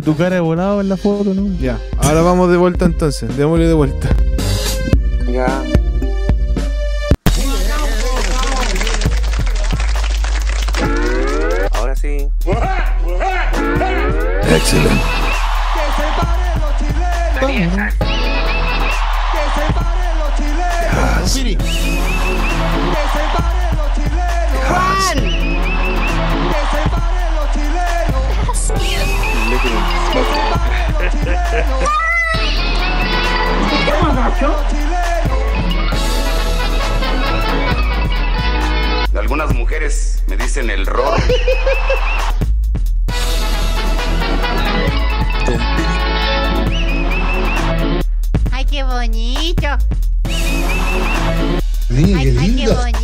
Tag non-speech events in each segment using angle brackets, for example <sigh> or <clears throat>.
tu cara de volado en la foto, ¿no? Ya, ahora vamos de vuelta entonces, démosle de vuelta. Ya. Ahora sí. Excellent. Que se paren los chilenos. Que se paren los chilenos. Yes. Que se paren los chilenos. Yes. Los chilenos. Algunas mujeres me dicen el ror. Ay, qué bonito. Sí, Ay, qué ay, qué bonito.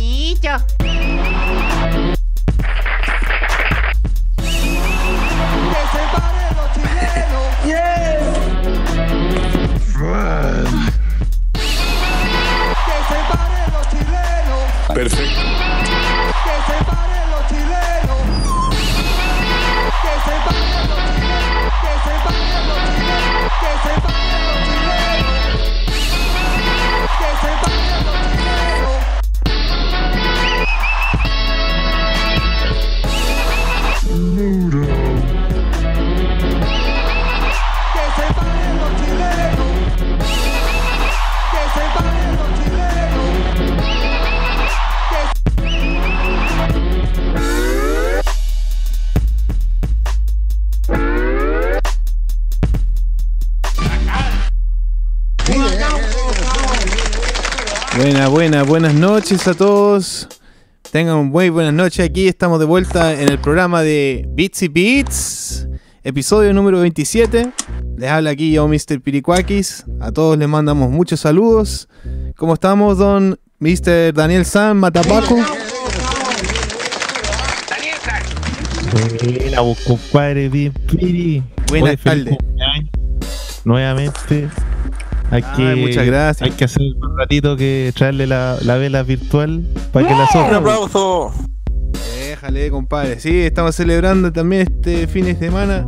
Buena, buena, buenas noches a todos. Tengan muy buenas noches. Aquí estamos de vuelta en el programa de Beats y Beats, episodio número 27. Les habla aquí yo, Mr. Piricuakis. A todos les mandamos muchos saludos. ¿Cómo estamos, don Mr. Daniel San Matapaco? Buena, compadre, bien piri. Buenas tardes. Nuevamente. Hay Ay, que, muchas gracias. Hay que hacer un ratito que traerle la, la vela virtual para que la Un sople. aplauso. Déjale, compadre. Sí, estamos celebrando también este fin de semana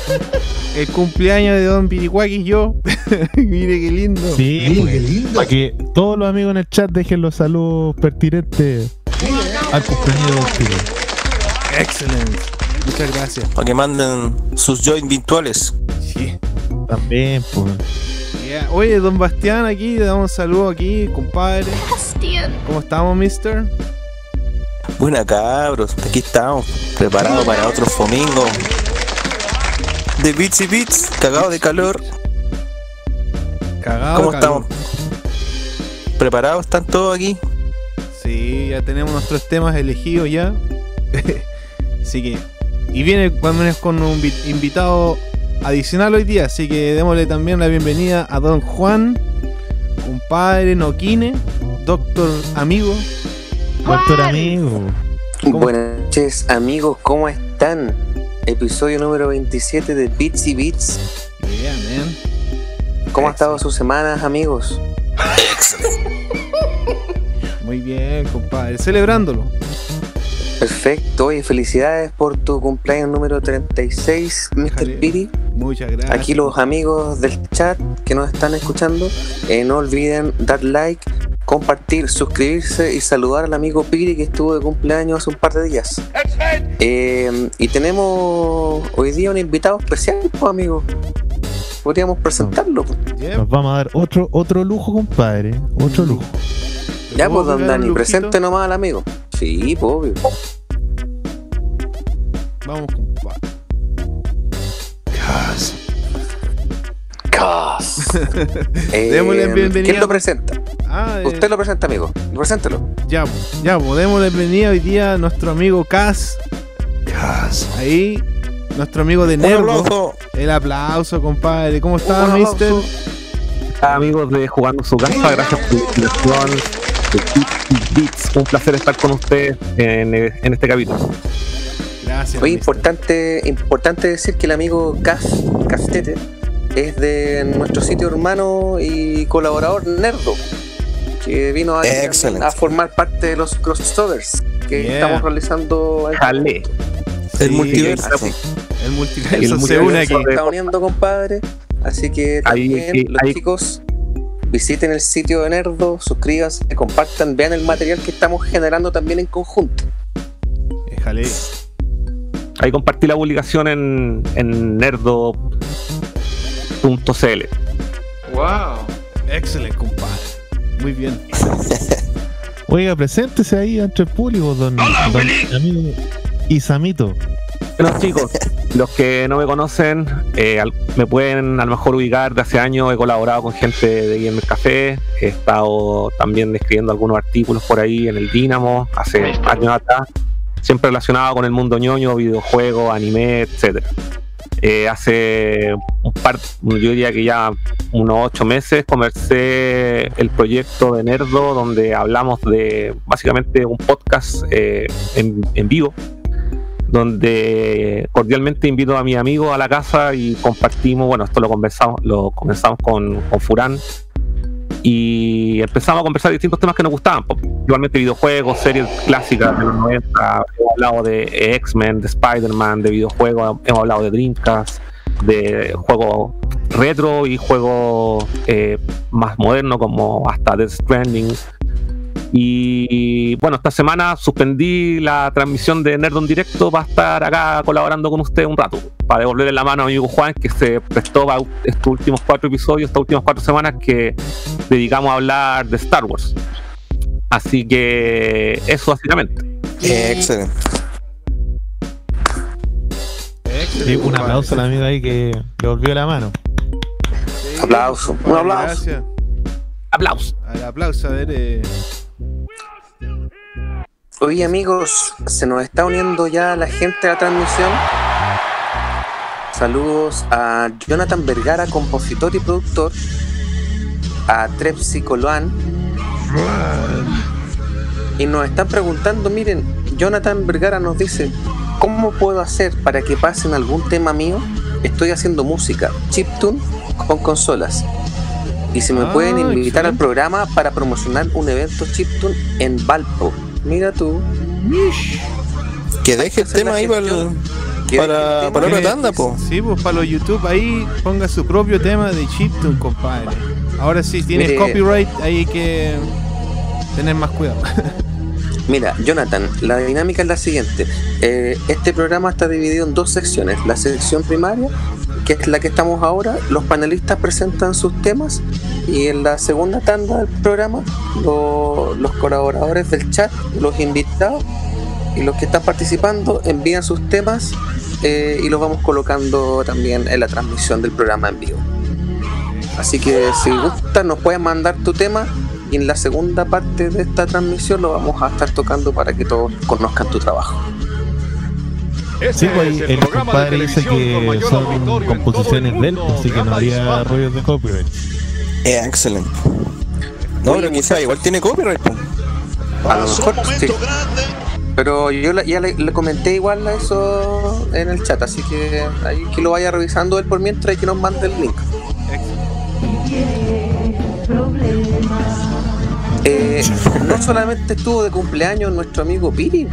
<laughs> el cumpleaños de don Piricuakis yo. <laughs> Mire qué lindo. Sí, Sí, qué lindo. para que todos los amigos en el chat dejen los saludos pertinentes al cumpleaños de Don. Excelente. Muchas gracias. Para que manden sus joints virtuales. Sí. También, pues. Yeah. Oye, don Bastián, aquí le damos un saludo aquí, compadre. ¿Cómo estamos, mister? Buena cabros, aquí estamos, preparados para otro domingo. De Beats y Beats, cagado de calor. Cagado. ¿Cómo calor. estamos? ¿Preparados? ¿Están todos aquí? Sí, ya tenemos nuestros temas elegidos ya. <laughs> así que. Y viene con un vi- invitado adicional hoy día, así que démosle también la bienvenida a don Juan, compadre Noquine, doctor amigo. Doctor amigo. ¿Cómo? Buenas noches amigos, ¿cómo están? Episodio número 27 de Beats y Beats. Yeah, man. ¿Cómo ha estado sus semanas amigos? Muy bien, compadre. Celebrándolo. Perfecto, oye, felicidades por tu cumpleaños número 36, Mr. Piri. Muchas gracias. Aquí los amigos del chat que nos están escuchando, eh, no olviden dar like, compartir, suscribirse y saludar al amigo Piri que estuvo de cumpleaños hace un par de días. Eh, y tenemos hoy día un invitado especial, pues amigo. Podríamos presentarlo. pues. Nos vamos a dar otro, otro lujo, compadre. Otro lujo. Ya, ¿Puedo pues, don Dani, presente nomás al amigo. Sí, pues, obvio. Vamos, compadre. Yes. Cas. <laughs> Eh, Démosle bienvenida. ¿Quién lo presenta? Ah, eh, Usted lo presenta, amigo. Preséntelo. Ya, ya, podemos bienvenida hoy día a nuestro amigo Cas. Yes. Ahí, nuestro amigo de Nervo. El aplauso, compadre. ¿Cómo está, mister? amigos de Jugando su casa, gracias por la invitación. De Beats y Beats. Un placer estar con ustedes en, en este capítulo. Gracias. Mister. importante, importante decir que el amigo Cas, Castete, es de nuestro sitio hermano y colaborador Nerdo, que vino a, formar parte de los crossovers que Yeah. estamos realizando. Jale. El Sí, multiverso. El El El multiverso se une multiverso aquí. se está uniendo, compadre. Así que Ahí- también ahí- los ahí- chicos visiten el sitio de Nerdo, suscríbanse, compartan, vean el material que estamos generando también en conjunto. Déjale. Ahí compartí la publicación en, en nerdo.cl. Excelente, compadre. Muy bien. <laughs> Oiga, preséntese ahí ante el público, don, don amigo Isamito. Bueno, chicos, los que no me conocen, eh, al- me pueden a lo mejor ubicar de hace años. He colaborado con gente de Gamer Café. He estado también escribiendo algunos artículos por ahí en el Dínamo hace años atrás. Siempre relacionado con el mundo ñoño, videojuegos, anime, etcétera. Eh, hace un par, yo diría que ya unos ocho meses, comencé el proyecto de Nerdo, donde hablamos de básicamente un podcast eh, en, en vivo, donde cordialmente invito a mi amigo a la casa y compartimos, bueno, esto lo conversamos, lo comenzamos con, Furán y empezamos a conversar distintos temas que nos gustaban, igualmente videojuegos, series clásicas de los 90, hemos hablado de X-Men, de Spider-Man, de videojuegos, hemos hablado de Dreamcast, de juegos retro y juegos eh, más modernos como hasta Death Stranding. Y bueno, esta semana suspendí la transmisión de Nerd en directo para estar acá colaborando con usted un rato, para devolverle la mano a mi amigo Juan, que se prestó para estos últimos cuatro episodios, estas últimas cuatro semanas que dedicamos a hablar de Star Wars. Así que eso básicamente. excelente. Sí, un aplauso a la amiga ahí que le volvió la mano. Aplauso, un aplauso. Gracias. Aplausos. Al aplauso, a ver. eh, Oye amigos, se nos está uniendo ya la gente a la transmisión. Saludos a Jonathan Vergara, compositor y productor. A Trepsi Coloan. Y nos están preguntando, miren, Jonathan Vergara nos dice, ¿cómo puedo hacer para que pasen algún tema mío? Estoy haciendo música, chiptune con consolas. Y si me Ah, pueden invitar al programa para promocionar un evento chiptune en Valpo. Mira tú. Que deje el tema ahí para, el- Que para, otra tanda, po. Sí, pues para los YouTube ahí ponga su propio tema de chiptune, compadre. Ahora sí, tienes Mire. copyright, ahí hay que tener más cuidado. <laughs> Mira, Jonathan, la dinámica es la siguiente. Eh, este programa está dividido en dos secciones. La sección primaria, que es la que estamos ahora, los panelistas presentan sus temas y en la segunda tanda del programa, lo- los colaboradores del chat, los invitados y los que están participando envían sus temas eh, y los vamos colocando también en la transmisión del programa en vivo. Así que si gusta nos puedes mandar tu tema y en la segunda parte de esta transmisión lo vamos a estar tocando para que todos conozcan tu trabajo. Sí, pues ahí el compadre dice que son composiciones de él, así que no habría rollos de copyright. Eh, excelente. No, Oye, pero quizá igual tiene copyright. A lo mejor sí. Pero yo la- ya le, le comenté igual a eso en el chat, así que ahí que lo vaya revisando él por mientras y que nos mande el link. Eh, no solamente estuvo de cumpleaños nuestro amigo Piri.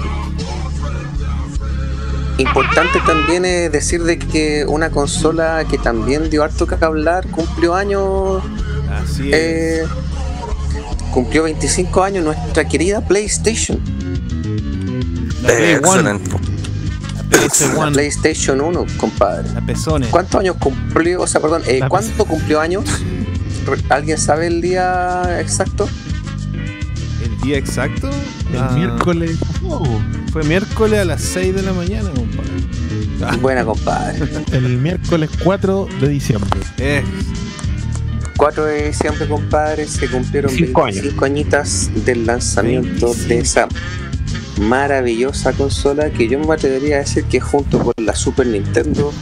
Importante también es decir de que una consola que también dio harto que hablar cumplió años Así es. Eh, cumplió 25 años nuestra querida PlayStation. la Eh, PlayStation 1, compadre. ¿Cuántos años cumplió? O sea, perdón, eh, ¿cuánto cumplió años? ¿Alguien sabe el día exacto? ¿El día exacto? El Ah, miércoles. oh, Fue miércoles a las 6 de la mañana, compadre. Ah, Buena, compadre. el miércoles 4 de diciembre. eh, 4 de diciembre, compadre, se cumplieron Cinco 25 añitas del lanzamiento de esa maravillosa consola que yo me atrevería a decir que junto con la Super Nintendo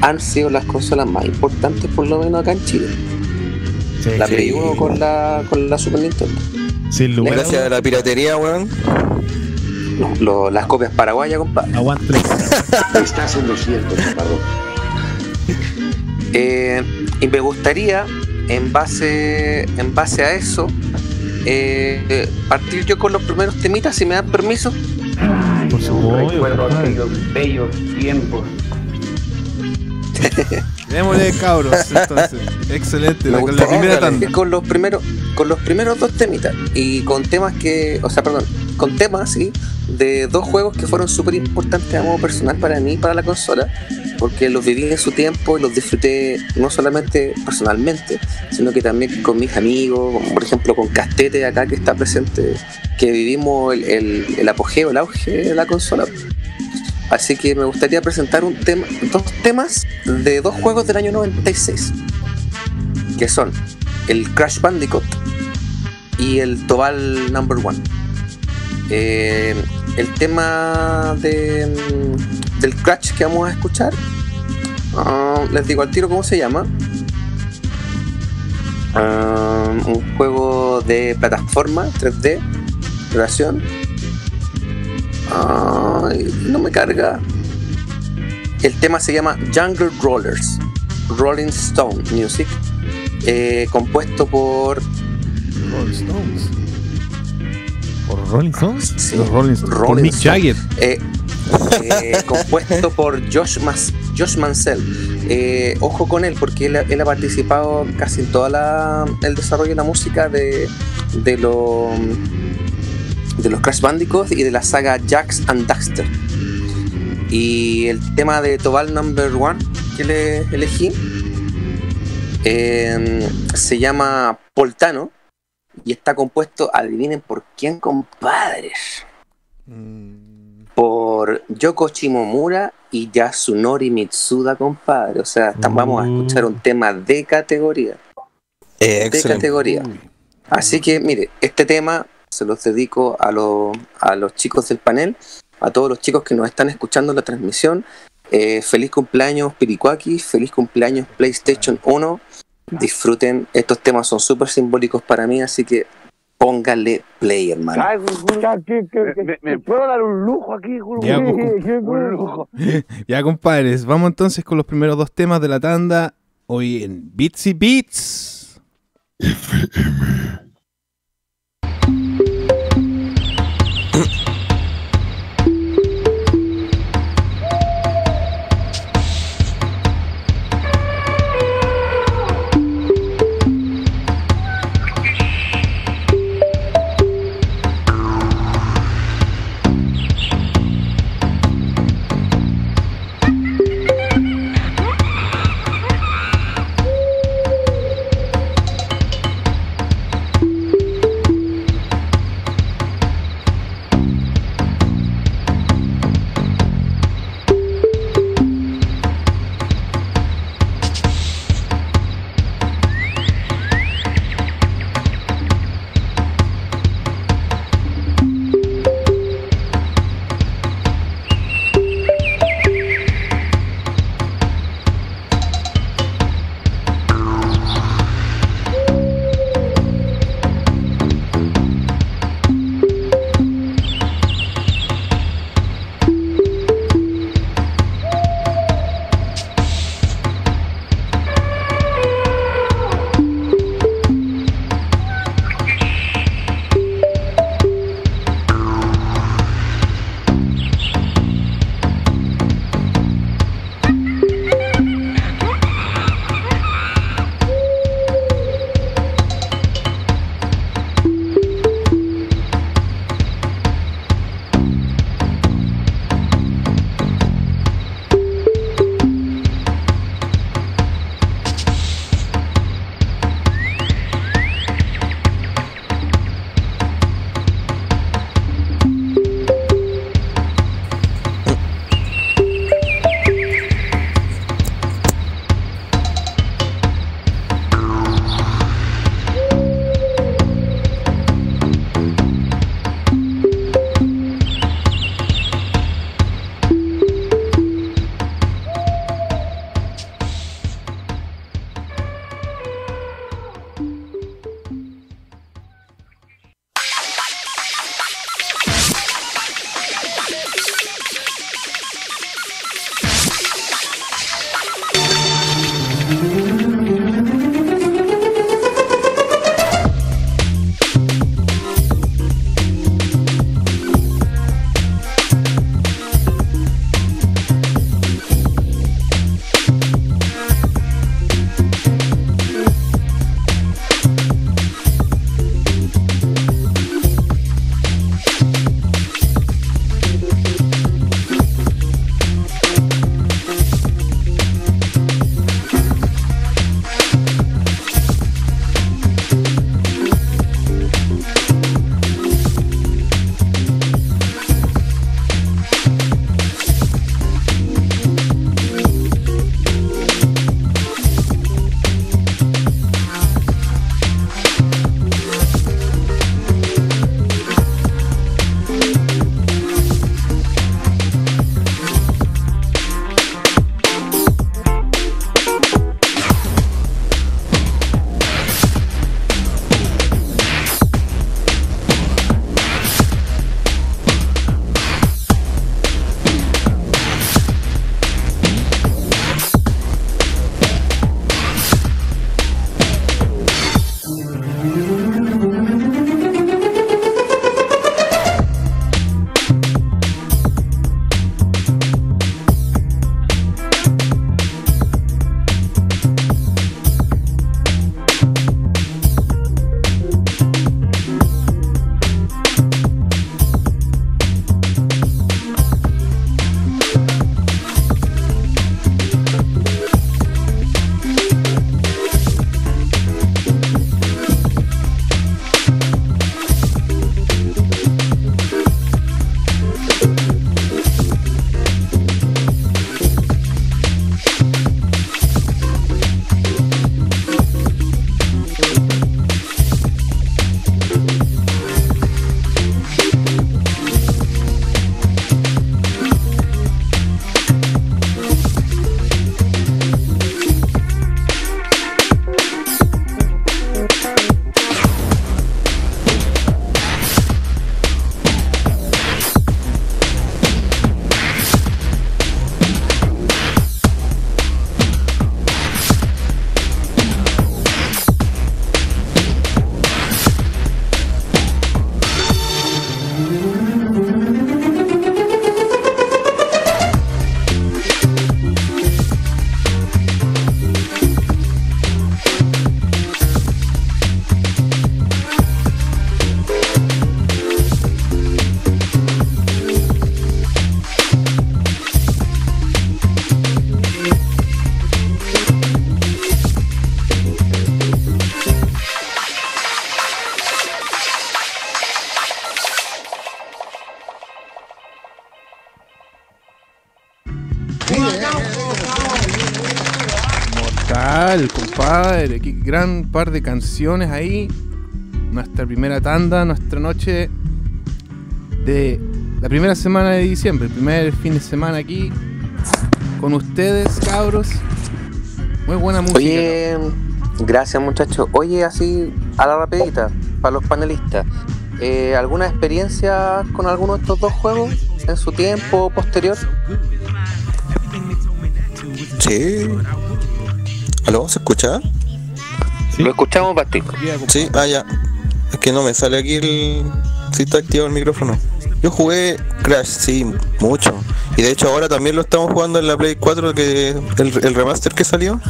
han sido las consolas más importantes por lo menos acá en Chile. Sí, La sí, Play 1 con la, con la Super Nintendo. Sin lugar a Gracias a la piratería, weón. Lo- las copias paraguayas, compadre. aguante. <laughs> Estás en lo cierto, chaparro. Eh, y me gustaría, en base, en base a eso, eh, eh, partir yo con los primeros temitas, si me dan permiso. Por supuesto. Recuerdo aquellos bellos tiempos <laughs> Démosle cabros, <laughs> entonces. Excelente, la, la primera tanda. Con los primeros, con los primeros dos temitas. Y con temas que. O sea, perdón, con temas, sí, de dos juegos que fueron súper importantes a modo personal para mí y para la consola. Porque los viví en su tiempo y los disfruté no solamente personalmente, sino que también con mis amigos, por ejemplo con Castete acá que está presente, que vivimos el, el- el apogeo, el auge de la consola. Así que me gustaría presentar un tema, dos temas de dos juegos del año 96 que son el Crash Bandicoot y el Tobal Number One. Eh, el tema de, mm, del Crash que vamos a escuchar, ah, les digo al tiro cómo se llama. Ah, un juego de plataforma 3D, relación. Ay, no me carga. El tema se llama Jungle Rollers, Rolling Stone Music eh, compuesto por Rolling Stones. ¿Por Rolling Stones? sí, Los Rolling Stones. Por Rolling Mick Stone. Jagger. eh, eh, compuesto por Josh, Mas- Josh Mansell. Eh, ojo con él porque él, él ha participado casi en todo el desarrollo de la música de, de, lo- de los Crash Bandicoot y de la saga Jax and Daxter. Y el tema de Tobal Number One que le elegí eh, se llama Poltano y está compuesto, adivinen por quién, compadres. Por Yoko Shimomura y Yasunori Mitsuda, compadre. O sea, vamos a escuchar un tema de categoría. Eh, De excelente. categoría. Así que, mire, este tema se los dedico a, los- a los chicos del panel, a todos los chicos que nos están escuchando en la transmisión. Eh, feliz cumpleaños Piricuaki, feliz cumpleaños PlayStation 1. Disfruten, estos temas son súper simbólicos para mí, así que póngale play, hermano. ¿Me, me puedo dar un lujo aquí? Ya, <laughs> pues, un lujo. <laughs> Ya, compadres, vamos entonces con los primeros dos temas de la tanda. Hoy en Bitsy Beats. Gran par de canciones ahí. Nuestra primera tanda, nuestra noche de la primera semana de diciembre, el primer fin de semana aquí con ustedes, cabros. Muy buena música. Oye, gracias muchachos. Oye, así a la rapidita, para los panelistas. eh, ¿Alguna experiencia con alguno de estos dos juegos en su tiempo posterior? Sí. ¿Aló? ¿Se escucha? Lo escuchamos, Basti. Sí, ah, ya. Es que no me sale aquí el. Si está activado el micrófono. Yo jugué Crash, sí, mucho. Y de hecho ahora también lo estamos jugando en la Play 4, que el, el remaster que salió.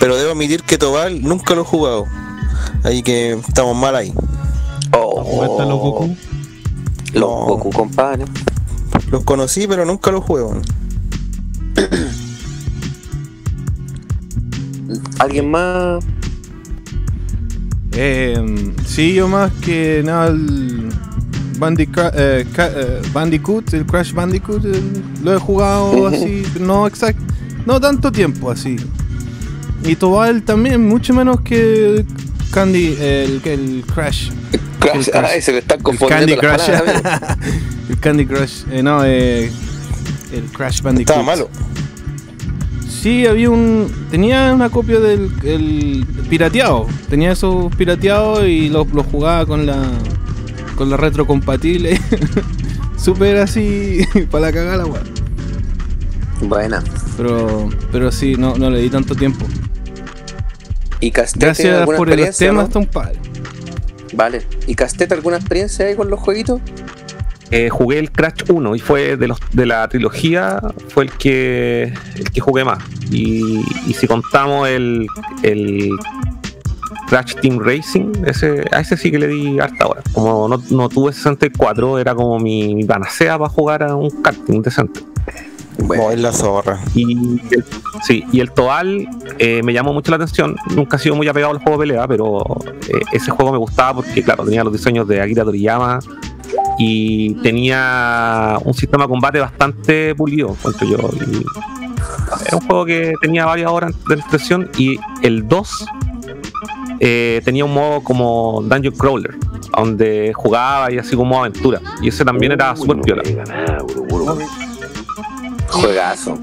Pero debo admitir que Tobal nunca lo he jugado. Ahí que estamos mal ahí. ¿Jugaste a los Goku? Los Goku, compadre. Los conocí, pero nunca los juego. <clears throat> ¿Alguien más? Eh, sí, yo más que nada el Bandica- eh, eh, Bandicoot, el Crash Bandicoot, el- lo he jugado <laughs> así, no exacto, no tanto tiempo así. Y Tobal también, mucho menos que Candy, el, el Crash. Crash, El ay, se me están el confundiendo Candy las Crush. palabras, <laughs> el Candy Crush, eh, no, eh, el Crash Bandicoot. Estaba malo. Sí, había un. Tenía una copia del el pirateado. Tenía esos pirateados y los jugaba con la. con la retrocompatible. <laughs> Súper así. <laughs> para la cagada, weón. Buena. Pero. Pero sí, no, no le di tanto tiempo. ¿Y Castete Gracias alguna por los temas, no? Vale. ¿Y Castete alguna experiencia ahí con los jueguitos? Eh, jugué el Crash 1 y fue de los de la trilogía fue el que el que jugué más y, y si contamos el, el Crash Team Racing ese a ese sí que le di harta hora como no, no tuve 64 era como mi, mi panacea para jugar a un karting decente No, es la zorra. y el, sí, y el Toal eh, me llamó mucho la atención. Nunca he sido muy apegado al juego de pelea, pero eh, ese juego me gustaba porque, claro, tenía los diseños de Akira Toriyama y tenía un sistema de combate bastante pulido, encuentro yo. Y era un juego que tenía varias horas de expresión y el 2 eh, tenía un modo como Dungeon Crawler, donde jugaba y así como aventura. Y ese también era súper piola. Juegazo.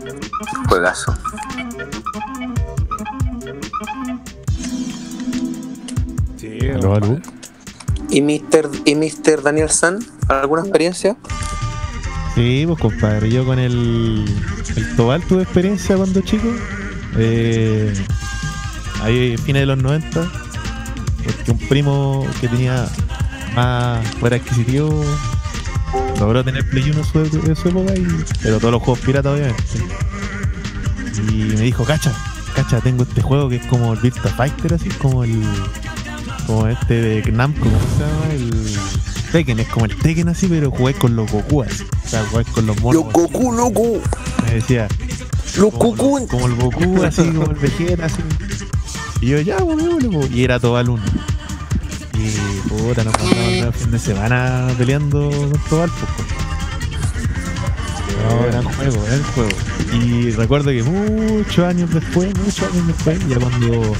Juegazo. ¿Y Mr. y Mr. Daniel San? ¿Alguna experiencia? Sí, pues compadre, yo con el, el Tobal tuve experiencia cuando chico. Eh, ahí fines de los 90. Porque un primo que tenía más fuera adquisitivo logró tener Play 1 en su, en su época, y, pero todos los juegos piratas obviamente. Y me dijo, cacha, cacha, tengo este juego que es como el Virtua Fighter, así como el como este de Namco, ¿cómo se llama? El Tekken, es como el Tekken así, pero jugué con los Goku así. O sea, jugué con los monos. Los Goku, loco. Me decía, Los Goku. como el Goku, así como el Vegeta, así. Y yo, ya, pues. Y era Tobal 1. Y puta, nos pasamos el fin de semana peleando con pues. No, era el juego, era el juego. Y recuerdo que muchos años después, muchos años después, ya cuando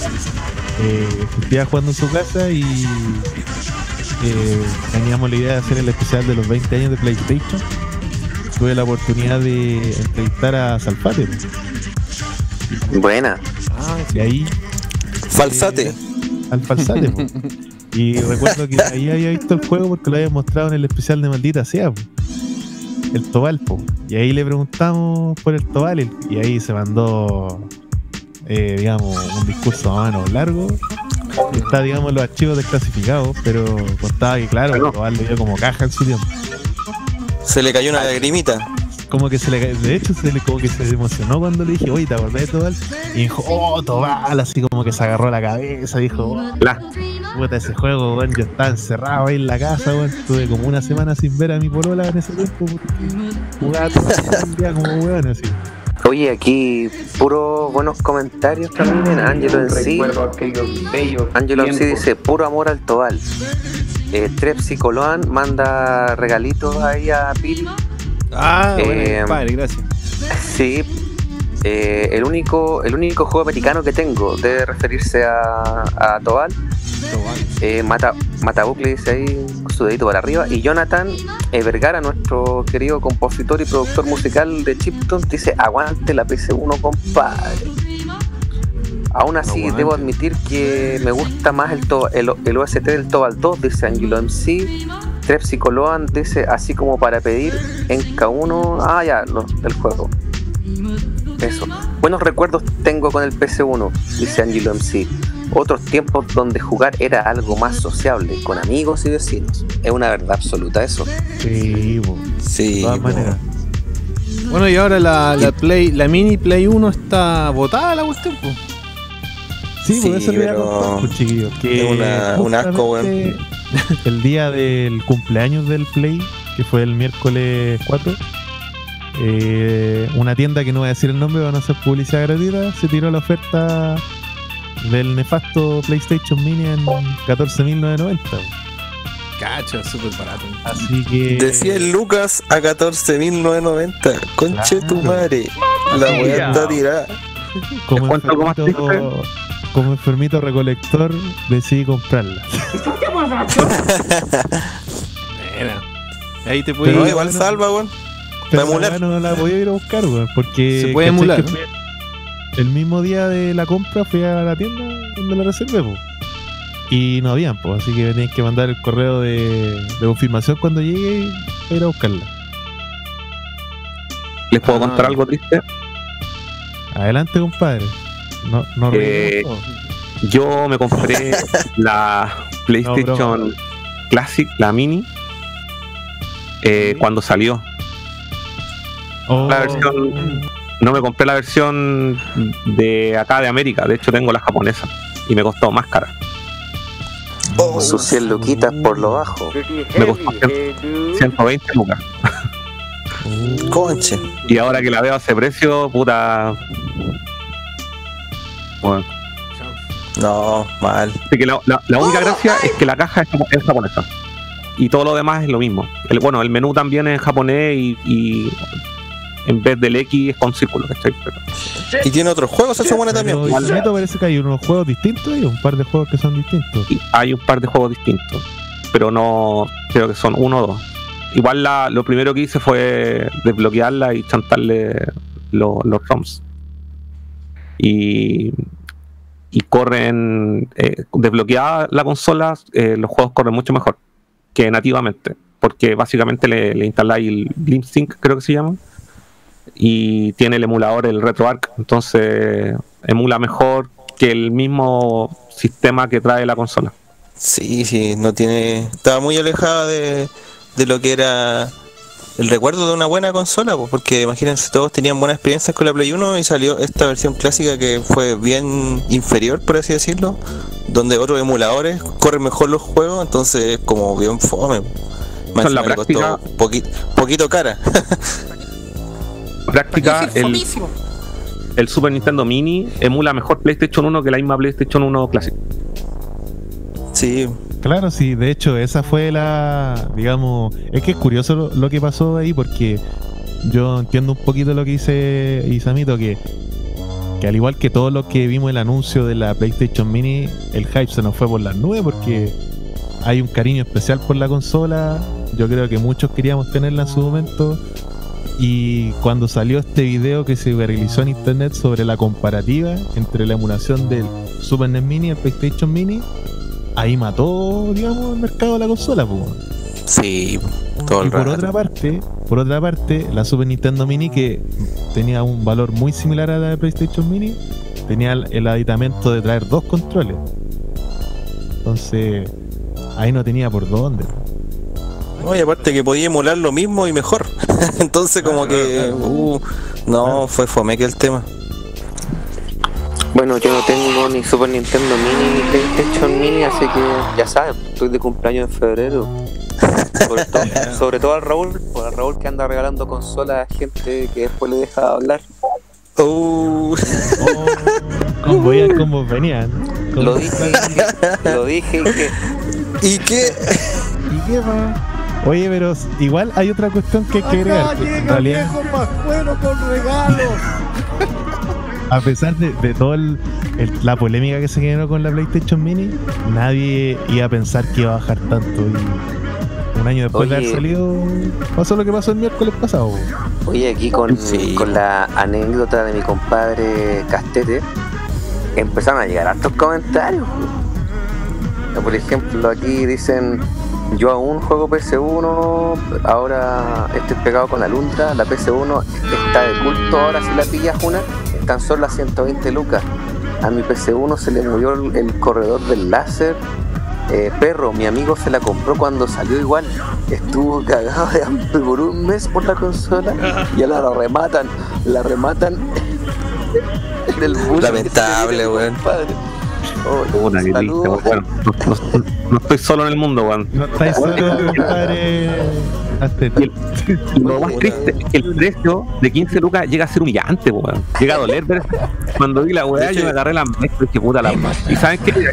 eh, estaba jugando en su casa y eh, teníamos la idea de hacer el especial de los 20 años de PlayStation, tuve la oportunidad de entrevistar a Salfate. Buena. Y ahí Falsate. al Falsate. po. <laughs> Y recuerdo que ahí había visto el juego porque lo había mostrado en el especial de Maldita Sea. po. El Tobal, po. Y ahí le preguntamos por el Tobal y- ahí se mandó, eh, digamos, un discurso más o menos largo. Y Está, digamos, los archivos desclasificados, pero contaba que, claro, el Tobal le dio como caja en su tiempo. Se le cayó una lagrimita. Como que se le de hecho se le como que se emocionó cuando le dije, oye, ¿te acordás de Tobal? Y dijo, oh, Tobal, así como que se agarró la cabeza, dijo, oh, La- Puta, ese juego, weón, yo estaba encerrado ahí en la casa, weón. Estuve como una semana sin ver a mi polola en ese tiempo porque jugaba todo el día como weón, así. Oye, aquí puro buenos comentarios también. Angelo en sí. Angelo en sí dice puro amor al Tobal. Eh, Trepsi Coloan manda regalitos ahí a Piri. Ah, bueno, Eh, compadre, gracias. Sí. Eh, el, único, el único juego americano que tengo debe referirse a, a Tobal. Eh, Mata, Matabucle dice ahí su dedito para arriba. Y Jonathan Vergara, nuestro querido compositor y productor musical de Chipton, dice: Aguante la PC1, compadre. Aún así, Aguante. debo admitir que me gusta más el, to- el, el OST del Tobal 2, dice Angelo MC. Trepsicoloan dice: Así como para pedir en K1. Ah, ya, no, del juego. Eso. Buenos recuerdos tengo con el PC1, dice Angelo MC. Otros tiempos donde jugar era algo más sociable, con amigos y vecinos. Es una verdad absoluta eso. Sí, po, Sí, de todas maneras. Bueno, y ahora la, la Play, la mini Play 1 está botada la cuestión, pues. Sí, Sí, por eso le voy a pero contar, pues, chiquillos, que es una- un asco, justamente <laughs> El día del cumpleaños del Play, que fue el miércoles 4, eh, una tienda que no voy a decir el nombre, van a hacer publicidad gratuita, se tiró la oferta del nefasto PlayStation Mini en 14.990. Cacho, súper barato. Así que. Decía el Lucas a 14.990. Conche tu madre. La weá está tirada. como ¿Cuánto enfermito, como enfermito recolector, decidí comprarla. Mira. Ahí te Pero puedes bueno, igual bueno. salva, weón. Pero emular. no la podía ir a buscar, weón, porque Se puede ¿cachai emular, El mismo día de la compra fui a la tienda donde la reservé, po. Y no habían, pues, así que tenías que mandar el correo de, de confirmación cuando llegue y ir a buscarla. ¿Les puedo Ah. contar algo triste? Adelante, compadre. No, no Eh. Yo me compré <laughs> la PlayStation Classic, la Mini, eh, cuando salió. Oh, La versión. No me compré la versión de acá de América, de hecho tengo la japonesa y me costó más cara. Oh, Sus 100 luquitas por lo bajo. Me costó 120 lucas. oh. conche. Y ahora que la veo a ese precio, puta. Bueno, No, mal. así que la, la- la única gracia es que la caja es, japo- es japonesa. Y todo lo demás es lo mismo. El, bueno, el menú también es japonés y, y en vez del X es con círculo, ¿cachai? Pero- Y tiene otros juegos, se supone también. Pero parece que hay unos juegos distintos y un par de juegos que son distintos. y hay un par de juegos distintos, pero no creo que son uno o dos. Igual la, lo primero que hice fue desbloquearla y chantarle lo- los ROMs. Y, y corren, eh, desbloqueada la consola, eh, los juegos corren mucho mejor que nativamente, porque básicamente le, instaláis el BlimpSync, creo que se llama, y tiene el emulador, el RetroArch, entonces emula mejor que el mismo sistema que trae la consola. Sí, sí, no tiene. Estaba muy alejada de, de lo que era el recuerdo de una buena consola, pues, porque imagínense, todos tenían buenas experiencias con la Play 1 y salió esta versión clásica que fue bien inferior, por así decirlo, donde otros emuladores corren mejor los juegos, entonces es como bien fome. Más la práctica- costó poqui- poquito cara. práctica el, el Super Nintendo Mini emula mejor PlayStation 1 que la misma PlayStation 1 Classic. sí, Claro, sí, de hecho, esa fue la, digamos, es que es curioso lo, lo que pasó ahí porque yo entiendo un poquito lo que dice Isamito, que, que al igual que todos los que vimos el anuncio de la PlayStation Mini, el hype se nos fue por las nubes porque hay un cariño especial por la consola, yo creo que muchos queríamos tenerla en su momento. Y cuando salió este video que se realizó en internet sobre la comparativa entre la emulación del Super NES Mini y el PlayStation Mini, ahí mató, digamos, el mercado de la consola, pues. sí, todo Y el por rato. otra parte, por otra parte, la Super Nintendo Mini que tenía un valor muy similar a la de PlayStation Mini, tenía el, el aditamento de traer dos controles. Entonces, ahí no tenía por dónde. No, y aparte que podía emular lo mismo y mejor. <laughs> Entonces como que uh, no fue fome que el tema. Bueno, yo no tengo ni Super Nintendo Mini ni PlayStation Mini, así que ya saben, estoy de cumpleaños en febrero. <laughs> Sobre todo, sobre todo al Raúl, por al Raúl que anda regalando consolas a gente que después le deja hablar. Uh, Como veían cómo venían. Con- Lo dije, lo dije y que ¿Y qué? ¿Y qué más? Oye, pero igual hay otra cuestión que hay que agregar. que en realidad, con regalos. <laughs> a pesar de, de toda la polémica que se generó con la PlayStation Mini, nadie iba a pensar que iba a bajar tanto. Y un año después de Oye. haber salido, pasó lo que pasó el miércoles pasado. Oye, aquí con, Sí. con la anécdota de mi compadre Castete, empezaron a llegar hartos comentarios. Por ejemplo, aquí dicen, yo aún juego PS1, ahora estoy pegado con la Lundra, la PS1 está de culto, ahora si la pillas una, están solo a 120 lucas. A mi PC1 se le murió el, el corredor del láser. Eh, perro, mi amigo se la compró cuando salió igual. Estuvo cagado de hambre por un mes por la consola y ahora la rematan. La rematan en el bullying Lamentable, weón. <laughs> Oh, Una bueno, no, no- no estoy solo en el mundo, weón. No estáis solo, compadre. Y, el- y lo más triste es que el precio de 15 lucas llega a ser humillante, weón. Llega a doler Cuando vi la weá, yo me agarré la mesa y dije, puta la Y saben qué?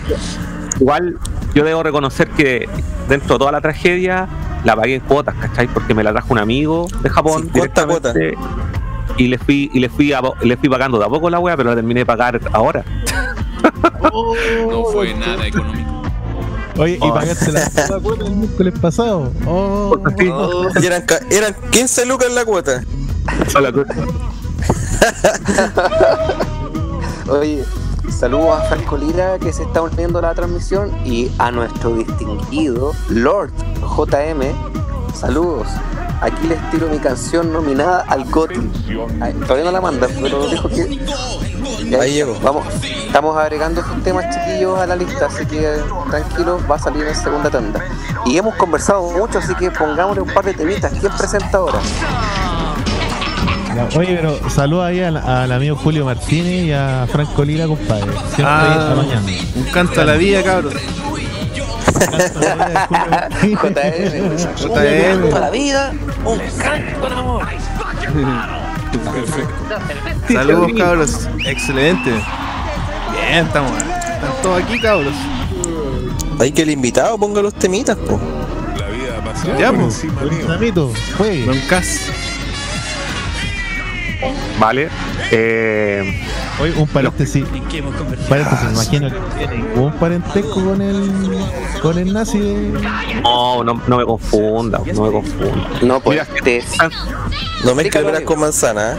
Igual yo debo reconocer que dentro de toda la tragedia la pagué en cuotas, ¿cachai? Porque me la trajo un amigo de Japón. Sí, cuota, directamente, Y le fui, y le fui a- le fui pagando de a poco la weá, pero la terminé de pagar ahora. <laughs> No fue nada económico. Oye, y Oh. pagaste la cuota el miércoles pasado. Oh. Y eran, eran 15 lucas la cuota. Solo <laughs> que- Oye, saludos a Franco Lira que se está uniendo a la transmisión y a nuestro distinguido Lord JM. Saludos. Aquí les tiro mi canción nominada al GOTY. Ay, Todavía no la manda, pero dijo que. Ahí llegó. Vamos, estamos agregando estos temas chiquillos a la lista, así que tranquilos, va a salir en segunda tanda. Y hemos conversado mucho, así que pongámosle un par de temitas. ¿Quién presenta ahora? Oye, pero saluda ahí al, al amigo Julio Martínez y a Franco Lira, compadre. Siempre Ah, apañando. un canto a la vida, cabros. JM. JM. la vida, un Saludos, cabros. Excelente. Bien, estamos. Están todos aquí, cabros. Hay que el invitado ponga los temitas, po. Ya, pues. Samito, juegue. Don Cas. Vale. Eh, Oye, un paréntesis. Paréntesis, me imagino que tiene un parentesco con el con el nazi de... no, no, no me confunda, no me confunda. No, pues Mira, te- Tan, No mezcles peras con manzana, ¿eh?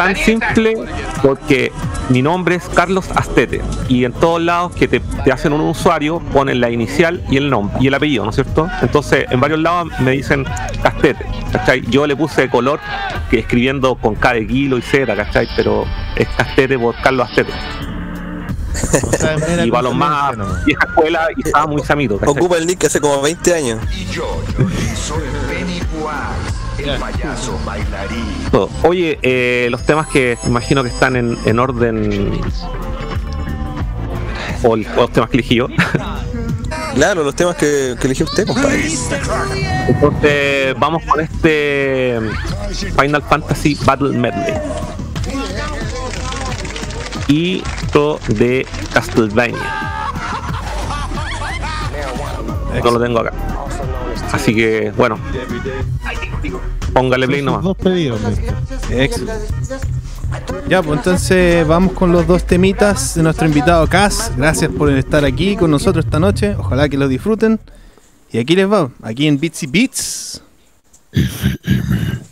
Tan simple porque mi nombre es Carlos Astete y en todos lados que te, te hacen un usuario ponen la inicial y el nombre y el apellido, ¿no es cierto? Entonces en varios lados me dicen Castete, ¿cachai? Yo le puse color que escribiendo con K de kilo y Z, ¿cachai? Pero es Castete por Carlos Astete. o sea, mera Y para los más nomás. vieja escuela y estaba muy samito, ¿cachai? Ocupa el nick hace como 20 años. Todo. Oye, eh, los temas que imagino que están en, en orden. O, el- o los temas que elegí yo. <laughs> Claro, los temas que, que eligió usted, compadre. Entonces, vamos con este Final Fantasy Battle Medley. Y esto de Castlevania. No lo tengo acá. Así que, bueno. Póngale play nomás. dos pedidos. Ya, pues entonces vamos con los dos temitas de nuestro invitado Cas. Gracias por estar aquí con nosotros esta noche. Ojalá que lo disfruten. Y aquí les va, aquí en Beatsy Beats. Thank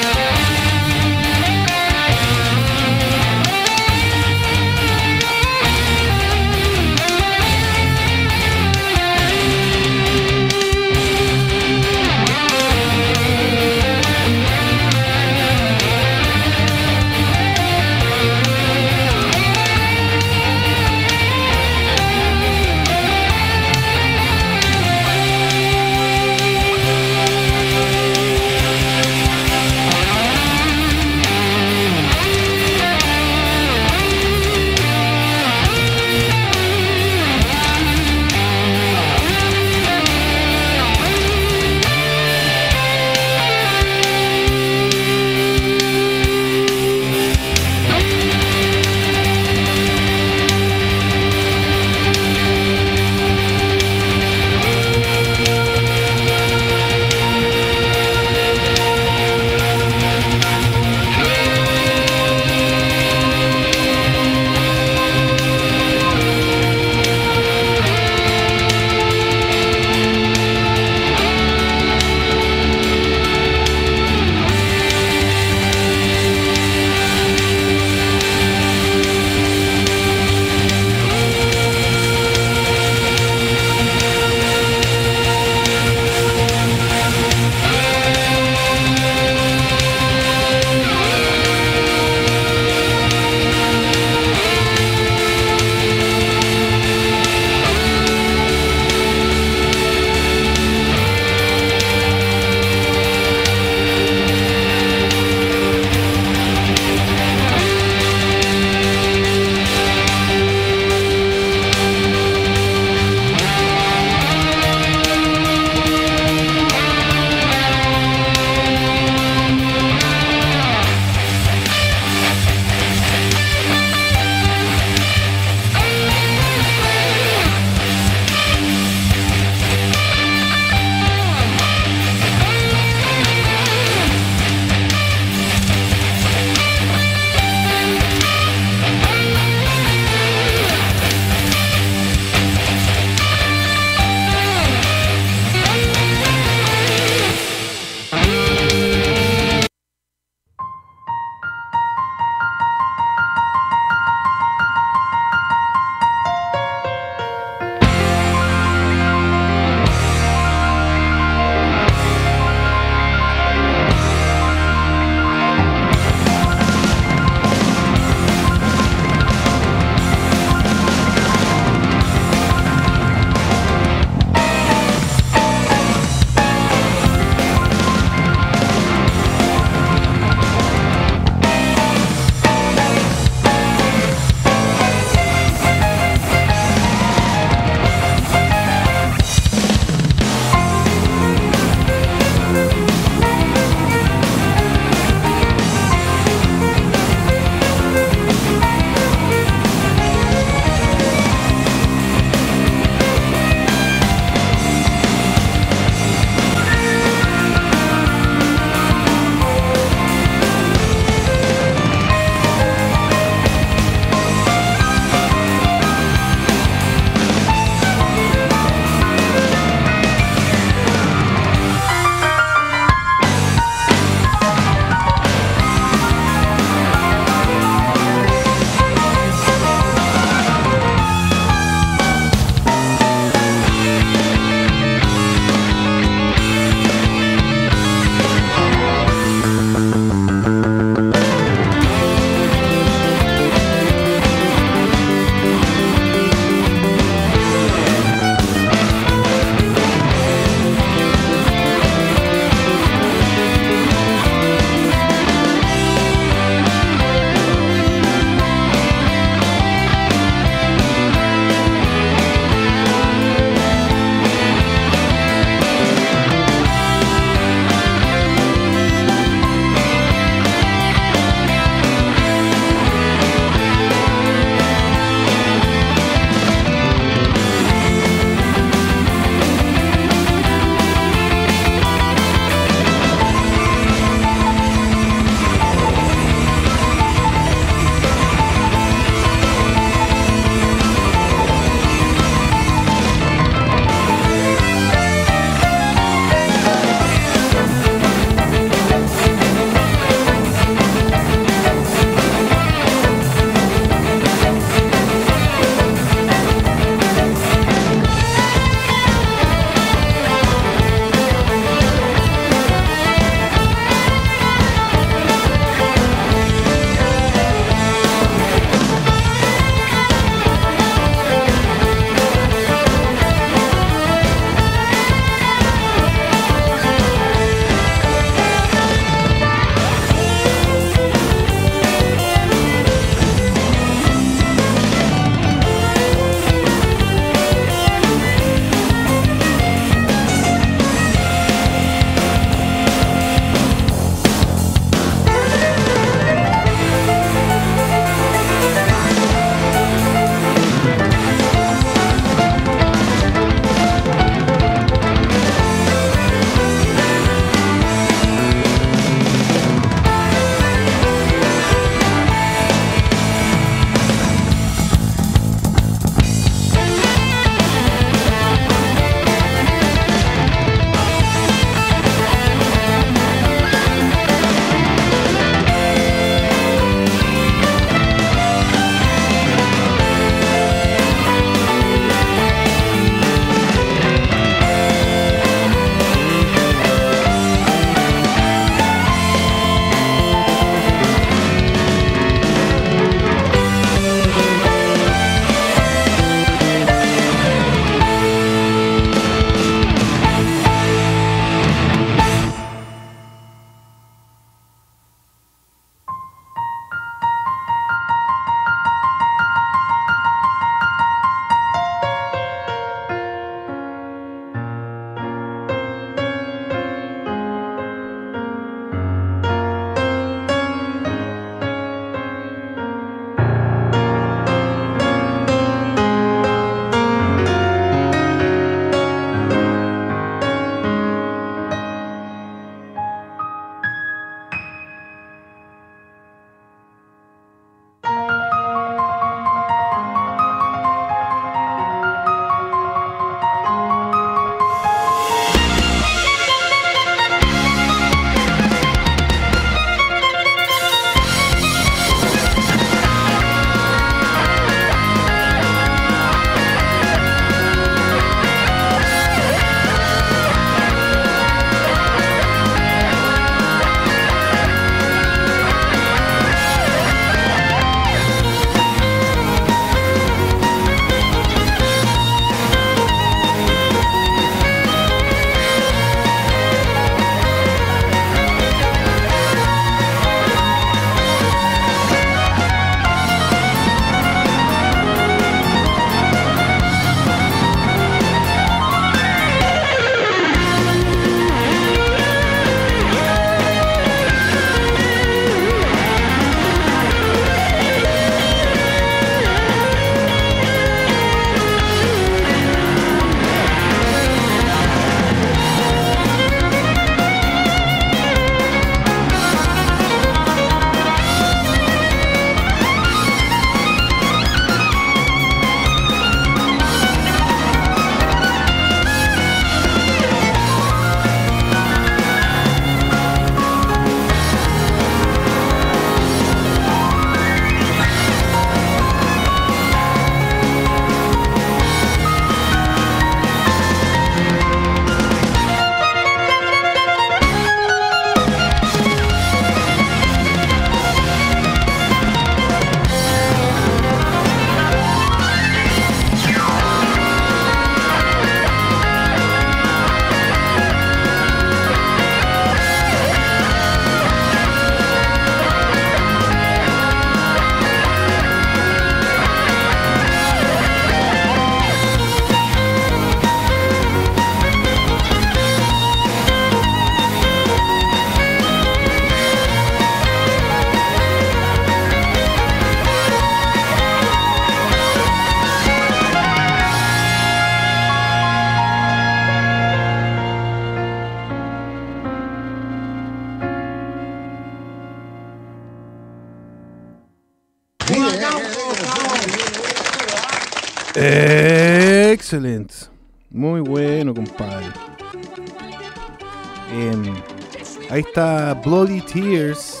está Bloody Tears.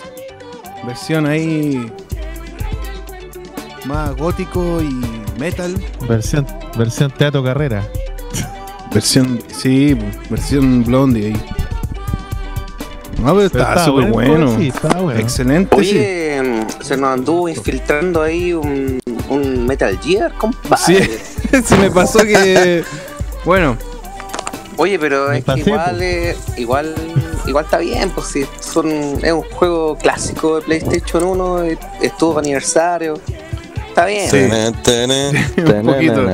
Versión ahí más gótico y metal. Versión, versión teatro carrera. Versión, sí, versión blondie ahí. No, pero Pero está súper bueno, bueno. sí, está bueno. Excelente. Oye, mm, se nos anduvo infiltrando ahí un, un Metal Gear, compadre. Sí, <laughs> se me pasó que. Bueno, Oye, pero Me es que igual, eh, igual, igual está bien, pues si son, es un juego clásico de PlayStation 1, eh, estuvo para aniversario, está bien. Sí. <laughs> Un poquito.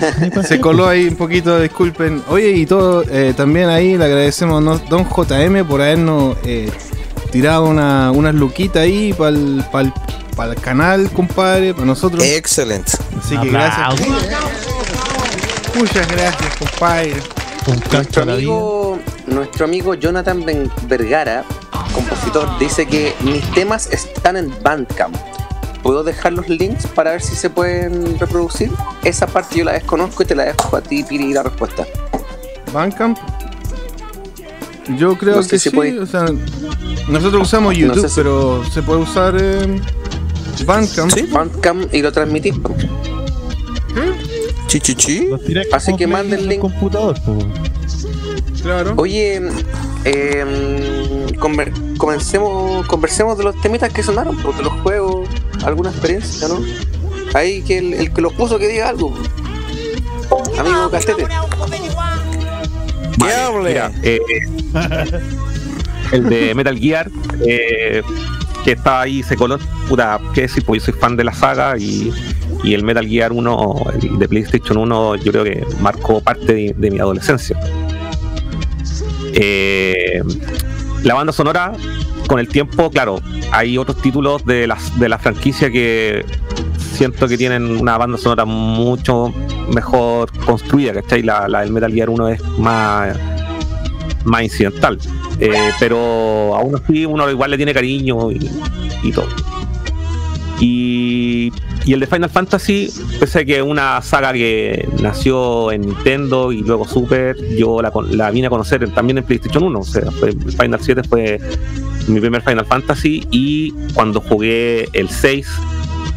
<laughs> se coló ahí un poquito, disculpen. Oye, y todo, eh, también ahí le agradecemos a Don JM por habernos eh, tirado una, unas luquitas ahí para el canal, compadre, para nosotros. Excelente. Así que gracias. Muchas gracias, compadre. Un vida. amigo, nuestro amigo Jonathan Ben- Vergara, compositor, dice que mis temas están en Bandcamp. ¿Puedo dejar los links para ver si se pueden reproducir? Esa parte yo la desconozco y te la dejo a ti, Piri, la respuesta. Bandcamp. Yo creo No sé que si sí, puede- o sea, nosotros usamos No YouTube, sé si- pero se puede usar eh, Bandcamp. Sí. Bandcamp y lo transmitís. po. Chichichi. Así que manden Play link. computador. Claro. Oye, eh, conver- comencemos, conversemos de los temitas que sonaron, pues, de los juegos, alguna experiencia, ¿no? Ahí que el, el que los puso que diga algo. Amigo Castete. Mira, eh, el de Metal Gear, eh, que estaba ahí, se coló. Puta, qué decir, pues yo soy fan de la saga y, y el Metal Gear 1, el de PlayStation 1, yo creo que marcó parte de, de mi adolescencia. Eh, la banda sonora, con el tiempo, claro, hay otros títulos de la, de la franquicia que siento que tienen una banda sonora mucho mejor construida, ¿cachai? La, la del Metal Gear 1 es más, más incidental. Eh, pero aún así uno igual le tiene cariño y, y todo. Y, y el de Final Fantasy, pese a que es una saga que nació en Nintendo y luego Super, yo la, vine a conocer también en PlayStation 1. O sea, Final 7 fue mi primer Final Fantasy y cuando jugué el 6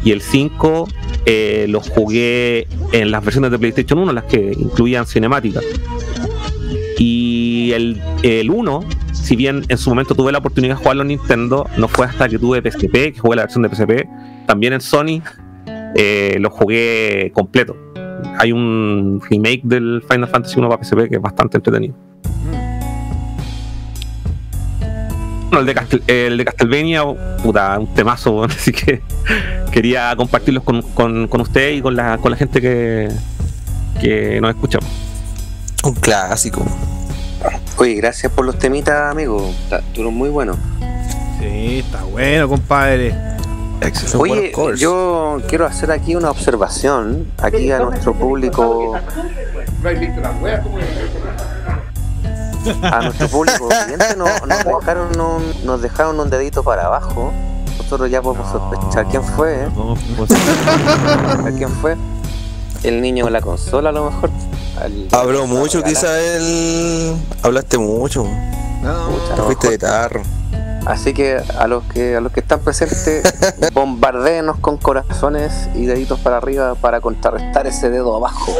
y el 5 eh, los jugué en las versiones de PlayStation 1, las que incluían cinemática. Y el 1, si bien en su momento tuve la oportunidad de jugarlo en Nintendo, no fue hasta que tuve PSP, que jugué la versión de PSP, también en Sony, eh, lo jugué completo. Hay un remake del Final Fantasy 1 para PSP que es bastante entretenido. Bueno, el de, Castel- el de Castlevania, puta, un temazo, <laughs> así que quería compartirlos con, usted y con la, con la gente que, que nos escucha. Un clásico. Oye, gracias por los temitas, amigo. Estuvieron muy buenos. Sí, está bueno, compadre. Excelente. Oye, yo quiero hacer aquí una observación aquí a nuestro público, a nuestro público nos, dejaron un, nos dejaron un dedito para abajo. Nosotros ya podemos sospechar quién fue, ¿eh? ¿Cómo fue posible? ¿A quién fue? El niño de la consola, a lo mejor. Al- Habló mucho, quizá él. Hablaste mucho. No, Pucha, Te fuiste de tarro. Así que a los que a los que están presentes, <laughs> bombardeenos con corazones y deditos para arriba para contrarrestar ese dedo abajo.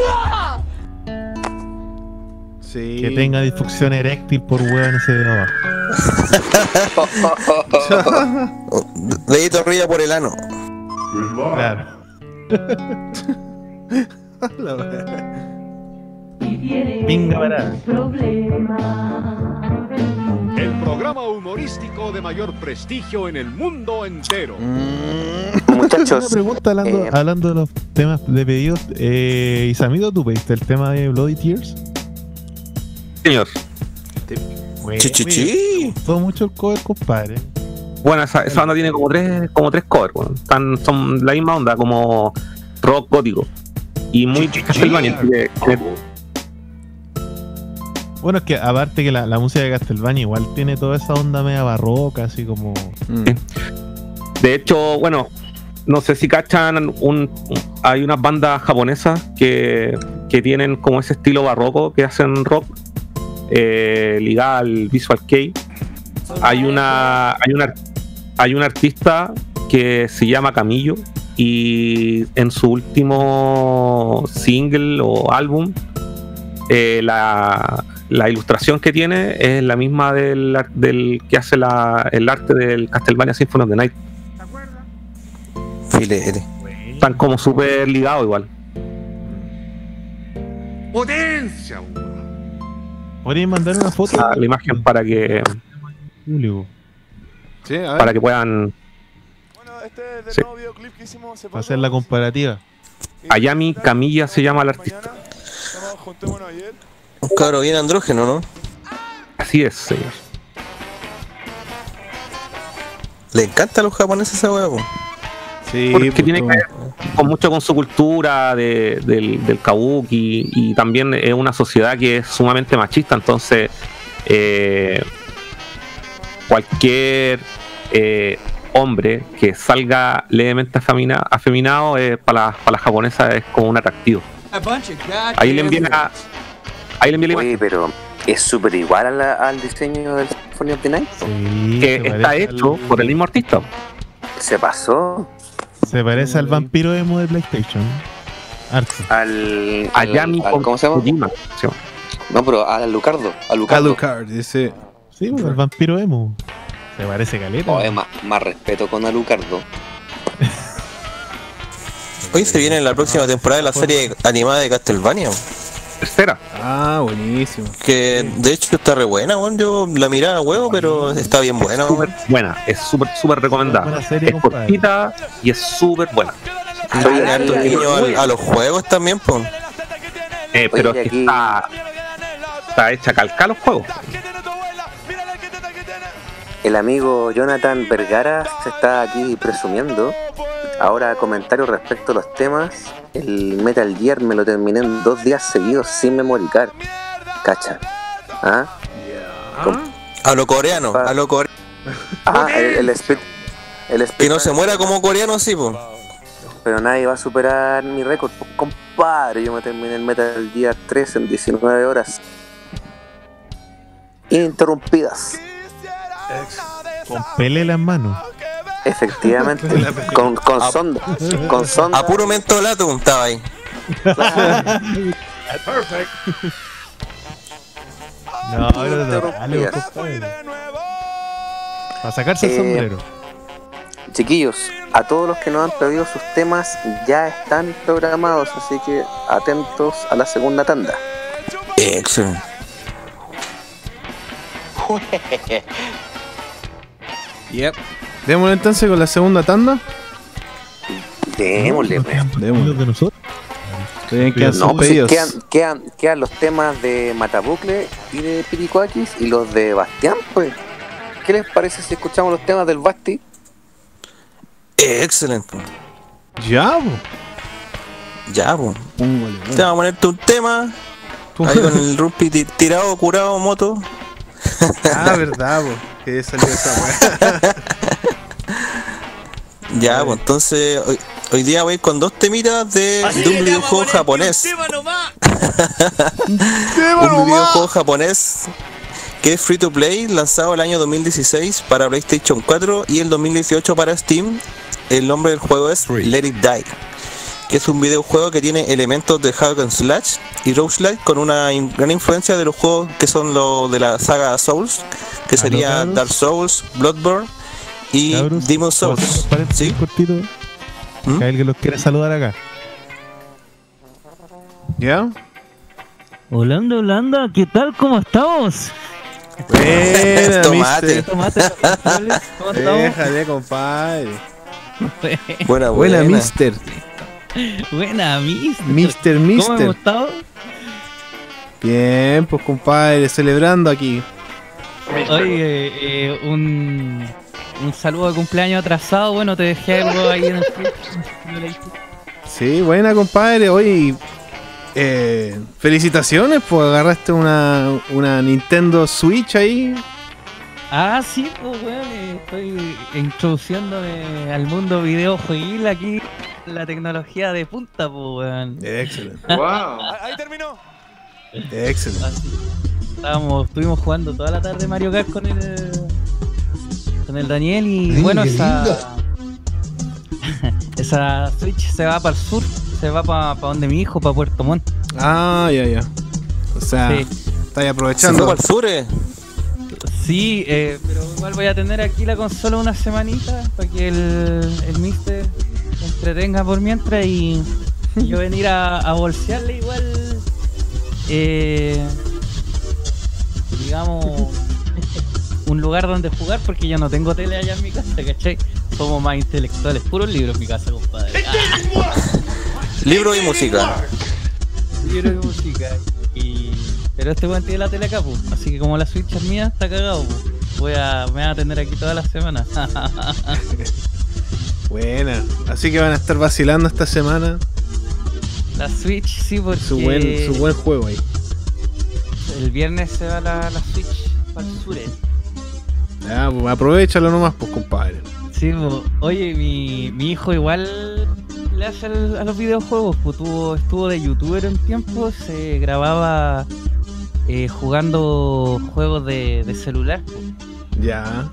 sí. Que tenga disfunción eréctil por hueón ese de abajo. <laughs> <laughs> Dedito arriba por el ano. Claro. <laughs> Pinga parada. El programa humorístico de mayor prestigio en el mundo entero. Mm, <laughs> Una Muchachos, pregunta hablando, eh, hablando de los temas de pedidos. Eh, Isamito, ¿tú pediste el tema de Bloody Tears? Señor, Chichichi. Me gustó mucho el cover, compadre. bueno, esa, esa banda tiene como tres, como tres covers. Están, son la misma onda, como rock gótico. Y muy Castlevania. que- que- Bueno, es que aparte que la, la música de Castlevania igual tiene toda esa onda media barroca, así como. mm. De hecho, bueno, no sé si cachan, un, un- hay unas bandas japonesas que, que tienen como ese estilo barroco que hacen rock eh, ligada al Visual Kei. Hay una, hay una, hay un artista que se llama Camillo y en su último single o álbum eh, la, la ilustración que tiene es la misma del, del que hace la- el arte del Castlevania Symphony of the Night. Filete. Están como súper ligados igual. Potencia, ¿Podrían mandar una foto? La, la imagen para que Sí, a ver. para que puedan. Sí. para hacer la comparativa. Ayami Camilla se llama el artista. Un cabro bien andrógeno, ¿no? Así es, señor. Le encanta a los japoneses esa po. Sí, Porque pues, tiene que ver con mucho con su cultura de- del, del kabuki y también es una sociedad que es sumamente machista, entonces eh, cualquier eh, hombre que salga levemente afemina- afeminado eh, para, las- para las japonesas es como un atractivo. Ahí le envié la, ahí le la imagen Oye, pero es súper igual a la- al diseño del Symphony of the Night. Sí, que está hecho al- por el mismo artista. Se pasó Se parece al vampiro emo de PlayStation. Al. al- Ayami al- ¿Cómo se llama? No, pero a Lucardo. A Lucardo. Alucard, dice. Sí, pues, el vampiro emo. Se parece caleta. Oye, más, más respeto con Alucardo. Hoy se viene la próxima temporada de la serie animada de Castlevania. Tercera. Ah, buenísimo. Que de hecho está re buena, weón. Yo la miraba a huevo, pero está bien buena, weón. súper buena, es súper, súper recomendada. Serie, es cortita y es súper buena. Al- a, los juegos también, pues. Eh, pero Oye, es que aquí- está, está hecha calcar los juegos. El amigo Jonathan Vergara se está aquí presumiendo. Ahora comentarios respecto a los temas. El Metal Gear me lo terminé en dos días seguidos sin memory card. Cacha. ¿Ah? A lo coreano, a lo coreano. Ah, el, el speed. El speed Que no se muera como coreano, sí, pues. Pero nadie va a superar mi récord. pues, compadre, yo me terminé el Metal Gear 3 en 19 horas. Interrumpidas. Con pele en manos. Efectivamente. con, con sonda. <laughs> Con sonda. A puro mentolato estaba ahí. No, pero no, dale, pues, compadre. Para sacarse el Eh, sombrero. Chiquillos, a todos los que nos han pedido sus temas ya están programados, así que atentos a la segunda tanda. Excelente. <laughs> Yep. Démosle entonces con la segunda tanda. Démosle, weón. no, Démosle. de nosotros. Quedan No, pues quedan, quedan, quedan los temas de Matabucle y de Piricuakis y los de Bastián, pues. ¿Qué les parece si escuchamos los temas del Basti? Excelente. Ya, po. Ya, pues. Póngale, Te vamos a ponerte un tema. Ahí con <laughs> el Rumpi ti- tirado, curado, moto. Ah, verdad, po. Que salió esa weá. <laughs> Ya, pues entonces hoy, hoy día voy con dos temitas de, de un videojuego japonés. <laughs> un videojuego japonés que es free to play, lanzado el año 2016 para PlayStation 4 y el 2018 para Steam. El nombre del juego es Let It Die, que es un videojuego que tiene elementos de hack and slash y roguelike con una in- gran influencia de los juegos que son los de la saga Souls, que sería cabros. Dark Souls, Bloodborne y Cabros, Demon ¿puedo hacer Souls. ¿Sí? cortito? ¿Mm? Que alguien los quiere saludar acá. ¿Ya? Holanda, Holanda, ¿qué tal? ¿Cómo estamos? Buena, <laughs> Tomate. Tomate, ¿cómo estamos? Déjale, compadre. <laughs> Buena, Buena, buena. mister. Buena, mister. Mister, ¿Cómo estado? Bien, pues compadre, celebrando aquí. Oye, eh, un, un saludo de cumpleaños atrasado. Bueno, te dejé algo ahí en el. <laughs> Sí, buena, compadre. Oye, eh, felicitaciones, pues agarraste una, una Nintendo Switch ahí. Ah, sí, pues, weón. eh, Estoy introduciéndome al mundo videojueguil aquí. La tecnología de punta, pues, weón. Excelente. Wow. Ahí terminó. Excelente. Así. Estábamos, estuvimos jugando toda la tarde Mario Kart con el con el Daniel y bueno esa <laughs> esa Switch se va para el sur, se va para donde mi hijo, para Puerto Montt. Ah, ya, ya. O sea, Sí. estáis Se aprovechando. para el sur, eh. Sí, eh, pero igual voy a tener aquí la consola una semanita para que el, el mister se entretenga por mientras y, yo venir a, a bolsearle igual, eh, digamos, un lugar donde jugar porque yo no tengo tele allá en mi casa, ¿cachai? Somos más intelectuales, puros libros en mi casa, compadre. <laughs> Libro y música. libros y música. Y... Pero este weón tiene la tele acá, pues. Así que como la Switch es mía, está cagado, pues. Voy a, me van a tener aquí toda la semana. <laughs> Buena. Así que van a estar vacilando esta semana. la Switch, sí, porque Su buen, su buen juego ahí. el viernes se va la, la Switch para el sur. eh. Ya, pues aprovechalo nomás, pues, compadre. Sí, pues. Oye, mi, mi hijo igual le hace al- a los videojuegos, pues tuvo, estuvo de youtuber un tiempo, se grababa eh, jugando juegos de, de celular. pues. Ya.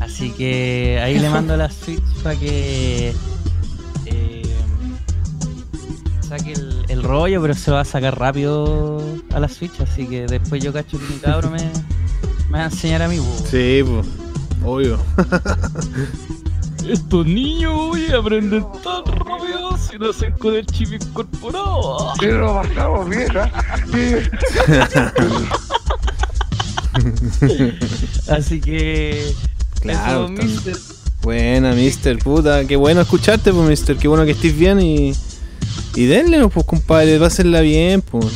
Así que ahí le mando la Switch para que eh, saque el, el rollo, pero se lo va a sacar rápido a la Switch. Así que después yo cacho que mi cabro me, me va a enseñar a mí. po. Sí, pues. Obvio. <laughs> Estos niños voy a aprender tan rápido si no hacen con el chip incorporado. Pasamos bien, ¿ah? <laughs> Así que. Claro, eso, mister. Buena, mister, puta. Qué bueno escucharte, pues, mister. Qué bueno que estés bien y. Y denle, pues, compadre. Pásenla bien, pues.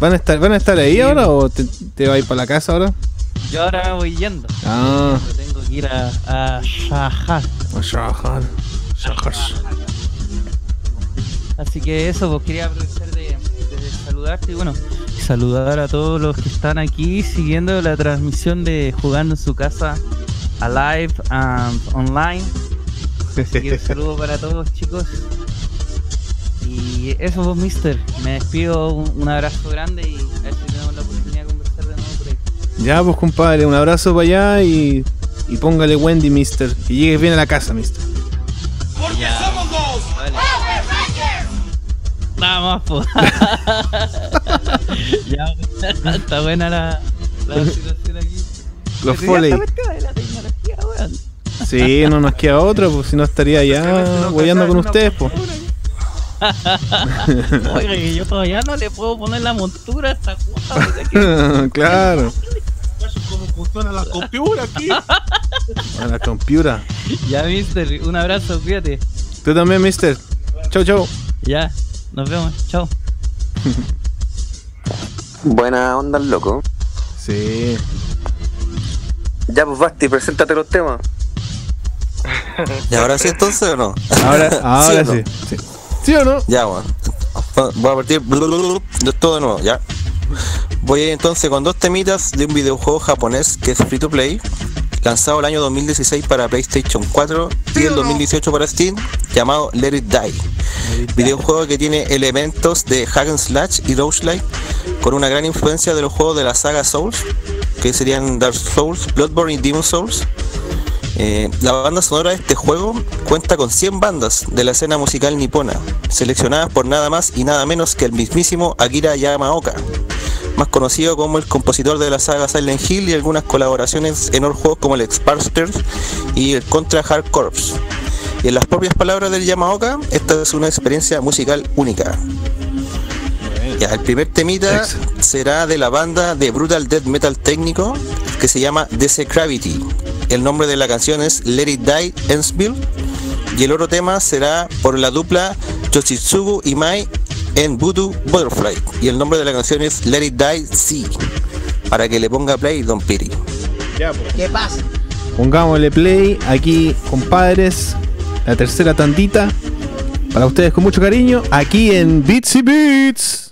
¿Van a estar, ¿van a estar ahí Sí. ahora o te, te vas a ir para la casa ahora? Yo ahora me voy yendo. Ah. Tengo que ir a, a Shahar. A trabajar. Así que eso, pues quería aprovechar de, de saludarte y bueno, saludar a todos los que están aquí siguiendo la transmisión de Jugando en su casa, alive and online. Así que <laughs> un saludo para todos chicos. Y eso pues mister, me despido, un, un abrazo grande y a ver si tenemos la oportunidad de conversar de nuevo por ahí. Ya, pues, compadre. Un abrazo para allá y. Y póngale Wendy, mister. Que llegues bien a la casa, mister. Porque somos dos. Nada más, pues. <laughs> ya, <laughs> está buena la, la situación aquí. Los Foley. Weón. Sí, no nos queda otra, pues si no estaría ya hueando con ustedes, pues. <laughs> <laughs> Oiga, que yo todavía no le puedo poner la montura a esta cosa. que- <laughs> claro. ¿Cómo funciona la computadora aquí? A la computa. Ya, mister, un abrazo, cuídate. Tú también, mister. Chau, chau. Ya, nos vemos, chao. Buena onda, loco. Sí. Ya, pues Basti, preséntate los temas. ¿Y ahora sí entonces o no? Ahora, <laughs> ¿Sí ahora o no? sí. sí. ¿Sí o no? Ya, bueno. Voy a partir de todo de nuevo, ya. Voy a ir entonces con dos temitas de un videojuego japonés que es free to play, lanzado el año 2016 para PlayStation 4 y el 2018 para Steam, llamado Let It Die. Videojuego que tiene elementos de hack and slash y roguelike, con una gran influencia de los juegos de la saga Souls, que serían Dark Souls, Bloodborne y Demon Souls. Eh, la banda sonora de este juego cuenta con 100 bandas de la escena musical nipona, seleccionadas por nada más y nada menos que el mismísimo Akira Yamaoka, más conocido como el compositor de la saga Silent Hill y algunas colaboraciones en otros juegos como el Sparsters y el Contra Hard Corps. Y en las propias palabras del Yamaoka, esta es una experiencia musical única. Ya, el primer temita será de la banda de Brutal Death Metal técnico que se llama Desecravity. El nombre de la canción es Let It Die Ensville. Y el otro tema será por la dupla Yoshitsugu Imai en Voodoo Butterfly. Y el nombre de la canción es Let It Die Sea. Para que le ponga play Don Piri. ¿Qué pasa? Pongámosle play aquí, compadres. La tercera tandita. Para ustedes con mucho cariño. Aquí en Beatsy Beats.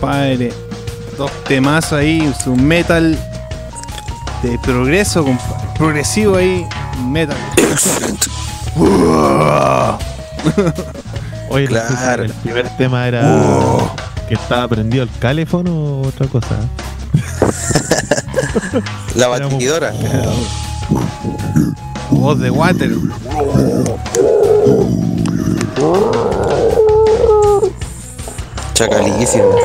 Compadre. Dos temas ahí, su metal de progreso, compadre. Progresivo ahí, metal. Excelente. <laughs> Oye, Claro. el primer tema era que estaba prendido el calefón o otra cosa. La batidora. Voz de water. Chacalísimo.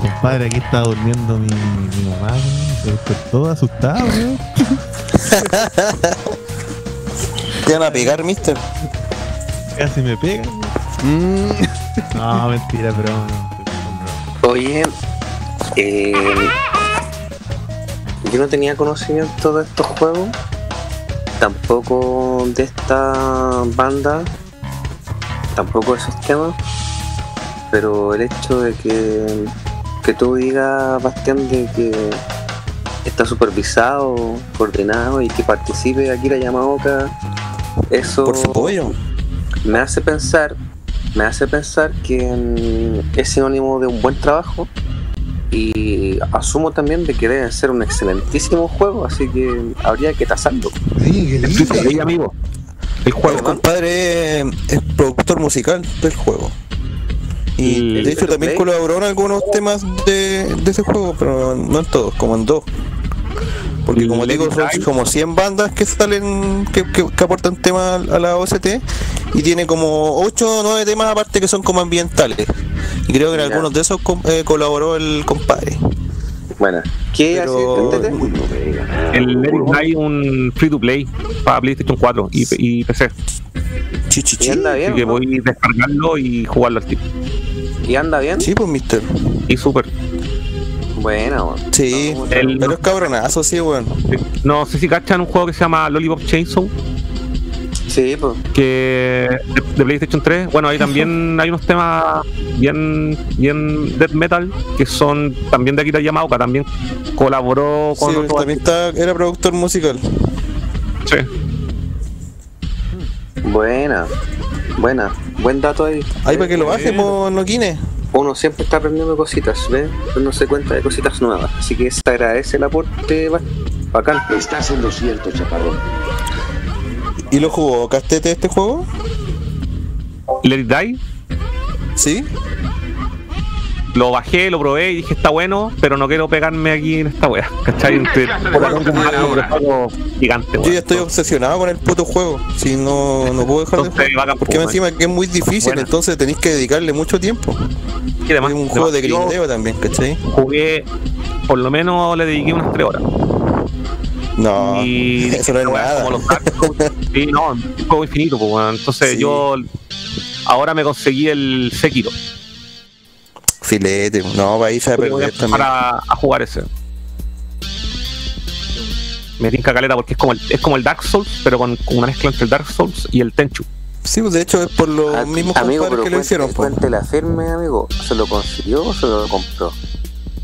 Compadre, aquí estaba durmiendo mi, mi mamá, se despertó asustada, weón. Te van a pegar, mister. Casi me pegan. Mm. No, mentira, pero no. Oye, eh, yo no tenía conocimiento de estos juegos, tampoco de esta banda, tampoco de esos temas, pero el hecho de que, que tú digas, Bastián, de que está supervisado, coordinado y que participe aquí la Yamaoka, eso Por su me hace pensar, me hace pensar que mm, es sinónimo de un buen trabajo y asumo también de que debe ser un excelentísimo juego, así que habría que tasarlo. Sí, amigo. El El juego. compadre es, es productor musical del juego. Y Y- de hecho también colaboró en algunos temas de, de ese juego, pero no en todos, como en dos. Porque como digo, son como 100 bandas que salen, que, que- que aportan temas a la OST y tiene como 8 o 9 temas aparte que son como ambientales. Y creo que en algunos de esos com- eh, colaboró el compadre. Bueno, ¿qué Pero- hace El Let It Die, un free to play para PlayStation 4 y, y PC. ¿Y anda bien? Así que voy a descargarlo y jugarlo al tipo. ¿Y anda bien? Sí, pues, mister. Y súper. Buena, weón. Sí, El- pero es cabronazo, sí, weón. No sé si cachan un juego que se llama Lollipop Chainsaw, Sí, pues. que de, PlayStation 3. Bueno, ahí también <laughs> hay unos temas bien bien death metal que son también de Akira Yamaoka. También colaboró con Sí, otros también está, era productor musical. Sí. Buena, buena. Buen dato ahí. Ahí para que lo baje, po, Noquine. Uno siempre está aprendiendo cositas, ¿ves? Uno se cuenta de cositas nuevas. Así que se agradece el aporte, ba- bacán. Estás en lo cierto, chaparrón. ¿Y lo jugó Castete este juego? Let It Die. Sí. Lo bajé, lo probé y dije está bueno, pero no quiero pegarme aquí en esta wea. ¿Cachai? Entre, por gigante, Yo ya estoy obsesionado con el puto juego. Si no, no puedo dejar de Entonces, jugar. bacán, Porque pues, encima que es muy difícil, Buena. entonces tenéis que dedicarle mucho tiempo. Y además, es un juego de grindeo también, ¿cachai? Jugué, por lo menos le dediqué unas 3 horas. No, y <laughs> eso no es nada. Como los sí, no, un juego infinito, pues, weón. Entonces Sí. yo ahora me conseguí el Sekiro. Filete, no, va a irse a perder también. a, a jugar ese. Me tinca caleta porque es como el, es como el Dark Souls, pero con, con una mezcla entre el Dark Souls y el Tenchu. Sí, pues de hecho es por los Ah, mismos amigo, compadres que lo hicieron, pues. cuente la firme, amigo. ¿Se lo consiguió o se lo compró?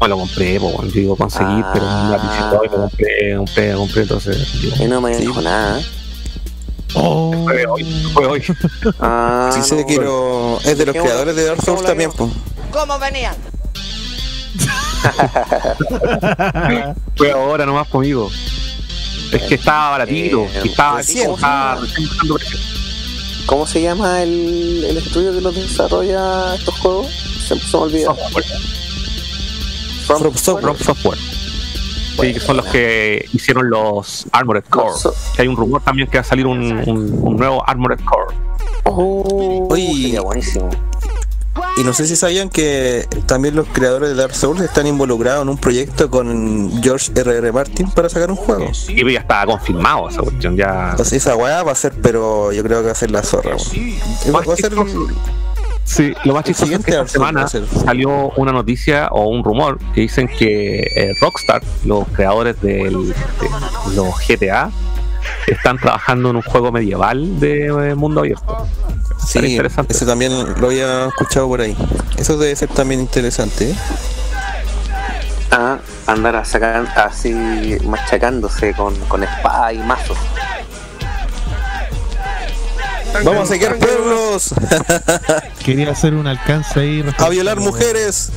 No lo compré, pues, weón. digo conseguí, Ah. pero un lápiz y lo compré, compré, compré, entonces. digo, Y no me dijo nada. ¿eh? Oh, fue hoy, fue hoy. Ah, Sí, no, Sekiro es de los creadores de Dark Souls también, pues. ¿Cómo venían? <laughs> Fue ahora nomás conmigo. Es que estaba baratito, Eh, estaba, recién. estaba recién bajando precio. ¿Cómo se llama el, el estudio que los desarrolla estos juegos? Se, se me olvida. Software. From, From Software. From Software. Sí, que son los que hicieron los Armored Core. Que hay un rumor también que va a salir un, un- un nuevo Armored Core. Oh, Oye. sería buenísimo. Y no sé si sabían que también los creadores de Dark Souls están involucrados en un proyecto con George R.R. Martin para sacar un juego. Y ya está confirmado esa cuestión. Ya. Entonces esa weá va a ser, pero yo creo que va a ser la zorra. weón. Va va a ser Sí, lo más chistoso es que esta semana salió una noticia o un rumor que dicen que eh, Rockstar, los creadores de los GTA, están trabajando en un juego medieval de eh, mundo abierto. Sí, interesante. ese también lo había escuchado por ahí. Eso debe ser también interesante. ¿eh? Ah, andar a sacar así machacándose con, con espada y mazos. Vamos a saquear pueblos. Quería hacer un alcance ahí. a violar mujeres.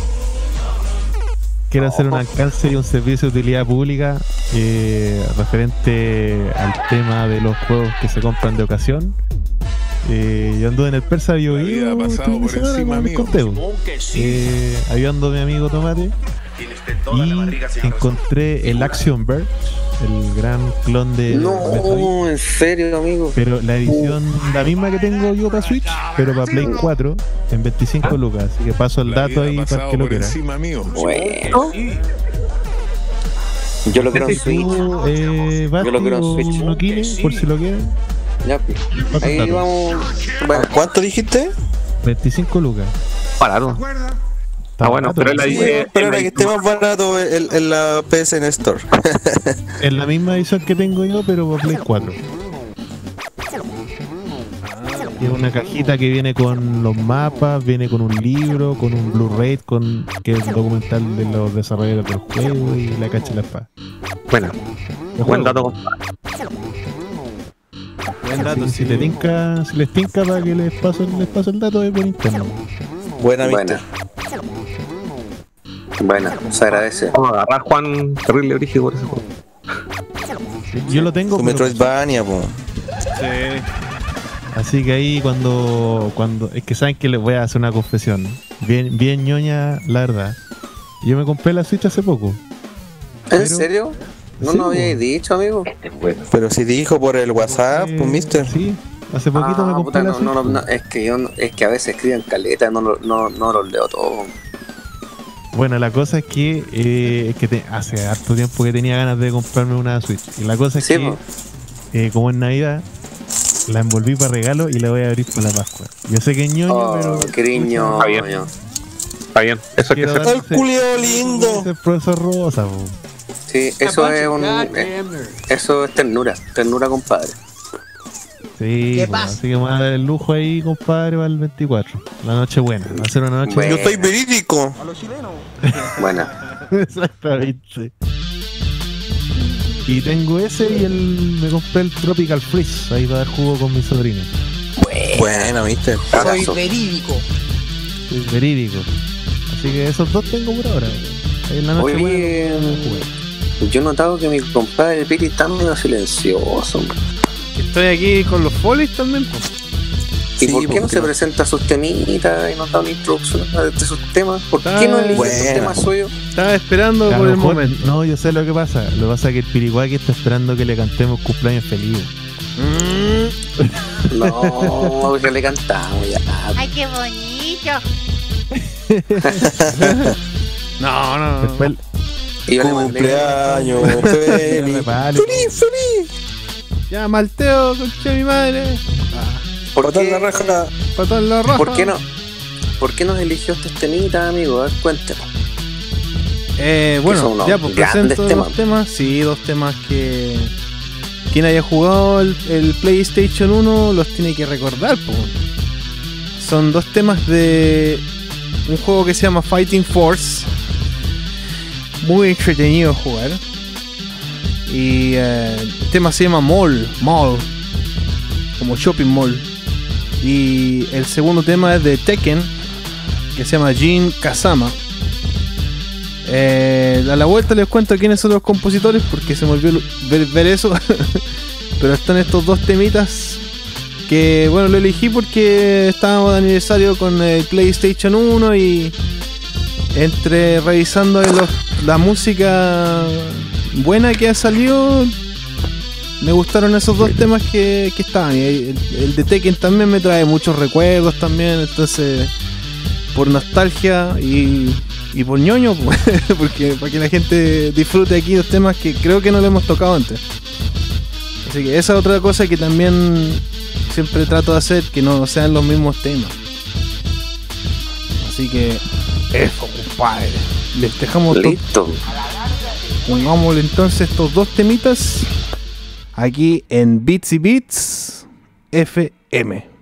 Quiero hacer un alcance y un servicio de utilidad pública eh, referente al tema de los juegos que se compran de ocasión. Eh, yo ando en el Persa Bio vida ha pasado por encima mío. eh, ayudando a mi amigo Tomate y encontré el Action Verge, el gran clon de Metroid. No, en serio, amigo. Pero la edición, la misma que tengo yo para Switch, pero para Play 4, en 25 lucas. Así que paso el dato ahí para que lo quiera. Bueno. Yo lo quiero en Switch. Eh, Yo lo quiero en Switch. no quiere, por si lo quieren. Ya, pues. Ahí vamos. Bueno, ¿Cuánto dijiste? 25 lucas. Barato. Ah, bueno, pero la Sí, dice. pero ahora que esté más barato en, en la PSN Store. <laughs> Es la misma edición que tengo yo, pero para Play 4. Y es una cajita que viene con los mapas, viene con un libro, con un Blu-ray, con que es el documental de los desarrolladores del juego y la cacha de la espada. Buena. El Buen dato. Buen dato, Si, sí. si le tinca, si les tinca para que les paso, les paso el dato es por internet. Buena, buena. mister. Buena, se agradece. Vamos a agarrar Juan terrible origen por ese juego. Yo lo tengo, pero- Metroidvania, po. así que ahí cuando, cuando, es que saben que les voy a hacer una confesión, bien, bien ñoña, la verdad. Yo me compré la Switch hace poco. ¿En Pero- serio? ¿No Sí, po. dicho, amigo? Pero si dijo por el WhatsApp, pues, mister. Sí, hace poquito me Ah, compré puta, la no, Switch. no, no, no, es que yo no- es que a veces escriben caleta, no, lo- no, no los leo todos. Bueno, la cosa es que, eh, es que te- hace harto tiempo que tenía ganas de comprarme una Switch. Y la cosa es Sí, que, eh, como es Navidad, la envolví para regalo y la voy a abrir para la Pascua. Yo sé que es ñoño, Oh, pero. cariño. Está bien. Está bien. Eso es que se. ¡El culiao lindo! Es el profesor Rosa, po. Sí, eso es un. eh, Eso es ternura, ternura, compadre. Sí, ¿Qué pasa? así que me voy a dar el lujo ahí, compadre, para el 24. La noche buena. Va a ser una noche Bueno. Yo estoy verídico. <laughs> Buena. <laughs> Exactamente. Y tengo ese y el me compré el Tropical Freeze ahí para dar jugo con mis sobrinos. Buena, mister. Soy verídico. Es verídico. Así que esos dos tengo por ahora. Ahí en la noche Oye, buena, vamos a jugar. Yo he notado que mi compadre Piri está medio silencioso. Estoy aquí con los folies también. ¿Y Sí, por qué no se no- presenta sus temitas y nos da una introducción de sus temas? ¿Por qué no elige buena. sus temas suyos? Estaba esperando por el mejor- momento. No, yo sé lo que pasa. Lo que pasa es que el Piriguaki está esperando que le cantemos cumpleaños feliz. Mm, No, que le cantamos ya. Ay, qué bonito. <laughs> No, no, no. Después Y yo le mandé- Cumpleaños. <laughs> ¡Feliz, feliz! Ya, Malteo, concha de mi madre. ¿Por qué, la raja. La roja. ¿Por qué no? ¿Por qué nos eligió estos temitas, amigo? A ver, cuéntanos. Eh, bueno, ya pues presento temas. dos temas. Sí, dos temas que quien haya jugado el, el PlayStation 1 los tiene que recordar. po. Son dos temas de un juego que se llama Fighting Force. Muy entretenido jugar. Y eh, el tema se llama Mall, Mall, como Shopping Mall. Y el segundo tema es de Tekken, que se llama Jin Kazama. Eh, a la vuelta les cuento quiénes son los compositores porque se me olvidó ver, eso. <laughs> Pero están estos dos temitas que, bueno, lo elegí porque estábamos de aniversario con el PlayStation 1 y entre revisando la música buena que ha salido, me gustaron esos dos temas que, que estaban. El, el de Tekken también me trae muchos recuerdos también, entonces por nostalgia y, y por ñoño, <laughs> pues, porque para que la gente disfrute aquí los temas que creo que no le hemos tocado antes. Así que esa es otra cosa que también siempre trato de hacer, que no sean los mismos temas. Así que eso, compadre. Les dejamos to- Listo. Pongámosle entonces estos dos temitas aquí en Beats y Beats FM.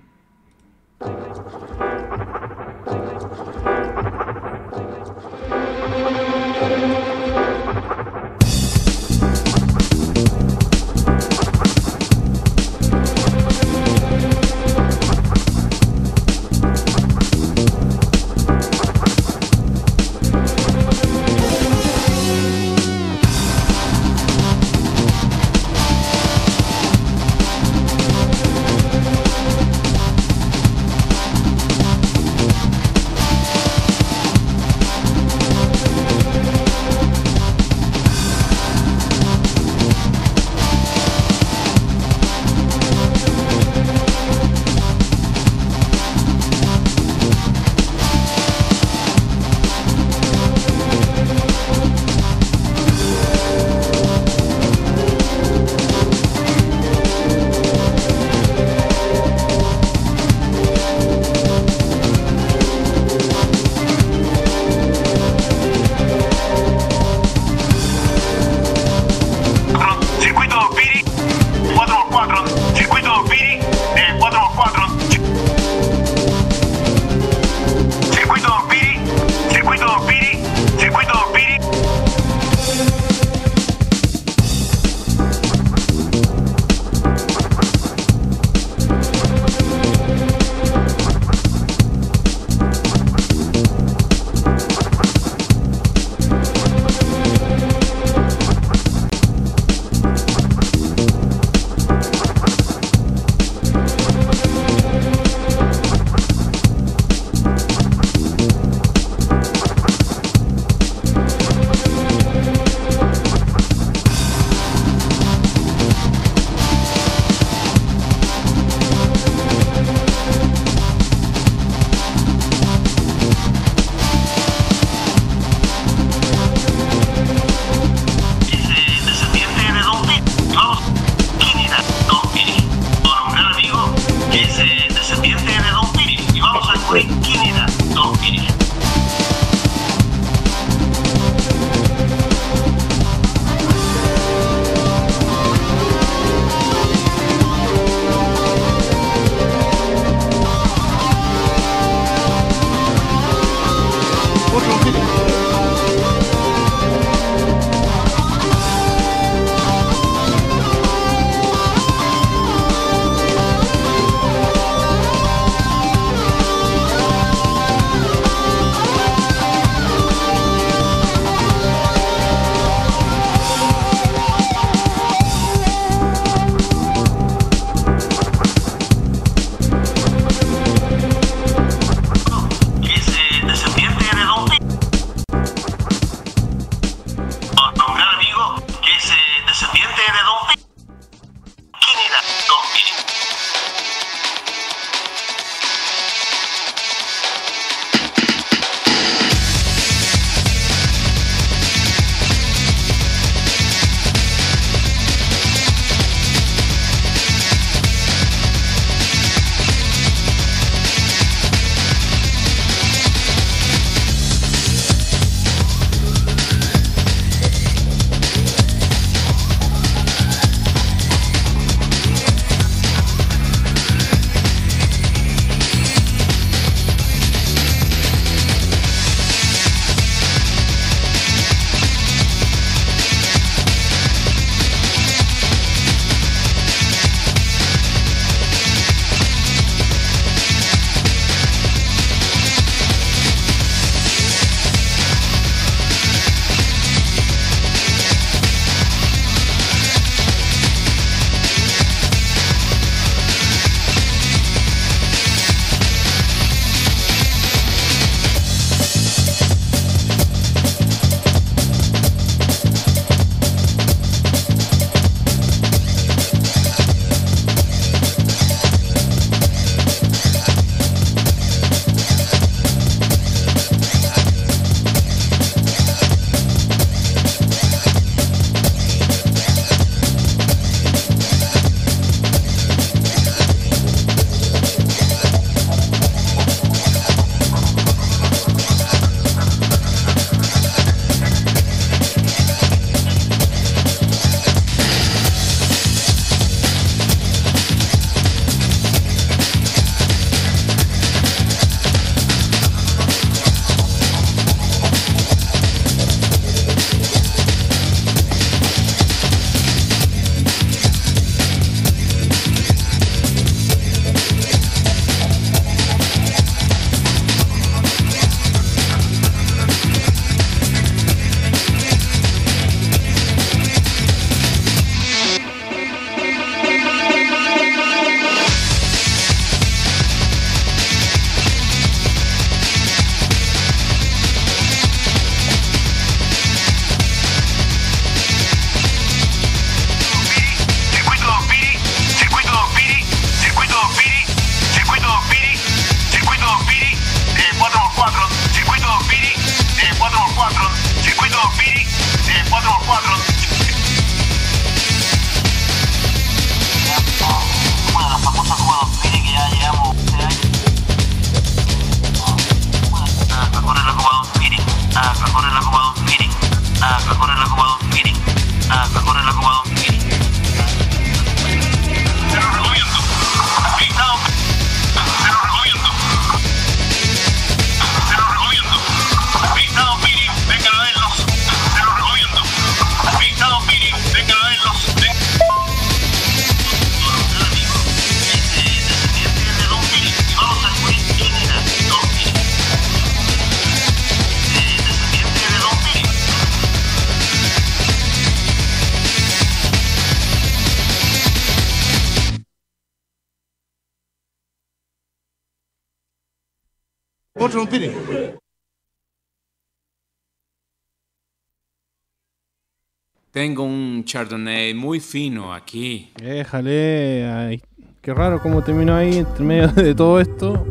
Chardonnay muy fino aquí. Déjale. ay, qué raro cómo terminó ahí entre medio de todo esto.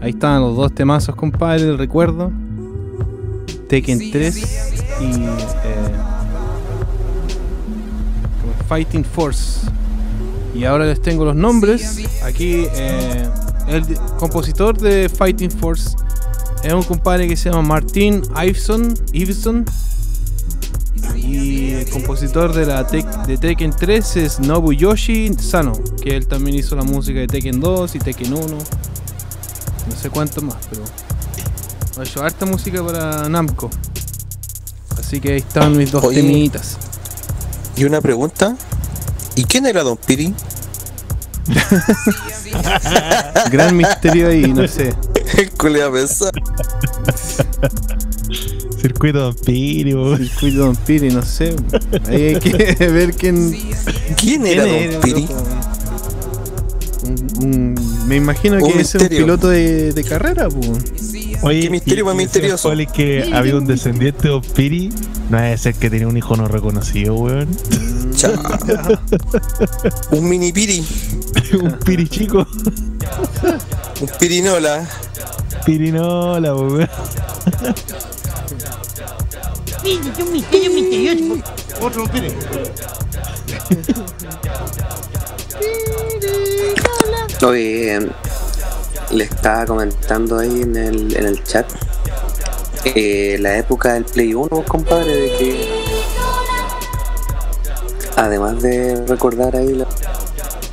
Ahí estaban los dos temazos, compadre, del recuerdo. Tekken 3 y eh, Fighting Force. Y ahora les tengo los nombres. Aquí eh, el compositor de Fighting Force es un compadre que se llama Martin Iveson. Iveson compositor de la Tek- de Tekken 3 es Nobuyoshi Sano, que él también hizo la música de Tekken 2 y Tekken 1. No sé cuánto más, pero ha hecho harta música para Namco. Así que ahí están mis dos Oye. temitas. Y una pregunta. ¿Y quién era Don Piri? <laughs> Gran misterio ahí, no sé. ¿Qué a pensar? Circuito Don Piri, po. Circuito Don Piri, no sé. Ahí hay que <laughs> ver quién. ¿Quién era Don Piri? loco? Un- un- me imagino Un que es un piloto de, de carrera, pues. Oye, Qué misterio más misterioso. Poli que había un descendiente de Don Piri. No debe ser que tenía un hijo no reconocido, weón. Chao. Un mini Piri. <laughs> un Piri chico. Un Pirinola. Pirinola, weón. Pídete un misterio misterioso. Otro Piri. Oye, le estaba comentando ahí en el, en el chat eh, la época del Play 1, compadre, de que además de recordar ahí la,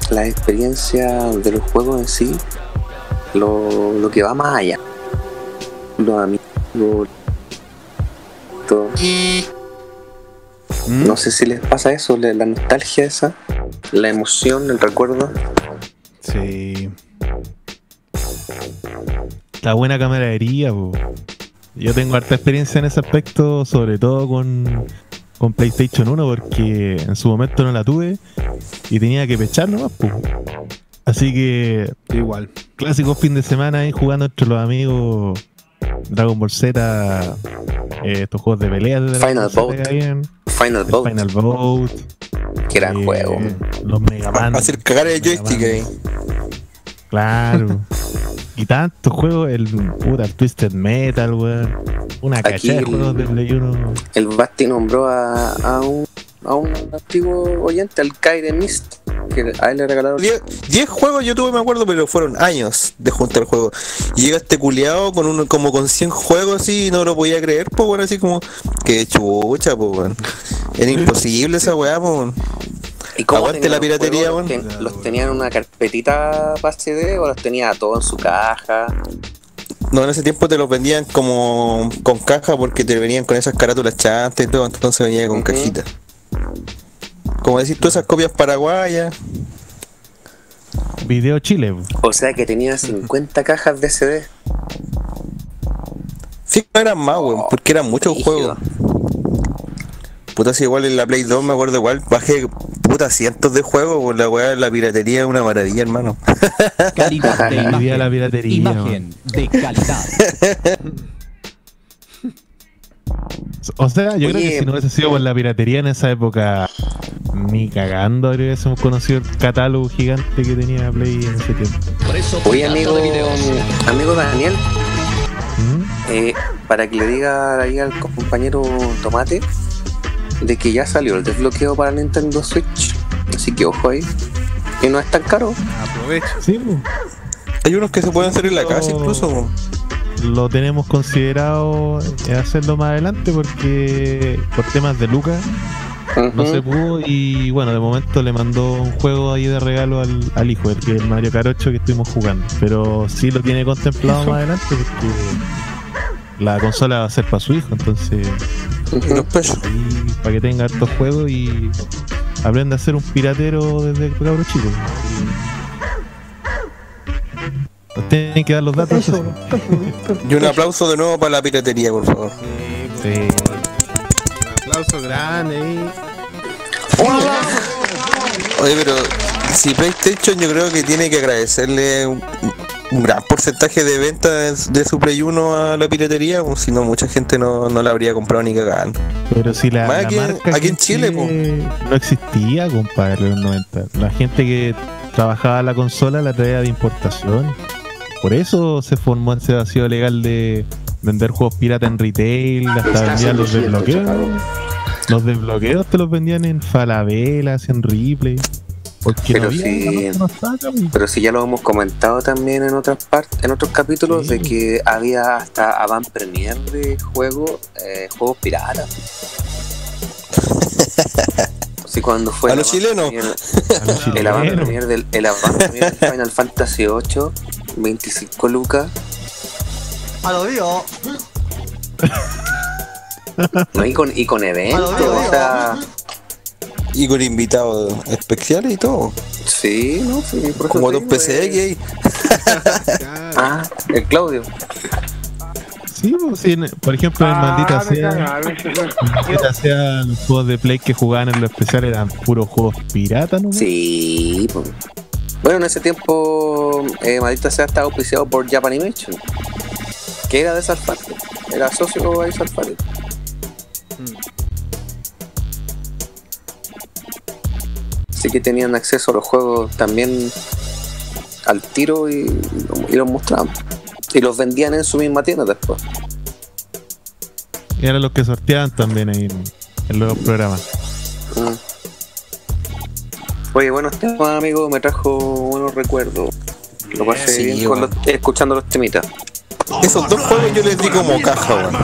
la experiencia de los juegos en sí, lo, lo que va más allá, los amigos, todo. No sé si les pasa eso, la la nostalgia esa, la emoción, el recuerdo. Sí. La buena camaradería, po. Yo tengo harta experiencia en ese aspecto, sobre todo con, con PlayStation 1, porque en su momento no la tuve y tenía que pechar nomás, po. Así que. Igual. Clásico fin de semana ahí jugando entre los amigos Dragon Ball Z, eh, estos juegos de peleas de Final Boat. Final El Boat. Final Boat. Que gran eh, juego. Los Mega Man. Hacer cagar el joystick ahí. Claro. y tantos juegos, el puta el Twisted Metal, weón. Una cachada de el- juegos de Play 1. El Basti nombró a, a un, a un antiguo oyente, al Kaire Mist, que a él le regalaron 10 juegos yo tuve, me acuerdo, pero fueron años de juntar el juego. Y llega este culiado con uno, como con 100 juegos así y no lo podía creer, pues bueno, así como, que chucha, pues bueno. Era imposible esa weá, pues. ¿Y cómo Aguante la piratería, juegos? weón. ¿Los, ten- los tenían en una carpetita para CD o los tenía todo en su caja? No, en ese tiempo te los vendían como con caja porque te venían con esas carátulas chantas y todo, entonces venía con cajita. Como decís tú, esas copias paraguayas. Video Chile. O sea que tenía 50 cajas de CD. Sí, no eran más, weón, porque eran muchos juegos. Puta, si igual en la Play 2 me acuerdo igual, bajé puta cientos de juegos, por la weá, la piratería es una maravilla, hermano. Calidad de <laughs> Vivía imagen. la piratería. Imagen de calidad. <laughs> O sea, yo creo que si no hubiese sido por la piratería en esa época, ni cagando hubiésemos conocido el catálogo gigante que tenía Play en ese tiempo. Oye, amigo, amigo Daniel, eh, para que le diga ahí al compañero Tomate de que ya salió el desbloqueo para Nintendo Switch. Así que ojo ahí. Y no es tan caro. Aprovecho. Sí. Hay unos que se pueden hacer en la casa incluso. Lo tenemos considerado eh, hacerlo más adelante porque por temas de Lucas no se pudo y bueno, de momento le mandó un juego ahí de regalo al, al hijo, el que el Mario 8 que estuvimos jugando. Pero sí lo tiene contemplado más adelante porque la consola va a ser para su hijo, entonces para que tenga hartos juegos y aprenda a ser un piratero desde cabro chico. Nos tienen que dar los datos. eso. Y un aplauso de nuevo para la piratería, por favor. Sí. Un aplauso grande. Oye, pero si PlayStation yo creo que tiene que agradecerle un- un gran porcentaje de ventas de su Play 1 a la piratería, o si no, mucha gente no, no la habría comprado ni cagando. Pero si la, Más la aquí- marca aquí en Chile, no existía, compadre, en los 90. La gente que trabajaba la consola la traía de importación. Por eso se formó ese vacío legal de vender juegos pirata en retail, hasta vendían los desbloqueos. Los desbloqueos te los vendían en falabelas, en replay. Porque Pero no po. Pero sí ya lo hemos comentado también en otras partes, en otros capítulos, de que había hasta avant premier de juegos, eh, juegos piratas. <laughs> Así cuando fue A <laughs> el los chilenos. el avant premier del el avant premier del Final Fantasy 8, 25 lucas. A lo digo. No, y con, y con eventos, o sea, Y con invitados especiales y todo. sí, no, sí, por Como dos PCX eh, ahí. <laughs> Ah, el Claudio. Sí, pues, sí, en- por ejemplo, en Maldita sea, Maldita sea, los juegos de Play que jugaban en lo especial eran puros juegos piratas, ¿no? Sí, po. bueno, en ese tiempo, eh, Maldita sea estaba auspiciado por Japanimation, que era de Salfate, era socio de Salfate. Así que tenían acceso a los juegos también al tiro y, y los mostraban. Y los vendían en su misma tienda después. Y eran los que sorteaban también ahí en, en los programas. Mm. Oye, buenos temas, amigo. Me trajo buenos recuerdos. Lo pasé Sí, bien con los- escuchando los temitas. Esos dos juegos yo les di como caja, weón.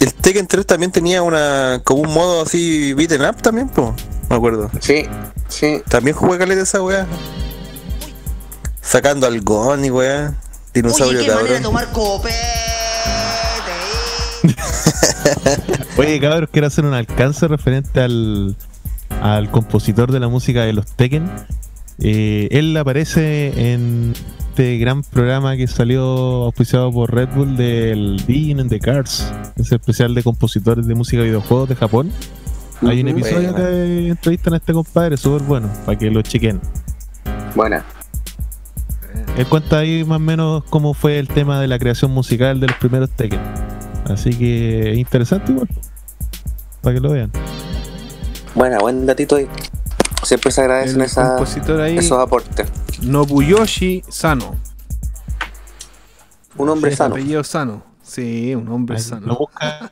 El Tekken 3 también tenía una como un modo así beaten up también, po. Me acuerdo. Sí, sí. También jugué caleta esa weá. Sacando al Gon y weá. Dinosaurio cabrón. tomar copete. <laughs> Oye, cabros, quiero hacer un alcance referente al, al compositor de la música de los Tekken. Eh, él aparece en este gran programa que salió auspiciado por Red Bull del Digging in the Cars, ese especial de compositores de música de videojuegos de Japón. Hay un episodio Buena. que entrevistan a este compadre, súper bueno, para que lo chequen. Buena. Él cuenta ahí más o menos cómo fue el tema de la creación musical de los primeros Tekken. Así que es interesante igual. Para que lo vean. Buena, buen datito ahí. Siempre se agradecen El esa- compositor ahí- esos aportes. Nobuyoshi Sano. Un hombre Sí, sano. Apellido Sano. Sí, un hombre Ahí sano. Lo busca.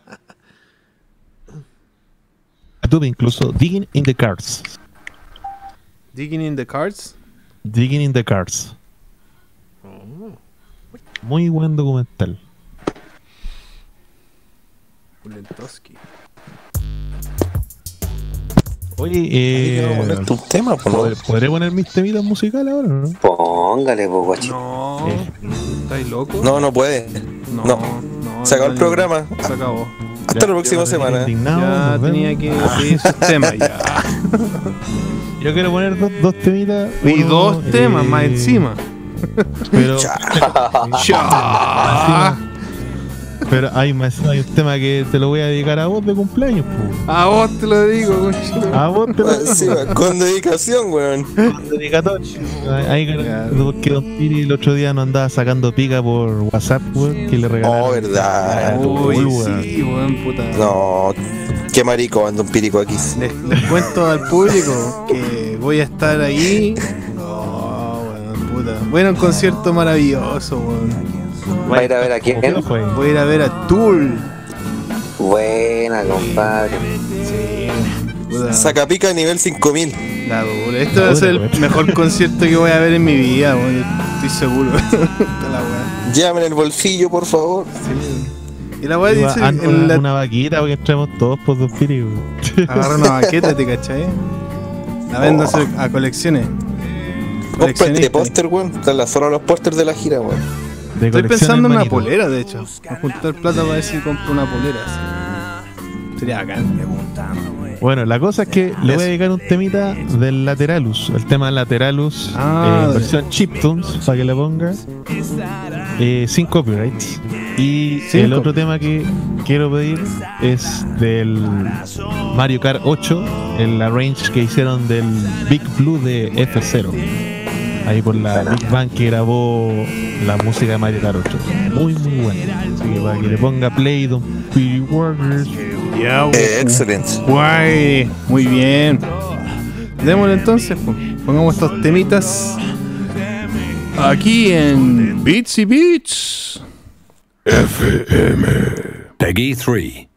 YouTube incluso Digging in the Cars. Digging in the Cards. Digging in the Cars. Muy buen documental. Oye, eh, poner tu tema, po, ¿no? ¿podré, podré poner mis temitas musicales ahora o no? Póngale, po, guachito. No, Eh, ¿estáis loco? No, no puede. no. no. no, Se acabó el programa. Se acabó. Hasta Ya, la próxima semana. ya tenía que pedir sus temas ya. <laughs> Yo quiero poner dos, dos temitas. Y uno, dos temas eh, más encima. Pero, Ya. <laughs> pero hay más hay un tema que te lo voy a dedicar a vos de cumpleaños, po. A vos te lo digo, conchito. A vos te lo <laughs> Encima, con dedicación, weón. con dedicatoria. Ahí porque Don Piri el otro día nos andaba sacando pica por WhatsApp, weón, que le regalaron. Oh, verdad. Uy, Full, weón. sí, weón, puta. No, qué marico anda un pirico aquí. Les, les cuento al público que voy a estar ahí. Puta. A un concierto maravilloso, weón. ¿Va a ir a ver a quién? Voy a ir a ver a Tool. Buena, compadre. Puta, Saca pica nivel 5000. la dura. Este va a ser el mejor concierto que voy a ver en mi vida, weón. Estoy seguro. <laughs> Llame en el bolsillo, por favor. Y la weá dice Ah, en una, la- una vaquita porque entremos todos por Don Piri, weón. Agarra una <laughs> baqueta, ¿te cachai? La vendo a colecciones. Compra este Coleccionista. póster, weón. Están las solo los pósters de la gira, weón. Estoy pensando en una manito. polera, de hecho. A juntar plata para ver si compro una polera. así. Sería bacán. Bueno, la cosa es que le voy a dedicar un temita del Lateralus, el tema Lateralus, Ah, eh, versión chiptunes, para que le ponga, eh, sin copyrights. Y Sin el otro tema que quiero pedir es del Mario Kart 8, el arrange que hicieron del Big Blue de F0. Ahí por la Big Bang que grabó la música de Mario 8. Muy, muy buena. Así que para que le ponga play, Don Warners. Ya, Eh, excelente. Guay, muy bien. Démosle entonces, pues. pongamos estos temitas aquí en Beats y Beats. FM. Peggy 3.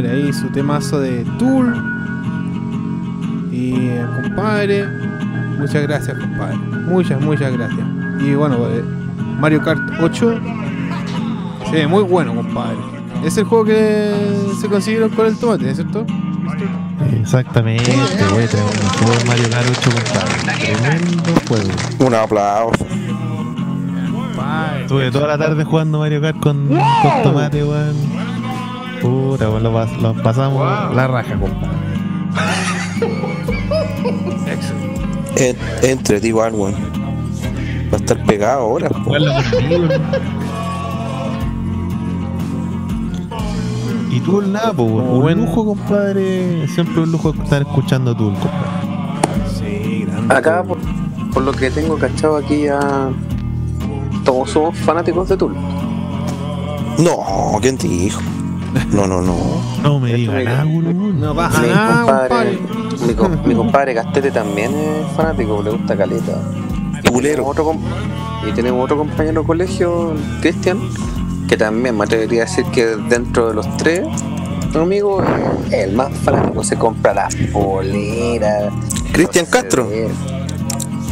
Compadre. Ahí su temazo de Tool. Y eh, compadre, muchas gracias, compadre. Muchas, muchas gracias. Y bueno, eh, Mario Kart 8. Sí, muy bueno, compadre. Es el juego que se consiguieron con el tomate, ¿cierto? Exactamente, güey. Tremendo juego Mario Kart 8, compadre. Tremendo juego. Un aplauso. Estuve toda la tarde jugando Mario Kart con, con tomate, weón. Puta, weón, lo, lo pasamos la raja, compadre. <laughs> En- Entre igual, weón. Va a estar pegado ahora. Y Tool nada, po, weón. un buen- lujo, compadre. Siempre un lujo estar escuchando Tool, compadre. Sí, grande. Acá, por, por lo que tengo cachado aquí, ya todos somos fanáticos de Tool. No, ¿quién te dijo? No, no, no. No me digas nada. No pasa Mi nada, compadre, compadre. mi, com- mi compadre Castete también es fanático, le gusta caleta. Y Tulero. tenemos otro, y tenemos otro compañero de colegio, Cristian, que también me atrevería a decir que dentro de los tres, amigo, es el más fanático, se compra las poleras. Cristian Castro.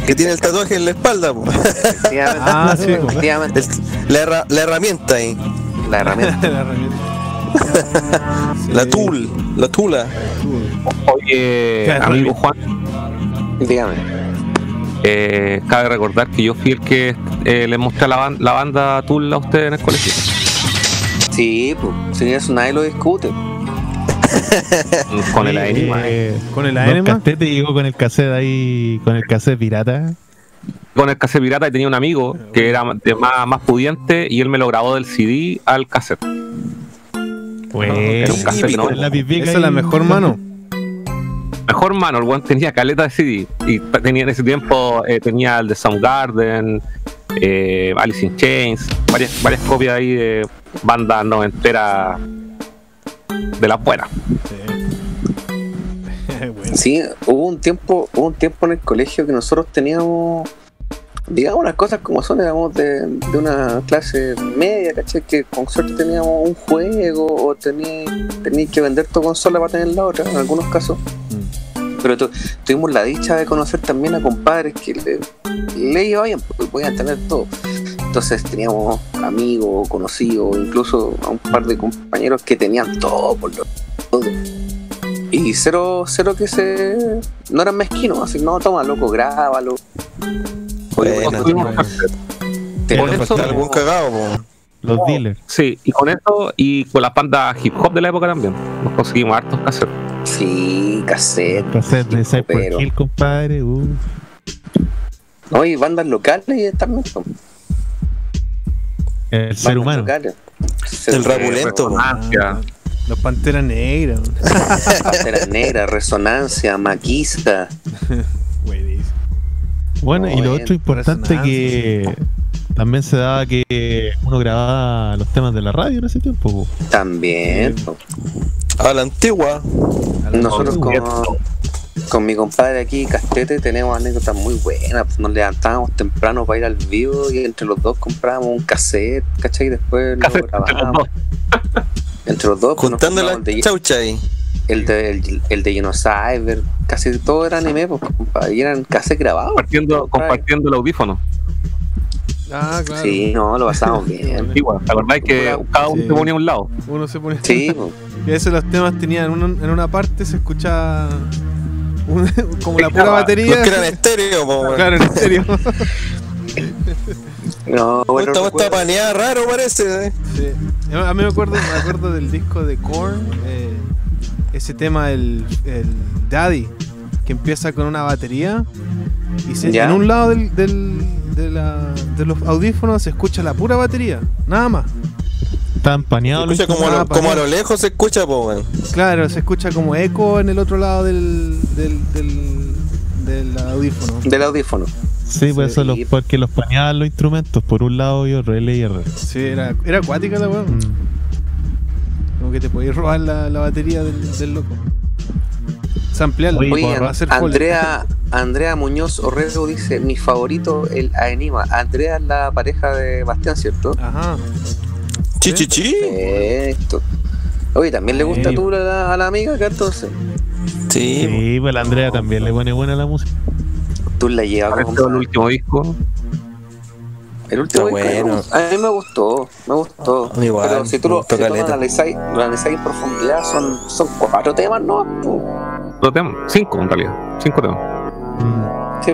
Que tiene el tatuaje en la espalda, po. Efectivamente, Ah, sí, El- la, herra- la herramienta ahí. la herramienta. <laughs> La herramienta. La tool. La tula. Oye, amigo Juan, Dígame. eh, cabe recordar que yo fui el que eh, le mostré la, ban- la banda Tool a ustedes en el colegio. Sí, pues, si eso nadie lo discute. <laughs> Con el Sí, Enigma. eh, Con el Aenema. Castete llegó con el cassette ahí, con el cassette pirata. Con el cassette pirata y tenía un amigo que era de más, más pudiente y él me lo grabó del CD al cassette. ¿No? la Esa es la mejor mano. Mejor mano, el buen tenía caleta de CD. Y tenía en ese tiempo, eh, tenía el de Soundgarden, eh, Alice in Chains, varias, varias copias ahí de bandas noventeras de la buena. <laughs> Bueno. Sí, hubo un tiempo, hubo un tiempo en el colegio que nosotros teníamos, digamos las cosas como son, éramos de, de una clase media, ¿cachai? Que con suerte teníamos un juego o tenías tenías que vender tu consola para tener la otra, en algunos casos. Pero tu- tuvimos la dicha de conocer también a compadres que le, le iba bien, porque podían tener todo. Entonces teníamos amigos, conocidos, incluso a un par de compañeros que tenían todo por lo todo. Y cero, cero que se. No eran mezquinos, así, no, toma, loco, grábalo. Buena. Eso- algún cagado, po. Los dealers. Sí, y con eso y con las bandas hip hop de la época también. Nos conseguimos hartos cassettes. Sí, cassette. Cassette de Cypress pero- Hill, compadre. Uh. No, y bandas locales también. po. El ser Bandas humano. locales. El rapulento, po. Resonancia. Los panteras negras. Pantera Negra, Resonancia, Maquista. <laughs> Bueno, y lo otro importante que también se daba que uno grababa los temas de la radio en ese tiempo. po. También. po. A la antigua. Nosotros Oh, con, con mi compadre aquí, Castete, tenemos anécdotas muy buenas. pues, Nos levantábamos temprano para ir al vivo y entre los dos comprábamos un cassette, ¿cachai? Y después lo Cassette entre los grabábamos. dos. Entre los dos. pues, nos Juntando la chaucha ahí. El de, el, el de Genocyber, casi todo era anime, pues, compadre, y eran casi grabados. Compartiendo, compartiendo el audífono. Ah, claro. Sí, no, lo pasábamos bien. Igual, ¿te acordáis que cada uno Sí. se ponía a un lado? Uno se pone. Sí, pues, Y eso los temas tenían uno- en una parte se escuchaba un- <laughs> como la pura batería. Los que eran estéreo, po. Claro, en serio. <laughs> no, bueno, Esta está paneada raro, parece. eh. Sí. A mí me acuerdo, me acuerdo del disco de Korn, eh, ese tema, el, el Daddy, que empieza con una batería y se- Ya. en un lado del, del- de, la- de los audífonos se escucha la pura batería, nada más. Estaban Se paneados los escucha como, a lo, como a paneado. lo lejos se escucha, po, weón. Claro, se escucha como eco en el otro lado del, del, del, del audífono. del audífono. Sí, pues eso, los, porque los paneaban los instrumentos por un lado y otro, L y R. Sí, era, era acuática la weá. Mm. Como que te podías robar la, la batería del, del loco. Samplearla. Oye, hacer. Andrea, Andrea Muñoz Orrego dice, mi favorito, el Aenima. Andrea es la pareja de Bastián, ¿cierto? Ajá. Chichichi. Perfecto. Oye, también le gusta Sí. tú a la, a la amiga acá entonces. Sí, Sí, pues la Andrea también le pone buena la música. Tú la llevas con el último disco. El último Está disco, bueno. A mí me gustó, me gustó. Igual, Pero si tú lo, si tú lo analizáis, lo analizáis en profundidad, son, son cuatro temas, ¿no? Dos temas, cinco en realidad. Cinco temas. Sí.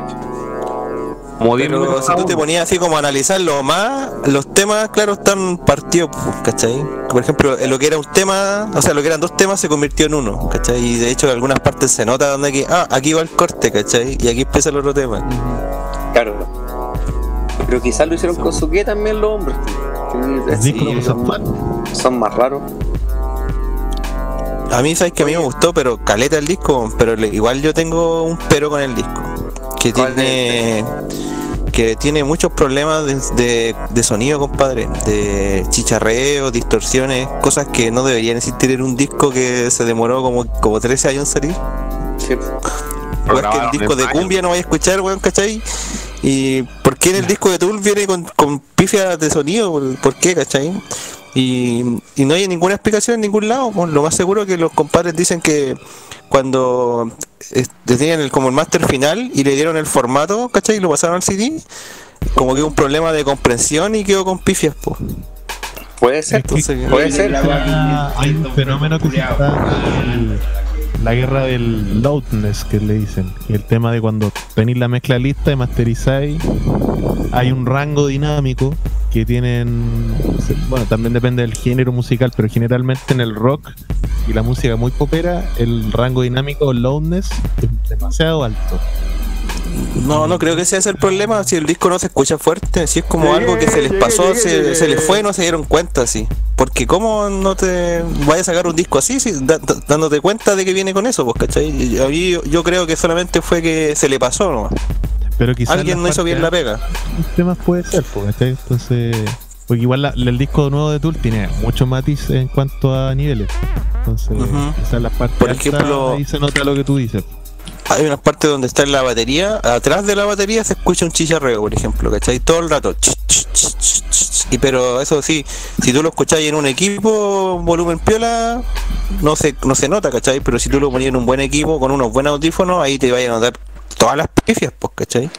Como Pero si tú te ponías así como a analizarlo más, los temas, claro, están partidos, pues, ¿cachai? Por ejemplo, en lo que era un tema, o sea, lo que eran dos temas se convirtió en uno, ¿cachai? Y de hecho en algunas partes se nota donde aquí, ah, aquí va el corte, ¿cachai? Y aquí empieza el otro tema. Claro. Pero quizás lo hicieron con su que también los hombres. Los Sí, son son, son más raros. A mí, sabes que a mí me gustó, pero caleta el disco, pero le- igual yo tengo un pero con el disco. Que ¿Cuál tiene que tiene muchos problemas de, de- de sonido, compadre, de chicharreo, distorsiones, cosas que no deberían existir en un disco que se demoró como, como 13 años en salir. Sí. Pues que el disco de cumbia no vaya a escuchar, weón, ¿cachai? ¿Y qué en el disco de Tool viene con, con pifias de sonido? ¿Por- ¿Por qué, cachai? Y, y no hay ninguna explicación en ningún lado. pues, Lo más seguro es que los compadres dicen que cuando tenían el, como el máster final y le dieron el formato, ¿cachai? Y lo pasaron al CD, como que un problema de comprensión y quedó con pifias, pues. Puede ser, Entonces, puede ser. Hay un fenómeno que se está el- la guerra del loudness que le dicen y el tema de cuando tenéis la mezcla lista y masterizáis hay un rango dinámico que tienen bueno también depende del género musical pero generalmente en el rock y la música muy popera el rango dinámico loudness es demasiado alto No, no creo que sea ese el problema. Si el disco no se escucha fuerte, si es como algo que se les pasó, se, se les fue y no se dieron cuenta, así. Porque, ¿cómo no te vayas a sacar un disco así, si, da- da- dándote cuenta de que viene con eso? Pues, ¿cachai? Y a mí yo, yo creo que solamente fue que se le pasó nomás. pero quizás Alguien no hizo bien la pega. temas puede ser pues, entonces porque igual la- el disco nuevo de Tool tiene muchos matices en cuanto a niveles entonces Ujú. quizás las partes Por altas, ejemplo- ahí se nota lo que tú dices Hay unas partes donde está la batería, atrás de la batería se escucha un chicharreo, por ejemplo, ¿cachai? Todo el rato. ch, ch, ch. Y pero eso sí, si tú lo escucháis en un equipo, volumen piola, no se, no se nota, ¿cachai? Pero si tú lo ponías en un buen equipo, con unos buenos audífonos, ahí te vaya a notar todas las pifias, pues, ¿cachai?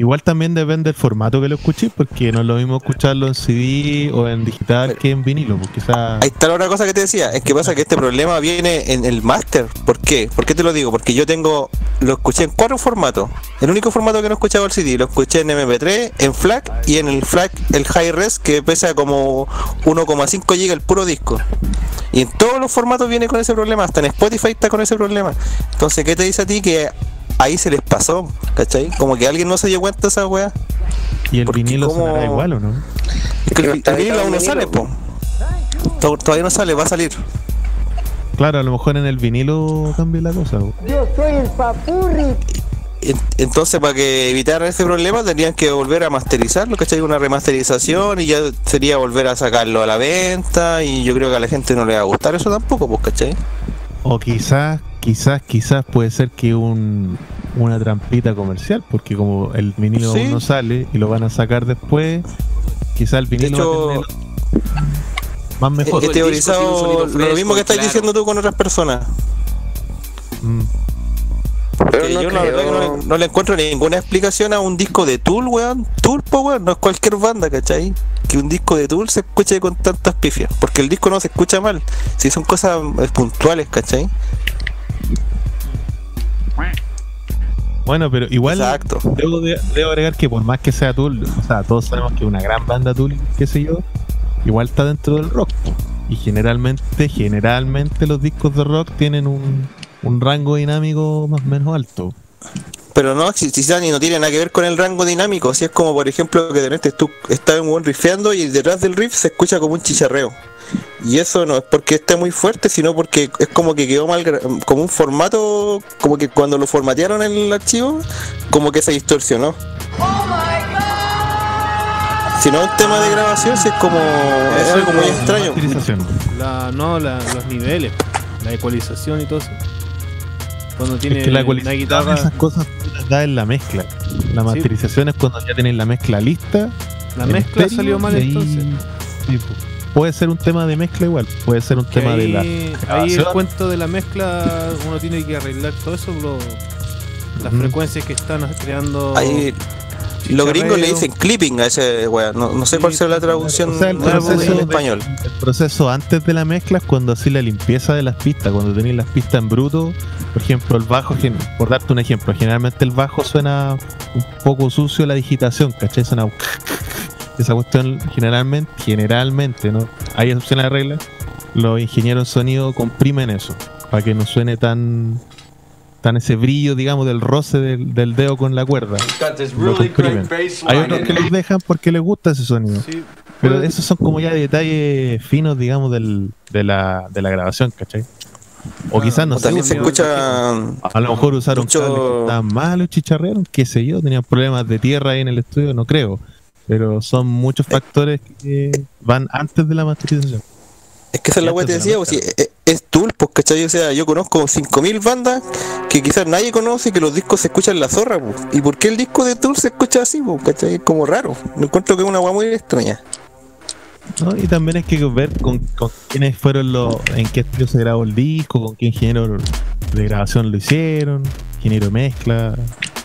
Igual también depende del formato que lo escuches porque no es lo mismo escucharlo en CD o en digital que en vinilo porque quizás Ahí está la otra cosa que te decía, es que pasa que este problema viene en el máster. ¿Por qué? ¿Por qué te lo digo? Porque yo tengo, lo escuché en cuatro formatos. El único formato que no escuchaba el CD, lo escuché en MP3, en FLAC y en el FLAC, el High Res, que pesa como 1,5 GB el puro disco. Y en todos los formatos viene con ese problema, hasta en Spotify está con ese problema. Entonces, ¿qué te dice a ti? Que ahí se les pasó, ¿cachai? Como que alguien no se dio cuenta de esa weá. y el porque vinilo como- sonará igual o no Es que el, vinilo aún no sale, po. To- Todavía no sale, va a salir. claro a lo mejor en el vinilo cambia la cosa po. Yo soy el papurri. En- Entonces, para que evitar ese problema, tendrían que volver a masterizarlo, ¿cachai? Una remasterización y ya sería volver a sacarlo a la venta. Y yo creo que a la gente no le va a gustar eso tampoco, pues, ¿cachai? o quizás quizás quizás puede ser que un una trampita comercial porque como el vinilo Sí. aún no sale y lo van a sacar después quizás el De vinilo hecho, va a tener más mejor he teorizado lo fresco, mismo que estás claro. diciendo tú con otras personas. Mm. Pero no yo la verdad que no le, no le encuentro ninguna explicación a un disco de Tool, weón. Tool, po, weón, no es cualquier banda, ¿cachai? Que un disco de Tool se escuche con tantas pifias. Porque el disco no se escucha mal. Si son cosas eh, puntuales, ¿cachai? Bueno, pero igual Exacto. debo, de- debo agregar que por más que sea Tool, o sea, todos sabemos que una gran banda Tool, qué sé yo, igual está dentro del rock. Y generalmente, generalmente los discos de rock tienen un, un rango dinámico más o menos alto. Pero no, si, si Dani no tiene nada que ver con el rango dinámico, si es como por ejemplo que de repente tú estás en un buen riffeando y detrás del riff se escucha como un chicharreo. Y eso no es porque esté muy fuerte, sino porque es como que quedó mal, gra- como un formato, como que cuando lo formatearon en el archivo, como que se distorsionó. Si no es un tema de grabación, si es como, es algo muy extraño. La, no, la- los niveles, la ecualización y todo eso. Cuando tiene Es que la una guitarra, esas cosas las das en la mezcla. La masterización es cuando ya tenéis la mezcla lista. la mezcla estéreo, salió mal entonces. Puede ser un tema de mezcla igual, puede ser un Que tema de la. ahí, el cuento de la mezcla, uno tiene que arreglar todo eso, lo- las frecuencias que están creando. Ahí los gringos le dicen clipping a ese weá. No, no sé cuál será la traducción O sea, el nueva proceso en de- español. El proceso antes de la mezcla es cuando así la limpieza de las pistas, cuando tenéis las pistas en bruto, por ejemplo, el bajo, por darte un ejemplo, generalmente el bajo suena un poco sucio la digitación, ¿cachai? Suena esa cuestión generalmente, generalmente, ¿no? Hay excepciones de regla, los ingenieros en sonido comprimen eso, para que no suene tan tan ese brillo, digamos, del roce del, del dedo con la cuerda. Lo comprimen. Hay otros que los dejan porque les gusta ese sonido. Sí. Pero esos son como ya detalles finos, digamos, del, de, la, de la grabación, ¿cachai? O quizás no O también se escucha a lo mejor usaron mucho- cables que estaban malos, chicharrearon, qué sé yo, tenían problemas de tierra ahí en el estudio, no creo. Pero son muchos factores que van antes de la masterización. Es que esa es la weá que te decía, pues, si es, es Tool, pues, ¿cachai? O sea, yo conozco 5000 bandas que quizás nadie conoce y que los discos se escuchan la zorra, pues. ¿Y por qué el disco de Tool se escucha así, pues, ¿cachai? Es como raro. Me encuentro que es una weá muy extraña. ¿no? Y también hay que ver con, con quiénes fueron los, en qué estudio se grabó el disco, con qué ingeniero de grabación lo hicieron, ingeniero mezcla.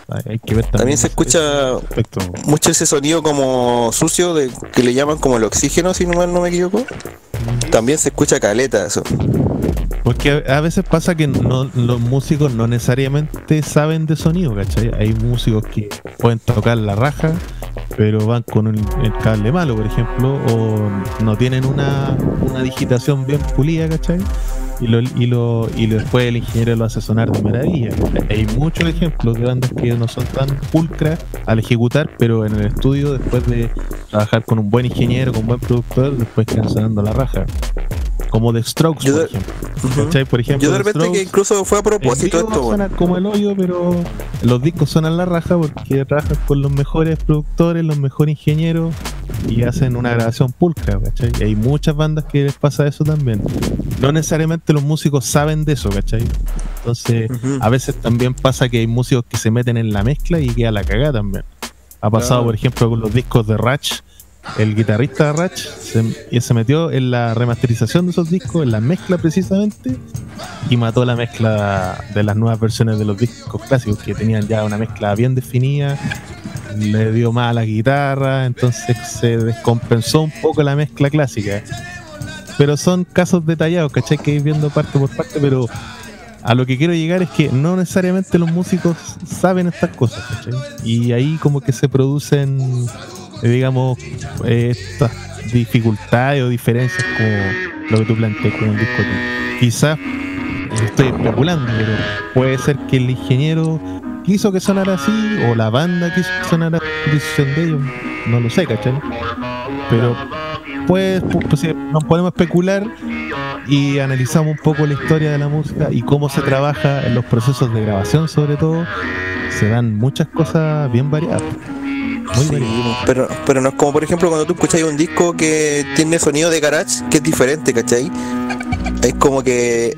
Hay hay que ver también. También se escucha mucho ese sonido como sucio de que le llaman como el oxígeno, si no no me equivoco. También se escucha caleta eso. Porque a a veces pasa que no, los músicos no necesariamente saben de sonido, ¿cachai? Hay músicos que pueden tocar la raja, pero van con un- el cable malo, por ejemplo, o no tienen una, una digitación bien pulida, ¿cachai? Y, lo, y, lo, y después el ingeniero lo hace sonar de maravilla. Hay muchos ejemplos de bandas que no son tan pulcras al ejecutar, pero en el estudio, después de trabajar con un buen ingeniero, con un buen productor, después quedan sonando la raja. Como The Strokes, por ejemplo. Ejemplo, Yo de repente que incluso fue a propósito esto, suena como el hoyo, pero los discos suenan la raja porque trabajan con los mejores productores, los mejores ingenieros y hacen una grabación pulcra, ¿cachai? Y hay muchas bandas que les pasa eso también. No necesariamente los músicos saben de eso, ¿cachai? Entonces, a veces también pasa que hay músicos que se meten en la mezcla y queda la cagada también. Ha pasado, Claro. por ejemplo, con los discos de Ratch. El guitarrista de Ratch se, y se metió en la remasterización de esos discos, en la mezcla precisamente, y mató la mezcla de las nuevas versiones de los discos clásicos que tenían ya una mezcla bien definida, le dio más a la guitarra, entonces se descompensó un poco la mezcla clásica. Pero son casos detallados, ¿cachai? Que ir viendo parte por parte, pero a lo que quiero llegar es que no necesariamente los músicos saben estas cosas, ¿cachai? Y ahí como que se producen, eh, digamos, eh, estas dificultades o diferencias como lo que tú planteas con el disco. Quizás estoy especulando, pero puede ser que el ingeniero quiso que sonara así o la banda quiso que sonara decisión de ellos. No lo sé, ¿cachai? Pero pues, pu- pues, nos podemos especular y analizamos un poco la historia de la música y cómo se trabaja en los procesos de grabación sobre todo, se dan muchas cosas bien variadas. Muy Sí, pero, pero no es como por ejemplo cuando tú escuchas un disco que tiene sonido de garage que es diferente, ¿cachai? Es como que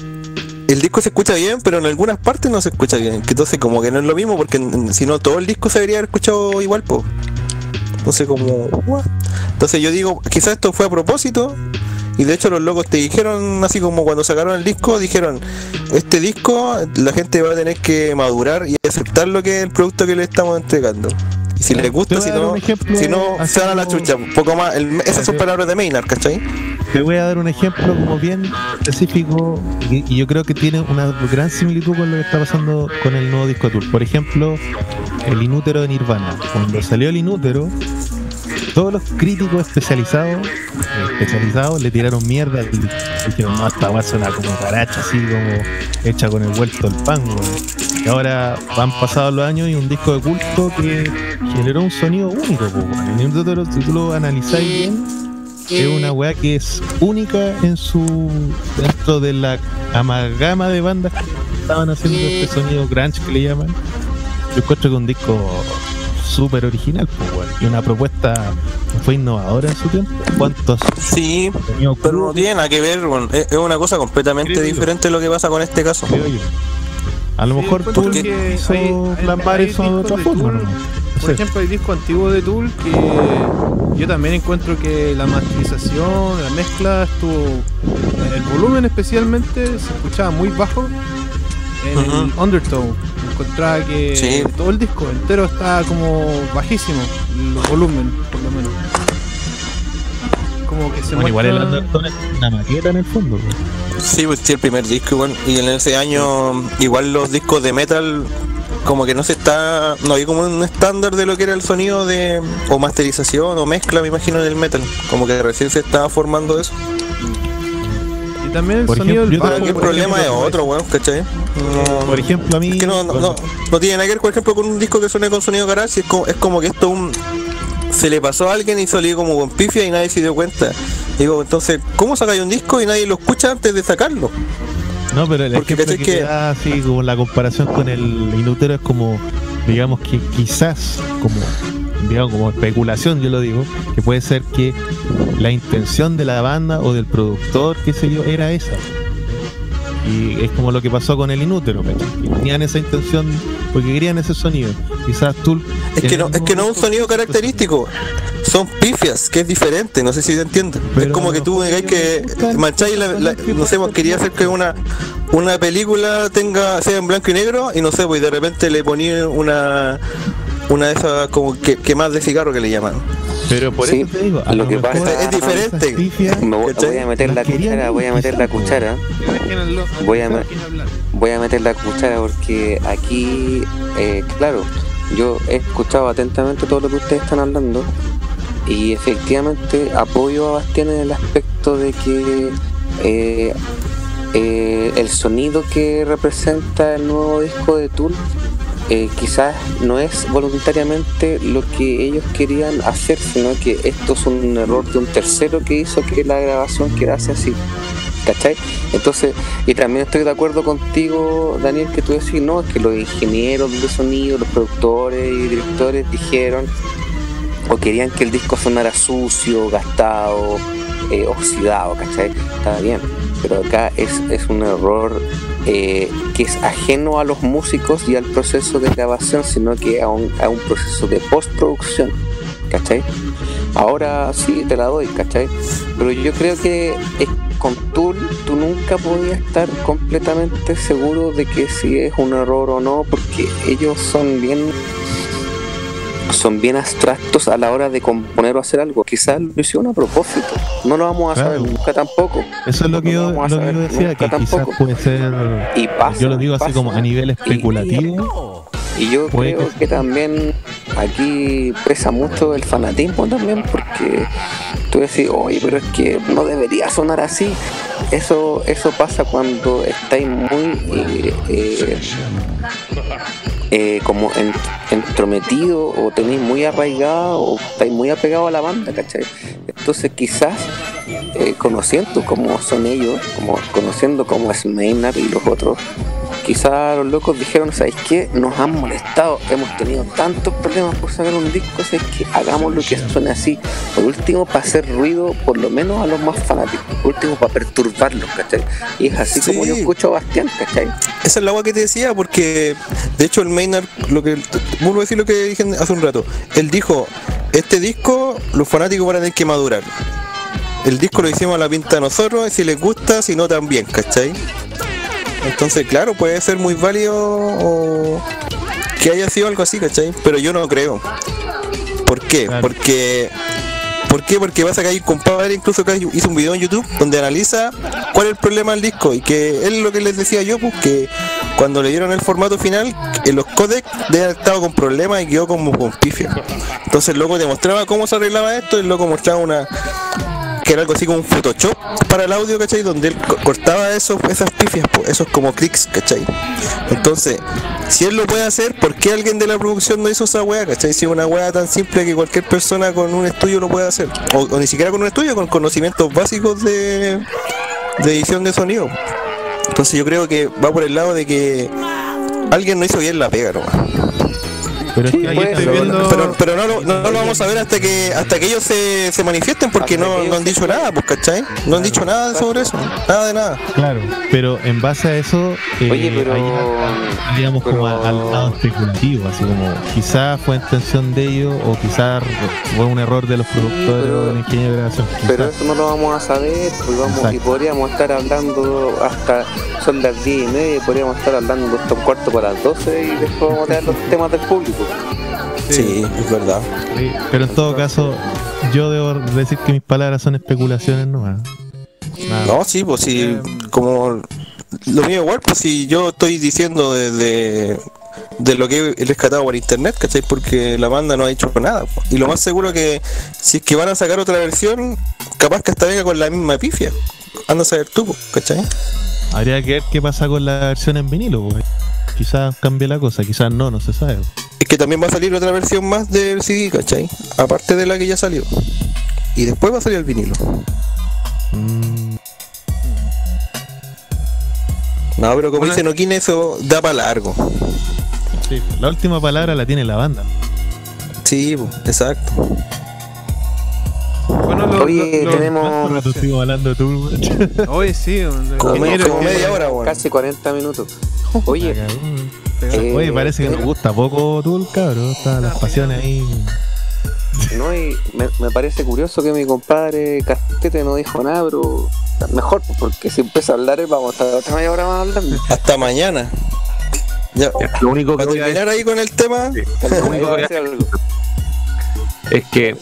el disco se escucha bien, pero en algunas partes no se escucha bien. Entonces como que no es lo mismo porque si no todo el disco se debería haber escuchado igual, po. Entonces como... what? Entonces yo digo, quizás esto fue a propósito. Y de hecho los locos te dijeron, así como cuando sacaron el disco, dijeron, este disco la gente va a tener que madurar y aceptar lo que es el producto que le estamos entregando. Si les gusta, si no, si no se van a la chucha. Un poco más, el- esas son palabras de Maynard, ¿cachai? Te voy a dar un ejemplo como bien específico y, y yo creo que tiene una gran similitud con lo que está pasando con el nuevo disco Tour. Por ejemplo, el inútero de Nirvana. Cuando salió el inútero, todos los críticos especializados especializados le tiraron mierda disco. Dijeron, no, esta weá como caracha, así como hecha con el vuelto del pan, weón". Y ahora han pasado los años y un disco de culto que generó un sonido único, weón. El si tú lo analizáis bien, es una weá que es única en su dentro de la amalgama de bandas que estaban haciendo este sonido grunge que le llaman. Yo encuentro que un disco súper original, pues, y una propuesta que fue innovadora en su tiempo. ¿Cuántos? Sí, pero no tiene nada que ver, bueno, es, es una cosa completamente diferente lo que pasa con este caso. A lo mejor tú porque hizo hay- hay- plasmar hay eso de otra forma. Tool, ¿no? Por ejemplo, hay discos antiguos de Tool que yo también encuentro que la masterización, la mezcla estuvo. El volumen especialmente se escuchaba muy bajo en el Undertow. Encontraba que Sí. todo el disco entero estaba como bajísimo, el volumen, por lo menos. Como que se Bueno, igual el Undertone es una maqueta en el fondo. pues. Sí, pues sí, el primer disco igual. Y en ese año, igual los discos de metal, como que no se está. No había como un estándar de lo que era el sonido de. o masterización o mezcla, me imagino, en el metal. Como que recién se estaba formando eso. Y también el Por sonido del ejemplo, yo bajo. Aquí el problema es otro, weón, ¿cachai? No- Por ejemplo, a mí. Es que no, no, no, no tiene nada que ver, por ejemplo, con un disco que suene con sonido garage. Es como, es como que esto un, se le pasó a alguien y salió como con pifia y nadie se dio cuenta. Digo, entonces, ¿cómo sacáis un disco y nadie lo escucha antes de sacarlo? No, pero el Porque, ejemplo ¿cachai que, da, así como la comparación con el inútero es como, digamos que quizás, como, digamos, como especulación, yo lo digo, que puede ser que la intención de la banda o del productor, qué sé yo, era esa. Y es como lo que pasó con el inútero, tenían esa intención porque querían ese sonido. Quizás tú. Es que no, es que no es un sonido característico. Son pifias, que es diferente, no sé si te entiendes. es como que tú digáis que mancháis la, la- no sé, pues, quería hacer que una una película tenga sea en blanco y negro y no sé, pues de repente le ponía una una de esas como que, que más de cigarro que le llaman. Pero por Sí, eso te digo, a lo lo que pasa- Es diferente. Me voy, voy a meter la cuchara, voy a meter la cuchara. Voy a. Voy a meter la cuchara porque aquí, eh, claro, yo he escuchado atentamente todo lo que ustedes están hablando y efectivamente apoyo a Bastián en el aspecto de que eh, eh, el sonido que representa el nuevo disco de Tool eh, quizás no es voluntariamente lo que ellos querían hacer, sino que esto es un error de un tercero que hizo que la grabación quedase así. ¿Cachai? Entonces, y también estoy de acuerdo contigo, Daniel, que tú decís, no, que los ingenieros de sonido, los productores y directores dijeron o querían que el disco sonara sucio, gastado, eh, oxidado, ¿cachai? Está bien, pero acá es, es un error eh, que es ajeno a los músicos y al proceso de grabación, sino que a un, a un proceso de postproducción, ¿cachai? Ahora sí te la doy, ¿cachai? Pero yo creo que con Tool tú nunca podías estar completamente seguro de que si es un error o no, porque ellos son bien son bien abstractos a la hora de componer o hacer algo. Quizás lo hicieron a propósito. No lo vamos a saber nunca tampoco. Eso es lo que No yo, lo que decía, que quizás puede ser. Y pasa, yo lo digo así como a nivel especulativo. Y yo creo que- que también aquí pesa mucho el fanatismo también, porque tú decís, oye, pero es que no debería sonar así. Eso, eso pasa cuando estáis muy eh, eh, eh, como en- entrometido o tenéis muy arraigado o estáis muy apegados a la banda, ¿cachai? Entonces quizás eh, conociendo cómo son ellos, como conociendo cómo es Maynard y los otros, quizás los locos dijeron, ¿sabes qué? Nos han molestado, hemos tenido tantos problemas por sacar un disco, ¿sabes qué? Hagamos lo que suene así. Por último, para hacer ruido, por lo menos a los más fanáticos. Por último, para perturbarlos, ¿cachai? Y es así como yo escucho a Bastián, ¿cachai? Esa es la agua que te decía, porque de hecho el Maynard, lo que vuelvo a decir lo que dije hace un rato, él dijo, este disco los fanáticos van a tener que madurar. El disco lo hicimos a la pinta de nosotros, y si les gusta, si no también, ¿cachai? Entonces, claro, puede ser muy válido o que haya sido algo así, ¿cachai? Pero yo no creo. ¿Por qué? Porque ¿Por qué? Porque pasa que hay un compadre incluso que hizo un video en YouTube donde analiza cuál es el problema del disco y que él lo que les decía yo, pues que cuando le dieron el formato final, en los codecs haber estado con problemas y quedó como con pifia. Entonces el loco demostraba cómo se arreglaba esto, el loco mostraba una que era algo así como un Photoshop para el audio, ¿cachai? Donde él co- cortaba esos, esas pifias, esos como clics, ¿cachai? Entonces, si él lo puede hacer, ¿por qué alguien de la producción no hizo esa weá, ¿cachai? Si es una weá tan simple que cualquier persona con un estudio lo puede hacer. O, o ni siquiera con un estudio, con conocimientos básicos de, de edición de sonido. Entonces yo creo que va por el lado de que alguien no hizo bien la pega nomás. Pero es Sí, que ahí puede estoy ser. viendo. pero, pero no, lo- no, lo vamos a ver hasta que hasta que ellos se, se manifiesten porque no, no han dicho nada, pues, ¿cachai? No han dicho nada sobre eso, nada de nada. Claro, pero en base a eso, eh, Oye, pero- ahí ya- digamos como pero- al lado especulativo, así como quizás fue intención de ellos o quizás fue un error de los productores pero- o del ingeniero de grabación. Pero eso no lo vamos a saber, pues vamos, Exacto. y podríamos estar hablando hasta, son las 10 y media, y podríamos estar hablando hasta un cuarto para las 12 y después vamos a tener los temas del público. Sí, es verdad. Pero en todo caso, yo debo decir que mis palabras son especulaciones nomás. Nada. No, sí, pues sí, como lo mío igual, pues si yo estoy diciendo desde de lo que he rescatado por internet, ¿cachai? Porque la banda no ha dicho nada. po. Y lo más seguro que si es que van a sacar otra versión, capaz que hasta venga con la misma pifia. Anda a saber tú, po, ¿cachai? Habría que ver qué pasa con la versión en vinilo, pues. Quizás cambie la cosa, quizás no, no se sabe. Es que también va a salir otra versión más del CD, ¿cachai? Aparte de la que ya salió. Y después va a salir el vinilo. Mm, No, pero como Bueno. dice Noquín, eso da para largo. sí, la última palabra la tiene la banda. Sí, exacto. Bueno, lo- Oye, lo- lo- tenemos ¿Cuánto rato sigo hablando tú, weón? <laughs> Oye, sí, un- Como, como media hora, weón. casi 40 minutos. Oye, eh, Oye, parece que nos gusta poco tú, cabrón. Están las pasiones ahí. no, y me, me parece curioso que mi compadre Castete no dijo nada, pero mejor, porque si empieza a hablar, vamos a estar otra media hora más hablando. Hasta mañana. Ya, Lo único que voy a terminar ahí con el tema, lo único que voy a Hacer algo. es que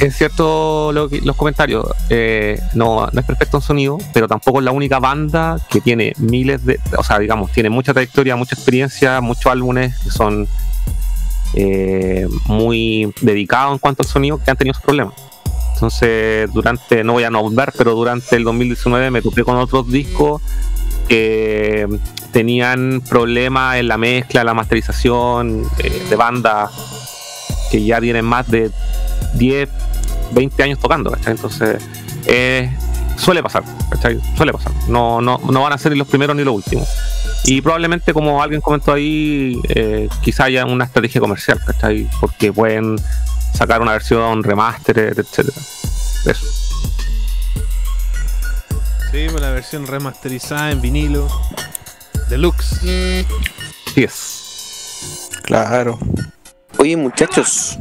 es cierto lo los comentarios. eh, no, no es perfecto en sonido, pero tampoco es la única banda que tiene miles de. O sea, digamos, tiene mucha trayectoria, mucha experiencia, muchos álbumes que son eh, muy dedicados en cuanto al sonido que han tenido sus problemas. Entonces, durante, no voy a nombrar, pero durante el 2019 me topé con otros discos que tenían problemas en la mezcla, la masterización eh, de bandas que ya tienen más de 10, 20 años tocando, ¿cachai? Entonces, eh, suele pasar, ¿cachai? Suele pasar. No, no, no van a ser ni los primeros ni los últimos. Y probablemente, como alguien comentó ahí, eh, quizá haya una estrategia comercial, ¿cachai? Porque pueden sacar una versión remaster, etcétera. Eso. Sí, pues la versión remasterizada en vinilo. Deluxe. Sí es. claro. Oye, muchachos,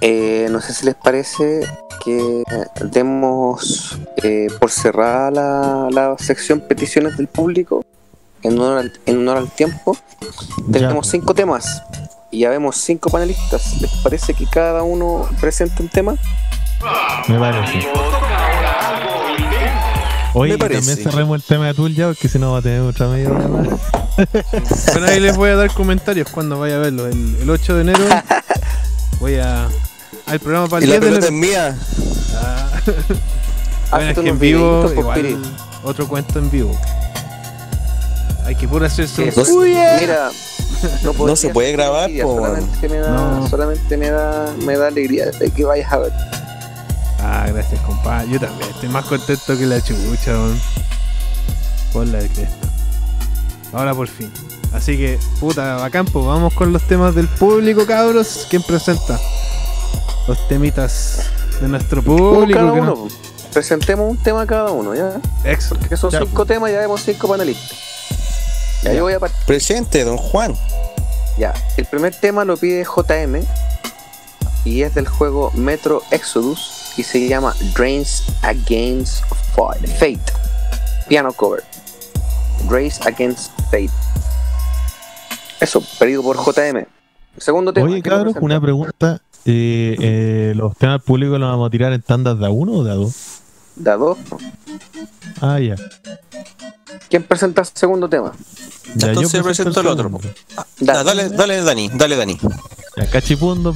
eh, no sé si les parece que demos eh, por cerrada la, la sección peticiones del público en honor al, en honor al tiempo. Tenemos cinco temas y ya vemos cinco panelistas. ¿Les parece que cada uno presente un tema? Me parece. Oye, y también cerremos el tema de Tool ya, porque si no va a tener otra media hora más. <laughs> Bueno, ahí les voy a dar comentarios cuando vaya a verlo. El, el 8 de enero voy a. Al programa para Y el la 10 de pelota es enero. mía. Ah. <laughs> Bueno, es que en vivo, pues, igual, otro cuento en vivo. Hay que puro Uy, eh. Mira, no, se puede <laughs> grabar, po, solamente me da, No. solamente me da, me da alegría de que vayas a ver. Ah, gracias, compadre. Yo también estoy más contento que la chucha, weón. Por la de cresta. Ahora por fin. Así que, puta, bacán, pues vamos con los temas del público, cabros. ¿Quién presenta? Los temitas de nuestro público. cada que uno. no- Presentemos un tema cada uno, ¿ya? Ex. Porque son Ya, cinco temas, ya vemos cinco panelistas. Ya, yo voy a partir. Presente, don Juan. Ya, el primer tema lo pide JM y es del juego Metro Exodus y se llama Drains Against Fate. Piano cover. Drains Against Fate. Eso, pedido por JM. Segundo tema. Oye, ¿quién lo cabros, presenta? una pregunta. Eh, eh, ¿Los temas públicos los vamos a tirar en tandas de a uno o de a dos? Da dos. Ah, ya. ¿Quién presenta el segundo tema? Ya, Entonces yo presento el otro. segundo. Ah, dale, dale, Dani, dale, Dani. Ya, cachipundo.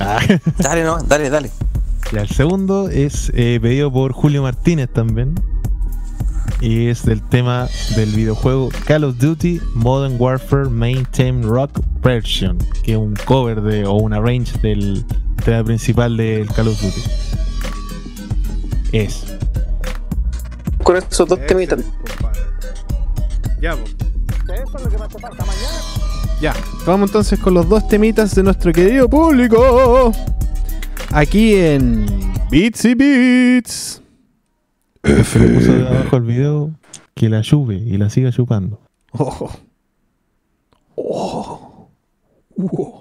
Ah. Dale, no, dale, dale. Ya, el segundo es eh, pedido por Julio Martínez también. Y es del tema del videojuego Call of Duty Modern Warfare Main Theme Rock Version, que es un cover de, o una range del tema principal del Call of Duty. Es. Con esos dos temitas. Ya, pues. Ya, vamos entonces con los dos temitas de nuestro querido público. Aquí en Beats y Beats. De abajo el video que la chupe y la siga chupando. Ojo. Oh. Oh. Thank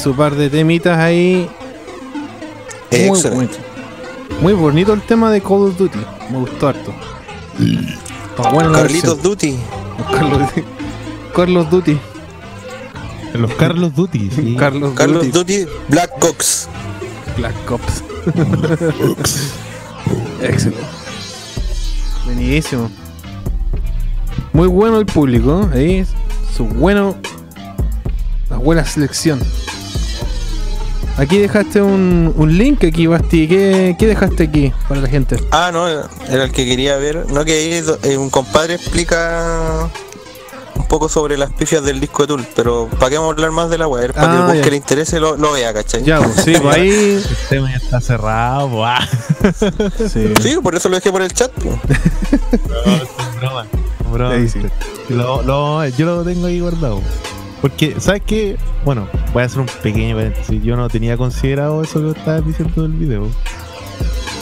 su par de temitas ahí. Muy, Excelente. bonito. Muy bonito el tema de Call of Duty. Me gustó harto. La Carlitos. Duty. Carlos, Carlos Duty. Los Carlos Duty, sí. Carlos, Carlos Duty. Duty, Black Cox. Black Ops. <laughs> Excelente. Buenísimo. Muy bueno el público. ¿eh? Ahí, su bueno. La buena selección. Aquí dejaste un, un link aquí, Basti. ¿Qué, ¿Qué dejaste aquí para la gente? Ah, no, era el que quería ver. No, que ahí eh, un compadre explica un poco sobre las pifias del disco de Tool, pero para qué vamos a hablar más de la web, para que Ah, el ya. que le interese lo, lo vea, ¿cachai? Ya, pues, sí, pues ahí. <laughs> El tema ya está cerrado, buah. <laughs> Sí. Sí, por eso lo dejé por el chat. pues. No, es broma. es broma. Ahí sí. Lo- lo- yo lo tengo ahí guardado. Porque, ¿sabes qué? Bueno, voy a hacer un pequeño paréntesis. Yo no tenía considerado eso que estabas diciendo del video.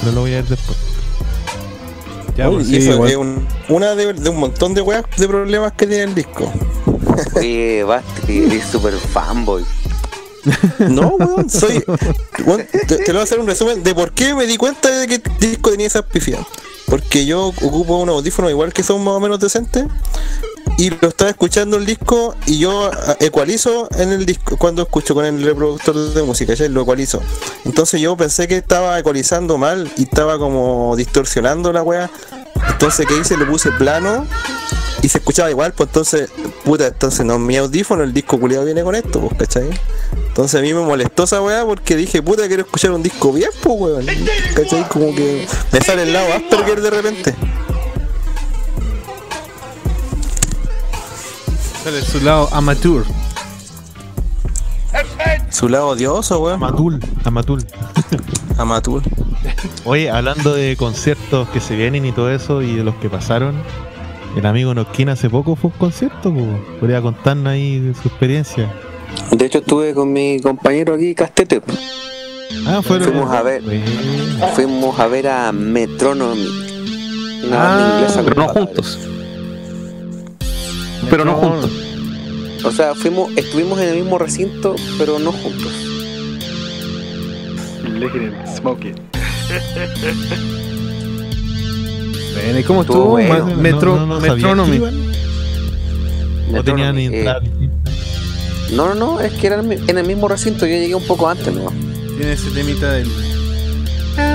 Pero lo voy a ver después. Ya, Uy, pues, y sí, eso es un- una de, de un montón de weas de problemas que tiene el disco. Oye, Basti, eres super fanboy. <laughs> No, weón, soy. weón, te, te lo voy a hacer un resumen de por qué me di cuenta de que el disco tenía esas pifias. Porque yo ocupo unos audífonos igual que son más o menos decentes. Y lo estaba escuchando el disco y yo ah, ecualizo en el disco cuando escucho con el reproductor de música, ya lo ecualizo. Entonces yo pensé que estaba ecualizando mal y estaba como distorsionando la wea. Entonces, ¿qué hice? Le puse plano y se escuchaba igual, pues entonces, puta, entonces no, mi audífono, el disco culiado viene con esto, pues, ¿cachai? Entonces a mí me molestó esa weá porque dije, puta, quiero escuchar un disco bien, pues, weón. ¿Cachai? Como que me sale el lado Asperger de repente. Sale su lado amateur. Su lado odioso, weón. Amatul, Amatul. Amatul. Oye, hablando de conciertos que se vienen y todo eso y de los que pasaron, el amigo Nosquina hace poco fue a un concierto, po. podría contarnos ahí de su experiencia. De hecho, estuve con mi compañero aquí, Castete. Ah, fueron. Fuimos a ver, fuimos a ver a Metronomy. Una banda Ah, inglesa, Pero no juntos. Pero no juntos. O sea, fuimos, estuvimos en el mismo recinto, pero no juntos. Bueno, ¿y cómo Estuvo estuvo? bueno. Metro, No, no, Metronomy. No tenían ni Metronomy, eh, entrada. No, no, no, es que era en el- en el mismo recinto, yo llegué un poco antes, ¿no? Tiene ese temita del. I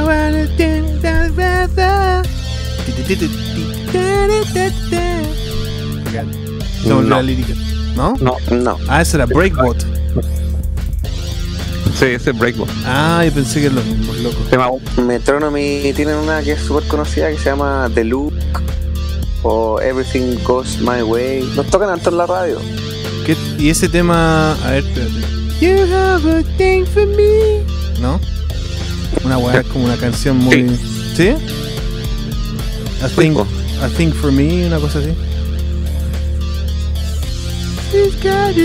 Se No. la lírica. ¿No? No, No. Ah, ese era Breakbot. sí, ese es Breakbot. Ah, yo pensé que los mismos locos. Tema Metronomy tienen una que es súper conocida que se llama The Loop o Everything Goes My Way. Nos tocan tanto en la radio. ¿Qué- Y ese tema. A ver, espérate. You have a thing for me. ¿No? Una weá como una canción muy. ¿Sí? A thing, a thing for me, una cosa así.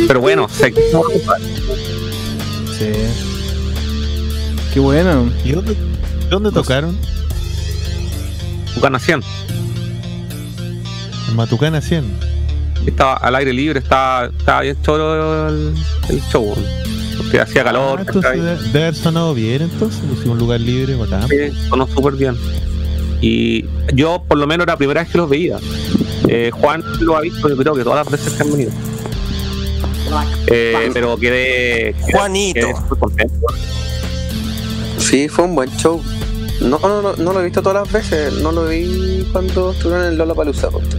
Pero bueno, se Sí. Qué bueno. ¿Y dónde, dónde tocaron? Bucana 100. En Matucana 100. Estaba al aire libre, estaba, estaba bien choro el, el show. Porque hacía calor, Ah, debe, haber sonado bien entonces, pues, si un lugar libre, bacán. Sí, sonó súper bien. Y yo, por lo menos, era la primera vez que los veía. Eh, Juan lo ha visto, yo creo que todas las veces que han venido. Eh, pero quedé. Juanito. quedé contento. Sí, fue un buen show. No, no, no, no lo he visto todas las veces, no lo vi cuando estuvieron en el Lollapalooza. ponte.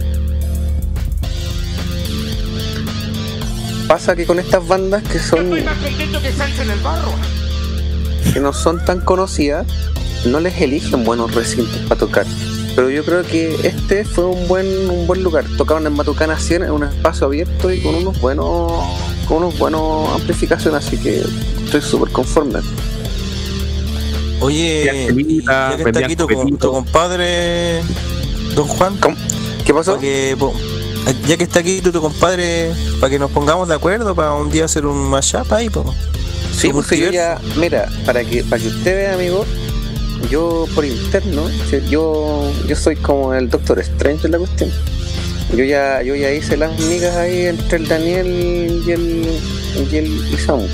Pasa que con estas bandas que son más contento que Sancho en el barro. que no son tan conocidas, no les eligen buenos recintos para tocar. Pero yo creo que este fue un buen un buen lugar. Tocaron en Matucana 100 en un espacio abierto y con unos buenos con unos buenos amplificaciones, así que estoy súper conforme. Oye, ya que está aquí tu, tu compadre, don Juan. ¿Qué pasó? pa' que, ya que está aquí tu, tu compadre, para que nos pongamos de acuerdo para un día hacer un mashup ahí, po. Sí, Un pues sí, yo ya, mira, para que, para que usted vea, amigo, yo por interno, yo, yo soy como el Doctor Strange en la cuestión. Yo ya, yo ya hice las migas ahí entre el Daniel y el, y el Isamu.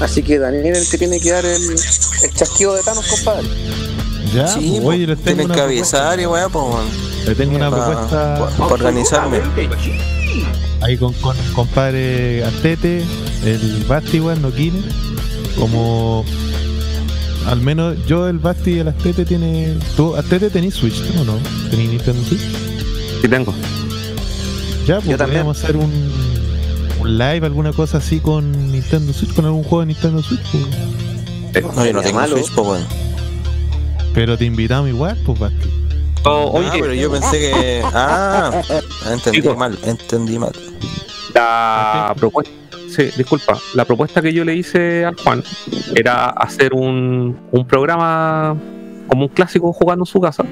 Así que Daniel es el que tiene que dar el, el chasquido de Thanos, compadre. Ya, Sí, pues, oye, les tengo que propuesta. avisar y weá, pues. Le tengo una propuesta pa- pa organizarme. ahí con, con compadre Astete, el Basti, weón, no Kine. Como al menos yo, el Basti y el Astete tiene. ¿Tú, Astete, tenés Switch o no? ¿Tenés Nintendo Switch? Sí tengo. Ya, pues podríamos hacer un, un live, alguna cosa así con Nintendo Switch, con algún juego de Nintendo Switch. pues. No, yo no tengo malo. Switch, pues, weón. Pero te invitamos igual, pues Basti. Oh, oye, Ah, pero yo pensé que. Ah, entendí Chico. mal, entendí mal. la propuesta, sí, disculpa, la propuesta que yo le hice al Juan era hacer un, un programa como un clásico jugando en su casa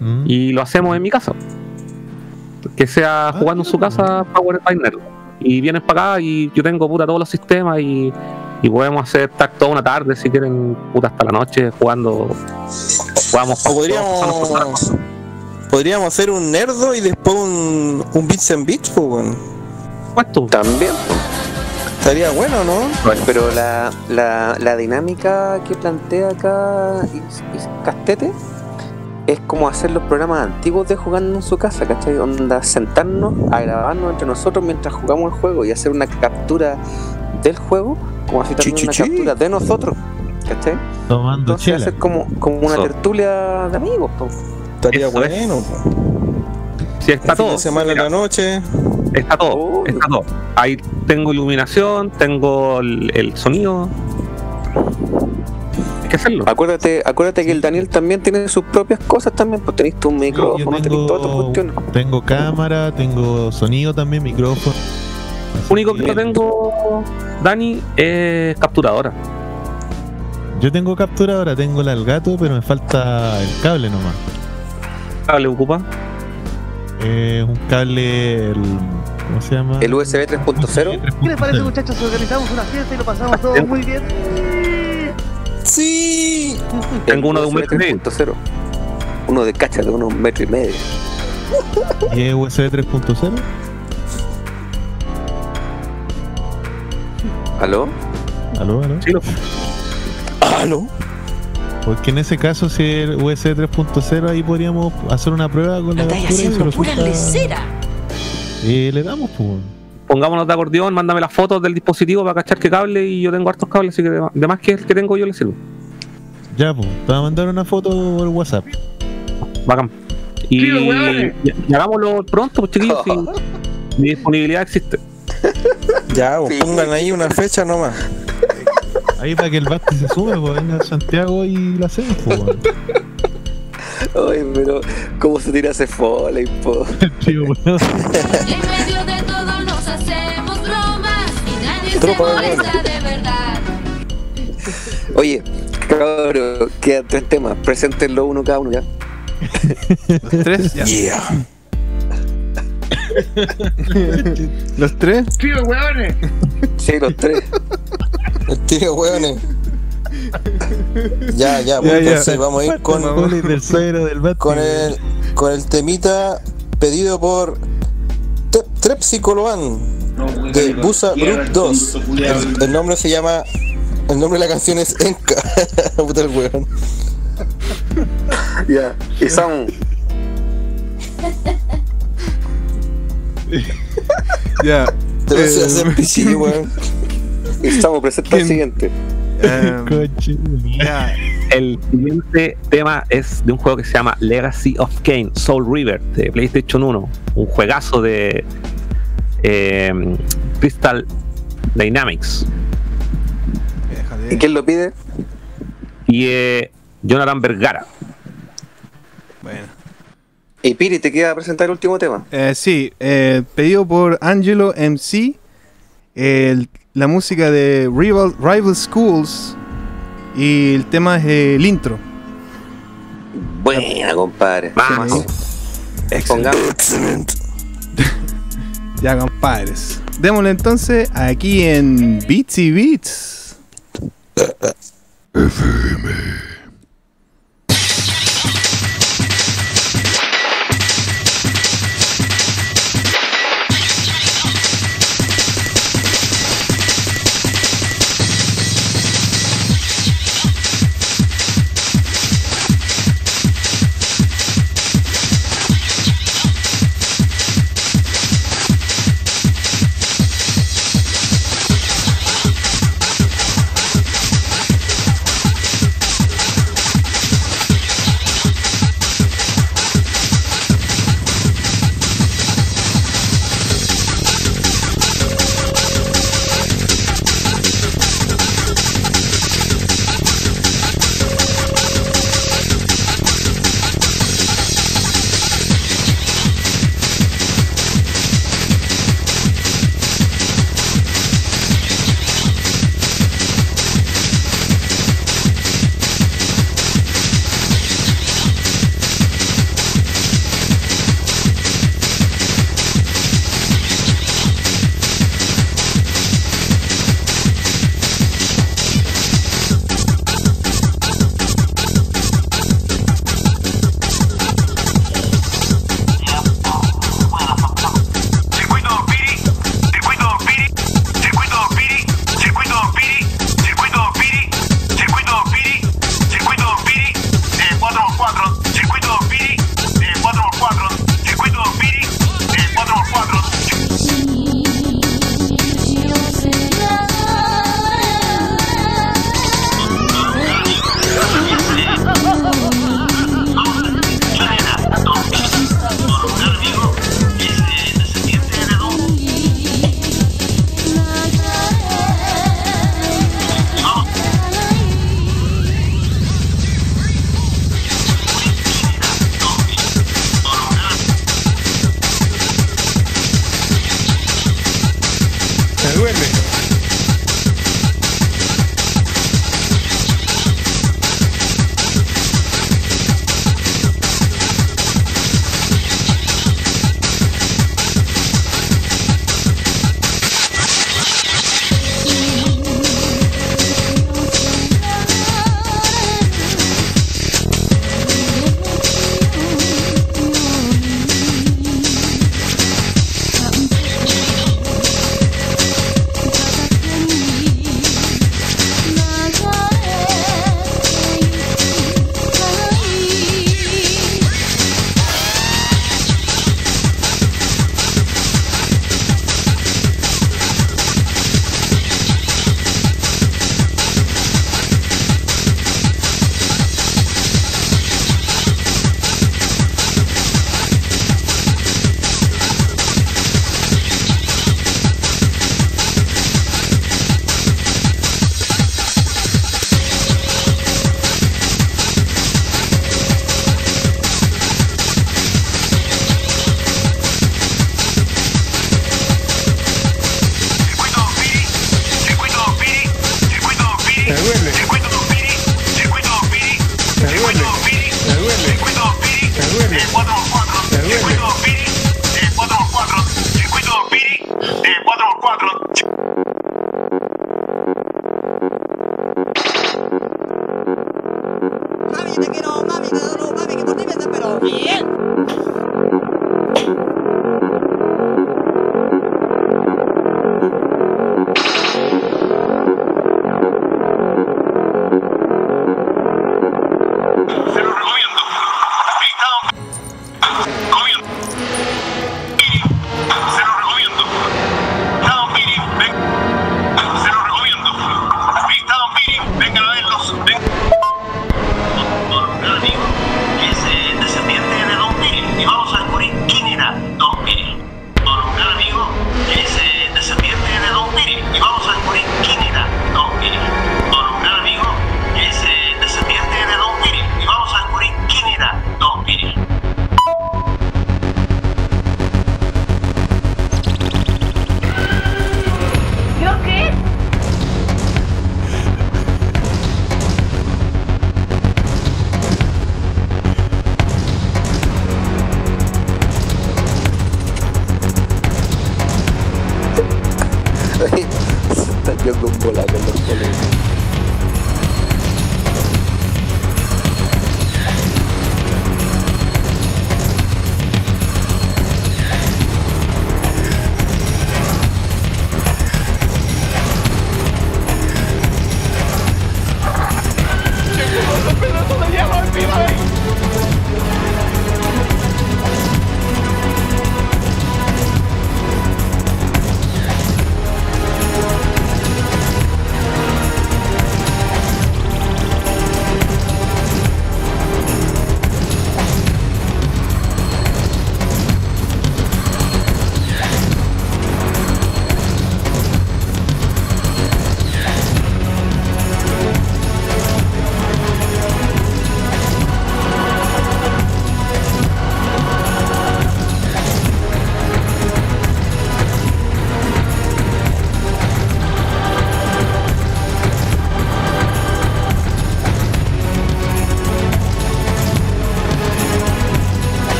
Mm. y lo hacemos en mi casa. Que sea jugando en su casa Power Pioneer. Y vienes para acá y yo tengo puta todos los sistemas y, y podemos hacer tag toda una tarde si quieren puta hasta la noche jugando. Jugamos O podríamos. Podríamos hacer un nerdo y después un, un Bits and Bits, pues, puesto. También. Estaría bueno, ¿no? Pero la, la, la dinámica que plantea acá Is- Is- Castete es como hacer los programas antiguos de jugando en su casa, ¿cachai? Onda, sentarnos a grabarnos entre nosotros mientras jugamos el juego y hacer una captura del juego, como así también una captura de nosotros, ¿cachai? Tomando Entonces chela. hacer como, como una tertulia de amigos, po. Estaría Eso es. bueno. Si está El fin todo. de semana en la noche. Está todo, Oh. está todo. Ahí tengo iluminación, tengo el, el sonido. Hay que hacerlo. Acuérdate, acuérdate que el Daniel también tiene sus propias cosas también, pues tenéis tu micrófono, tenéis todas tus tengo, cuestiones. tengo cámara, tengo sonido también, micrófono. Lo único que no tengo, Dani, es capturadora. Yo tengo capturadora, tengo la del gato, pero me falta el cable nomás. ¿Le ocupa? Es un cable, el, ¿cómo se llama? El USB 3.0. ¿Qué les parece, muchachos? si Organizamos una fiesta y lo pasamos todo muy bien. Sí. Tengo uno de un metro y medio. 3.0. Uno de cacha de unos metro y medio. <laughs> ¿Y es USB 3.0? ¿Aló? ¿Aló, aló? Sí, lo ¿Aló? Porque en ese caso, si es USB 3.0, ahí podríamos hacer una prueba con la Estáis haciendo pura resulta- lecera. Y le damos, pues. Pongámonos de acordeón, mándame las fotos del dispositivo para cachar qué cable y yo tengo hartos cables, así que de más que el que tengo yo le sirvo. Ya, pues. Te voy a mandar una foto por WhatsApp. Bacán. Y, Sí, los hueones. y- y hagámoslo pronto, pues chiquillos, si <laughs> mi disponibilidad existe. Ya, pues, pongan ahí una fecha nomás. Ahí para que el Basti se sume, pues venga a Santiago y la hacemos, pues. Ay, pero ¿cómo se tira ese foley, po? Tío, weón. <laughs> En medio de todo nos hacemos bromas y nadie se molesta de verdad. Oye, cabrón, quedan tres temas. Preséntenlo uno cada uno ya. Los <laughs> tres, ya. Yeah. <laughs> Los tres. ¡Tío, hueones! Sí, los tres. El tío, weones. Ya, ya, pues Ya, ya. entonces vamos a ir con, del con el con el temita pedido por Te- Trepsicoloan de Busa Group 2. El, el nombre se llama. El nombre de la canción es Enka. <laughs> Puta el weón. Ya. Y son. Ya. Te vas a Eh, hacer pichí, weón. <laughs> Estamos presenta el siguiente. <laughs> El siguiente tema es de un juego que se llama Legacy of Kane, Soul River, de PlayStation 1. Un juegazo de eh, Crystal Dynamics. Déjale. ¿Y quién lo pide? Y eh, Jonathan Vergara. Bueno. Y Piri, te queda presentar el último tema. Eh, sí, eh, pedido por Angelo MC. el- la música de Rival, Rival Schools. Y el tema es el intro. Buena, compadre. Vamos. Excelente. <laughs> Ya, compadres. Démosle entonces aquí en Beats <laughs> y Beats.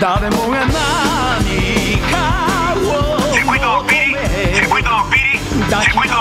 Dame una nanica. Seguito Biri, seguito Biri, seguito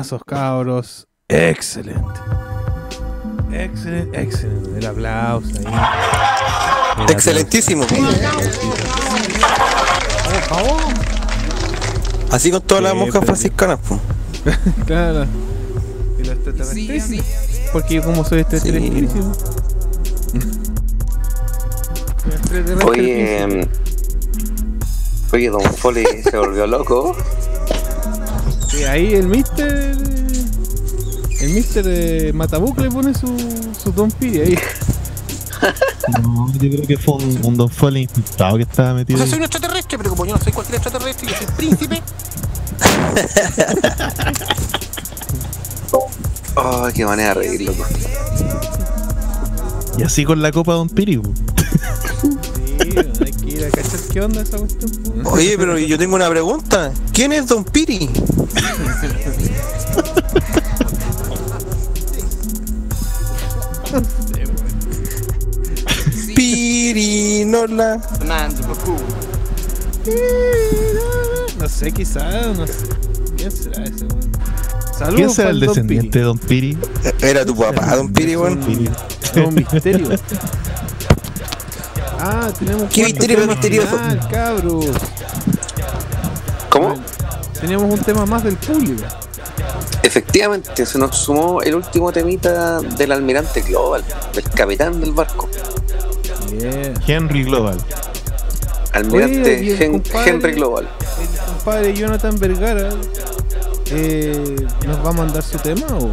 temazos, cabros. Excelente. Excelente, excelente. El aplauso ahí. El aplauso. Excelentísimo. Así con todas las monjas franciscanas, <laughs> claro. Y los extraterrestres. Porque yo como soy extraterrestrísimo. Oye, em, oye, Don Foley se volvió loco. Sí, ahí el mister. El mister de Matabuc le pone su, su Don Piri ahí. <laughs> No, yo creo que fue un, un Don Foley infiltrado que estaba O metido sea, soy un extraterrestre, pero como yo no soy cualquier extraterrestre, yo soy príncipe. <laughs> Oh, qué manera de reír, loco. Y así con la copa Don Piri. Sí, hay que ir a cachar qué onda esa cuestión. po. Oye, pero yo tengo una pregunta. ¿Quién es Don Piri? Pirinola. No sé, quizás, no sé. ¿Quién será ese, weón? Saludos ¿Quién será el descendiente de Don Piri? Era tu papá, Don Piri, weón. Piri. Todo misterio. Ah, tenemos ¿Qué misterio tema misterioso? final, cabros. ¿Cómo? Tenemos un tema más del público. Efectivamente, se nos sumó el último temita del almirante global, del capitán del barco. Yeah. Henry Global. Almirante Oye, y el Hen- compadre- Henry Global. El compadre Jonathan Vergara eh, nos va a mandar su tema o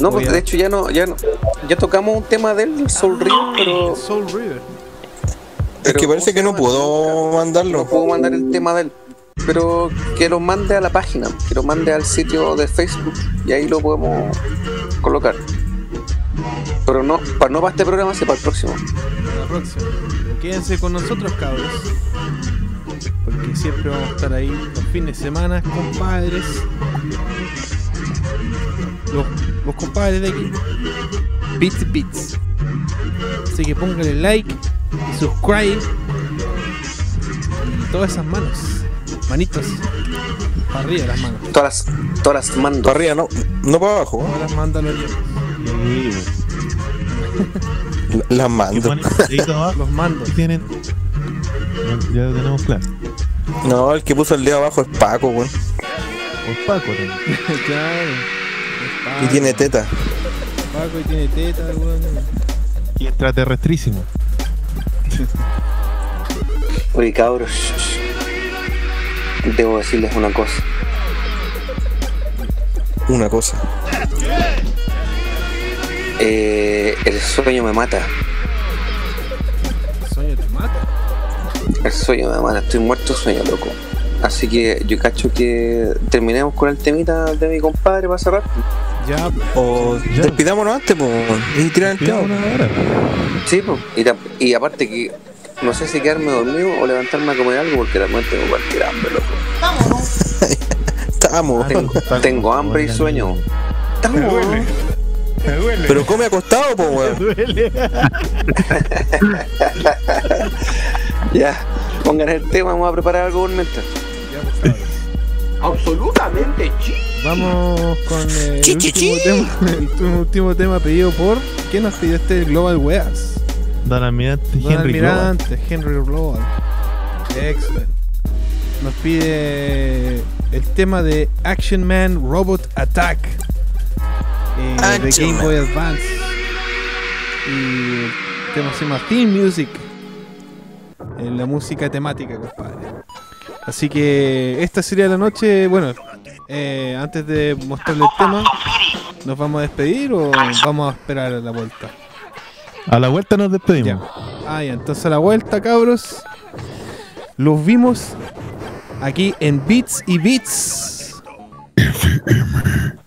No, porque de hecho ya no, ya no, ya tocamos un tema de él, el Soul River, pero, Soul River. Es que parece que no puedo mandarlo. no puedo mandar el tema de él. Pero que lo mande a la página, que lo mande al sitio de Facebook y ahí lo podemos colocar. Pero no, para no para este programa, sino para el próximo. la próxima. Quédense con nosotros, cabros. Porque siempre vamos a estar ahí los fines de semana, compadres. Los, los compadres de aquí. Bits Bits. Así que pónganle like y subscribe. Y todas esas manos. Manitos. Para arriba las manos. Todas las, todas las mando. Para arriba, no, no para abajo. Todas las mandan los. Las mando. Los mandos. tienen. Ya lo tenemos claro. No, el que puso el dedo abajo es Paco, weón. Por Paco también. <laughs> claro. Y tiene teta. Paco y tiene teta, weón. Y extraterrestrísimo. <laughs> Oye, cabros, debo decirles una cosa. Una cosa. Eh, el sueño me mata. El sueño te mata. El sueño me mata. Estoy muerto de sueño, loco. Así que yo cacho que terminemos con el temita de mi compadre para cerrar. Ya, O despidámonos antes, pues, weón. Y tirar el tema. Sí, pues. Y, aparte que no sé si quedarme dormido o levantarme a comer algo porque realmente tengo cualquier hambre, loco. <laughs> Estamos. Tengo, tengo hambre y sueño. Estamos. Pero come acostado, pues, weón. <laughs> Ya, pongan el tema, vamos a preparar algo por mientras. Absolutamente chi. Vamos con el, Chi, último chi, tema, el último- último tema pedido por. ¿Quién nos pidió este Global Weas? Don Almirante Don Henry Global. Almirante, Henry Global. Excelente. nos pide el tema de Action Man Robot Attack eh, de Game Boy. Advance. Y el tema se llama Theme Music. En la música temática, compadre. Así que esta sería la noche. Bueno, eh, antes de mostrarle el tema, ¿nos vamos a despedir o vamos a esperar a la vuelta? A la vuelta nos despedimos. Ah, ya, entonces a la vuelta, cabros. Los vimos aquí en Beats y Beats. Excelente.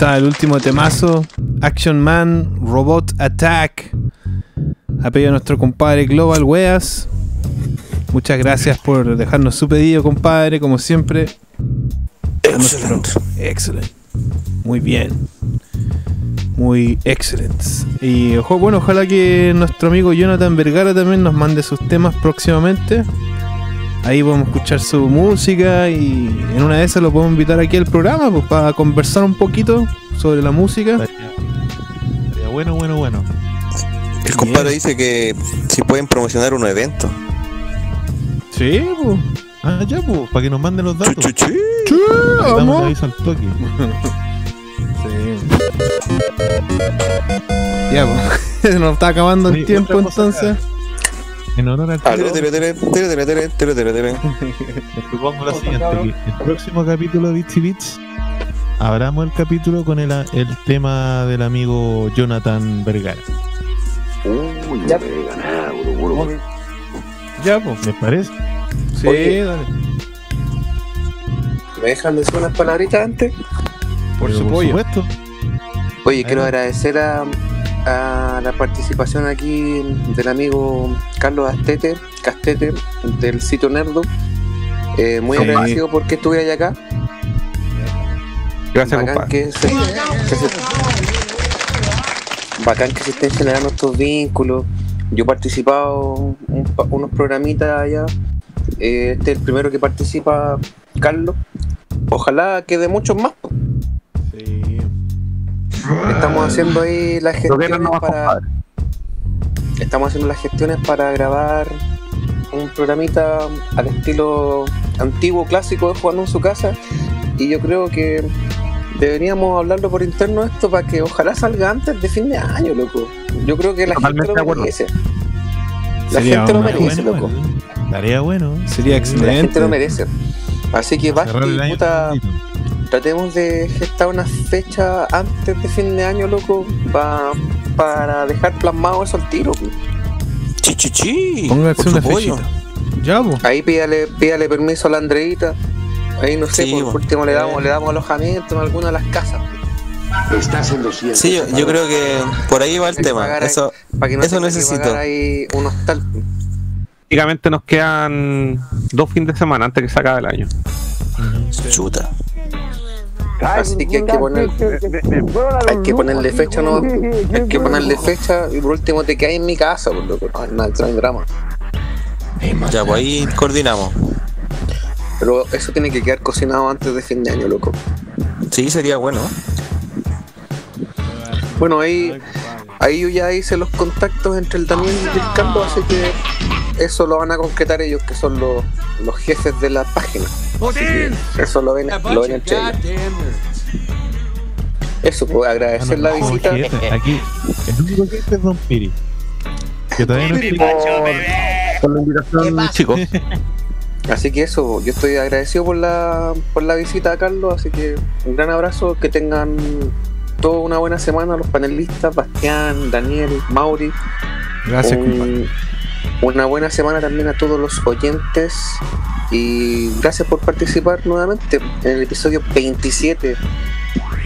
Está el último temazo. Action Man Robot Attack. A pedido de nuestro compadre Global Weas. Muchas gracias por dejarnos su pedido, compadre, como siempre. Excelente. Excelente. Muy bien. Muy excelente. Y bueno, ojalá que nuestro amigo Jonathan Vergara también nos mande sus temas próximamente. Ahí podemos escuchar su música y en una de esas lo podemos invitar aquí al programa pues, para conversar un poquito sobre la música. Sería bueno, bueno, bueno. El compadre dice que si pueden promocionar un evento. Sí, pues. Ah, ya, pues, para que nos manden los datos. Chu, chu, chu. Sí, Le damos vamos. aviso al toque. <laughs> Ya, pues. <laughs> Nos está acabando el tiempo entonces. En honor al. <laughs> Supongo lo siguiente: que el próximo capítulo de Itchy Beats abramos el capítulo con el, el tema del amigo Jonathan Vergara. Uy, ya. Ya, pues. ¿Les parece? Sí, dale. ¿Me dejan decir unas palabritas antes? Por, Pero, su por supuesto. Oye, quiero agradecer a a la participación aquí del amigo Carlos Astete, Castete, del sitio Nerdo. Eh, muy agradecido porque estuviera acá. Gracias, Bacán que, se, que se- bacán que se estén generando estos vínculos. Yo he participado un unos programitas allá. Eh, este es el primero que participa Carlos. Ojalá quede muchos más. Estamos haciendo ahí las gestiones no para. compadre. Estamos haciendo las gestiones para grabar un programita al estilo antiguo, clásico de jugando en su casa. Y yo creo que deberíamos hablarlo por interno esto para que ojalá salga antes de fin de año, loco. Yo creo que la Totalmente gente lo merece. La Sería gente lo merece, bueno, loco. Estaría bueno. Sería La gente excelente. lo merece. Así que Basti, puta. Tratemos de gestar una fecha antes de fin de año, loco, pa- para dejar plasmado eso al tiro. pues. Chi, chi, chi. Pónganse una fechita. Ya, pues. Ahí pídale, pídale permiso a la Andreita. Ahí no sé, Sí, por último le damos, le damos alojamiento en alguna de las casas. Estás en 200. Sí, yo, yo creo que por ahí va el tema. pagar ahí- Eso, Para que no eso que necesito. pagar ahí un hostal. Prácticamente nos quedan dos fines de semana antes que se acabe el año. Chuta. Así que hay que poner, hay que ponerle fecha, no, <laughs> hay que ponerle fecha y por último te quedas en mi casa, por loco. No, no, hay drama. Ya, pues ahí coordinamos. Pero eso tiene que quedar cocinado antes de fin de año, loco. Sí, sería bueno. Bueno, ahí, ahí yo ya hice los contactos entre el Daniel y el Carlos, así que eso lo van a concretar ellos, que son los, los jefes de la página. Que eso lo ven, lo ven entre ellos. Eso, pues agradecer la visita. jefe, Aquí, el único jefe es Don Piri. Que todavía no. Con la invitación, chicos. <laughs> Así que eso, yo estoy agradecido por la, por la visita a Carlos, así que un gran abrazo, que tengan toda una buena semana los panelistas, Bastián, Daniel, Mauri. Gracias, Un- compadre. Una buena semana también a todos los oyentes y gracias por participar nuevamente en el episodio 27.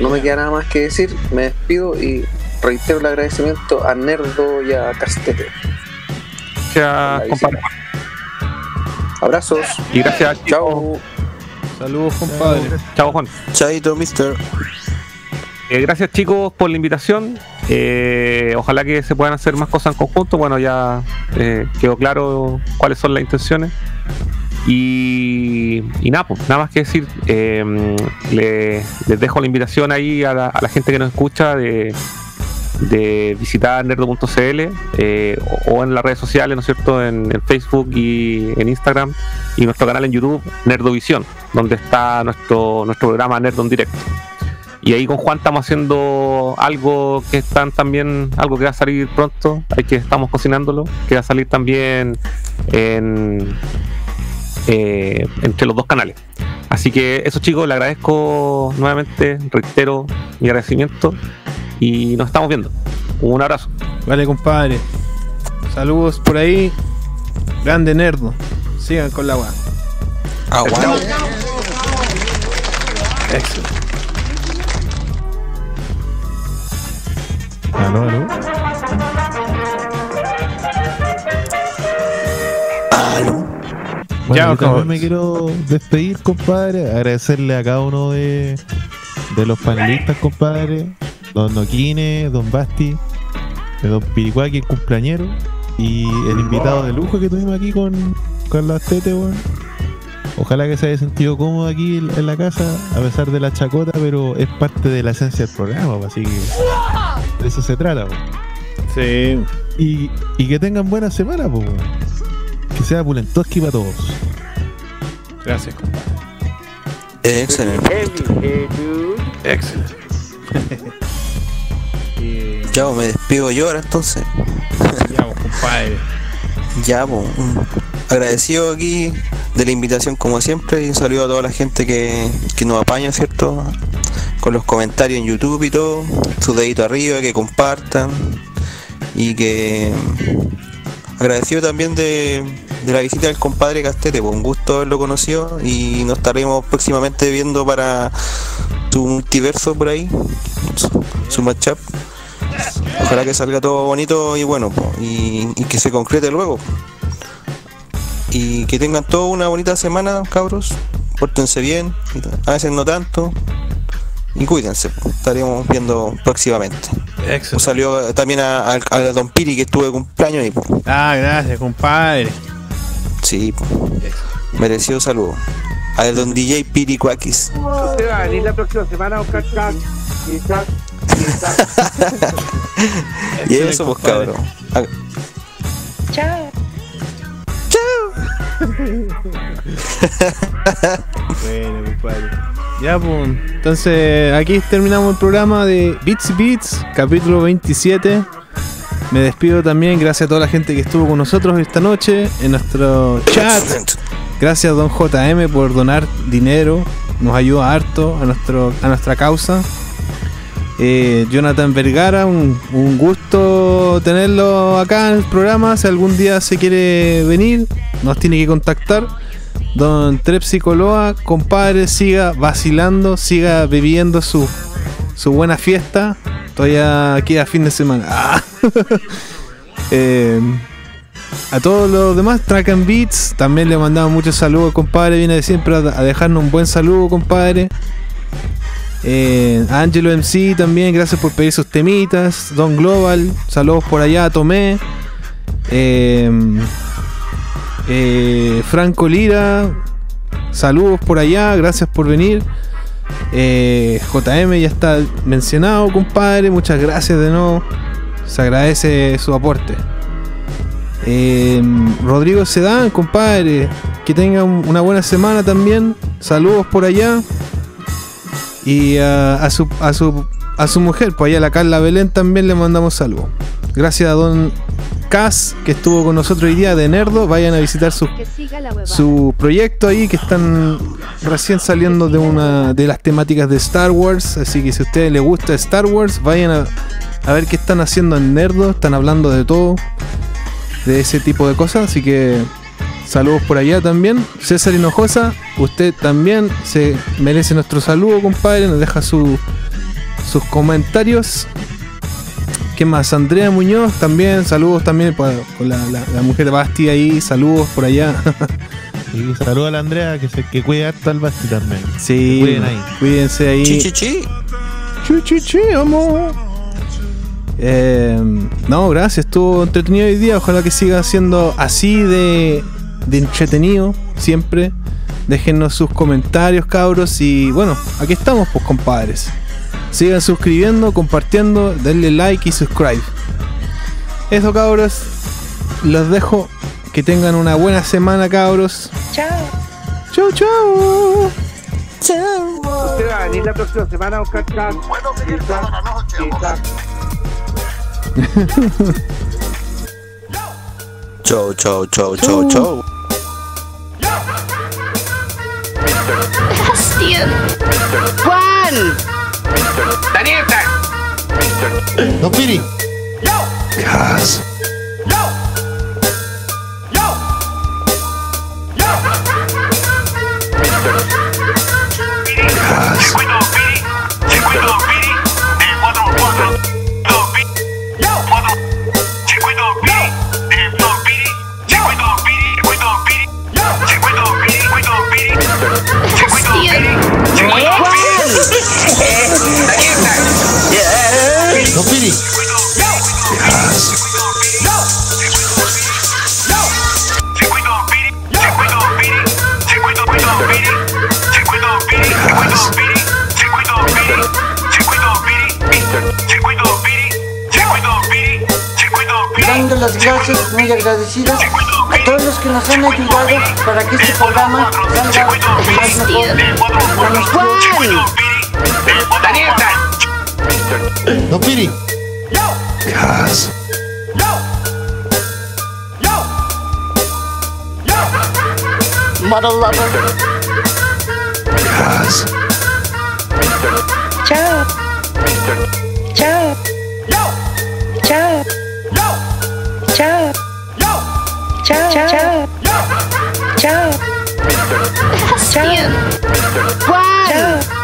No me queda nada más que decir, me despido y reitero el agradecimiento a Nerdo y a Castete. Gracias, compadre. Abrazos. Y gracias, Chao. Saludos, compadre. Chao, Juan. Chaito, mister. Eh, gracias chicos por la invitación. Eh, ojalá que se puedan hacer más cosas en conjunto. Bueno, ya eh, quedó claro cuáles son las intenciones. Y, y nada, pues, nada más que decir. le- les dejo la invitación ahí a la, gente que nos escucha de, de visitar nerdo.cl eh, o, en las redes sociales, ¿no es cierto? En, Facebook y en Instagram y nuestro canal en YouTube, Nerdovisión, donde está nuestro, nuestro programa Nerdo en directo. Y ahí con Juan estamos haciendo algo que están también, algo que va a salir pronto, hay que estamos cocinándolo, que va a salir también en eh, entre los dos canales. Así que eso chicos, le agradezco nuevamente, reitero mi agradecimiento y nos estamos viendo. Un abrazo. Vale, compadre. Saludos por ahí. Grande nerdo. Sigan con la weá. Aguanta. Éxito. Aló, aló. Bueno, Ya, yo también me quiero despedir, compadre. Agradecerle a cada uno de, de los panelistas, compadre. Don Noquine, Don Basti, Don Piricuaki, el cumpleañero. Y el invitado de lujo que tuvimos aquí con, con las tete, weón. Ojalá que se haya sentido cómodo aquí en en la casa, a pesar de la chacota, pero es parte de la esencia del programa, pues, así que de eso se trata. pues. Sí. Y, y que tengan buena semana, pues. weón. Que sea pulentoski para todos. Gracias, compadre. Excelente. Excelente. Ya, pues, me despido yo ahora entonces. Ya, pues, compadre. Ya, pues, agradecido aquí de la invitación como siempre y un saludo a toda la gente que, que nos apaña, ¿cierto? Con los comentarios en YouTube y todo, su dedito arriba, que compartan y que agradecido también de, de la visita del compadre Castete, pues un gusto haberlo conocido y nos estaremos próximamente viendo para su multiverso por ahí, su, su matchup. Ojalá que salga todo bonito y bueno, y que se concrete luego. Y que tengan toda una bonita semana, cabros. Pórtense bien, a veces no tanto. Y cuídense, estaremos viendo próximamente. Un saludo también a, a- a Don Piri que estuvo de cumpleaños y po. Ah, gracias, compadre. Sí, merecido saludo. A Don DJ Piri Cuakis. Usted va a venir la próxima semana a buscar. Quizás, <laughs> quizás. Y eso, pues cabrón. Ah, Chao. Bueno, compadre. Ya, pues. Entonces, aquí terminamos el programa de Beats Beats, capítulo 27. Me despido también, gracias a toda la gente que estuvo con nosotros esta noche en nuestro chat. Gracias, don JM, por donar dinero. Nos ayuda harto a, nuestro, a nuestra causa. Eh, Jonathan Vergara, un, un gusto tenerlo acá en el programa. Si algún día se quiere venir, nos tiene que contactar. Don Trepsi Coloa, compadre, siga vacilando, siga viviendo su, su buena fiesta. Todavía queda fin de semana. <laughs> Eh, a todos los demás, Track and Beats, también le mandamos muchos saludos, compadre. Viene de siempre a, a dejarnos un buen saludo, compadre. Eh, Angelo MC también, gracias por pedir sus temitas. Don Global, saludos por allá, Tomé. Eh, eh, Franco Lira, saludos por allá, gracias por venir. Eh, JM ya está mencionado, compadre. Muchas gracias de nuevo. Se agradece su aporte. Eh, Rodrigo Sedán, compadre. Que tenga un- una buena semana también. Saludos por allá. Y a, a su, a, su, a su mujer, pues allá la Carla Belén también le mandamos saludos. Gracias a don Cas, que estuvo con nosotros hoy día de Nerdo. Vayan a visitar su, su proyecto ahí, que están recién saliendo de una de las temáticas de Star Wars. Así que si a ustedes les gusta Star Wars, vayan a, a ver qué están haciendo en Nerdo. Están hablando de todo, de ese tipo de cosas. Así que saludos por allá también. César Hinojosa, usted también se merece nuestro saludo, compadre. Nos deja su, sus comentarios. ¿Qué más? Andrea Muñoz también, saludos también para, con la, la- la mujer Basti ahí, saludos por allá. <laughs> Y saludo a la Andrea que se que cuida harto al Basti también. Sí, cuiden ahí. cuídense ahí. Chi, chi, chi. Chi, chi, chi, amor. Eh, no, gracias, estuvo entretenido hoy día. Ojalá que siga siendo así de, de entretenido siempre. Déjennos sus comentarios, cabros. Y bueno, aquí estamos, pues, compadres. Sigan suscribiendo, compartiendo, denle like y subscribe. Eso, cabros. Los dejo. Que tengan una buena semana, cabros. Chao. Chau, chau. Usted va a venir la próxima semana a buscar. <laughs> Chau, chau, chau, chau, chau. Juan. Daniela. Don Piri. Gas. Circuito Piri, circuito Piri, de 4 4 4 circuito Piri, de Don Piri, circuito Piri, circuito Piri, circuito Piri, circuito Piri, circuito Piri, circuito Piri. Don Piri. Circuito Piri, circuito Piri, No, Piri. Dando las gracias muy agradecidas a todos los que nos han ayudado para que este programa salga más mejor. Daniel No pity. Yo. Cause. Yo. Yo. Yo. Mother lover. Cause. Ciao. Ciao. Yo. Ciao. Yo. Ciao. Yo. Ciao. Ciao. Ciao. Ciao. Ciao. Ciao. Ciao. Ciao. Ciao. Ciao.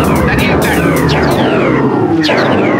Sure.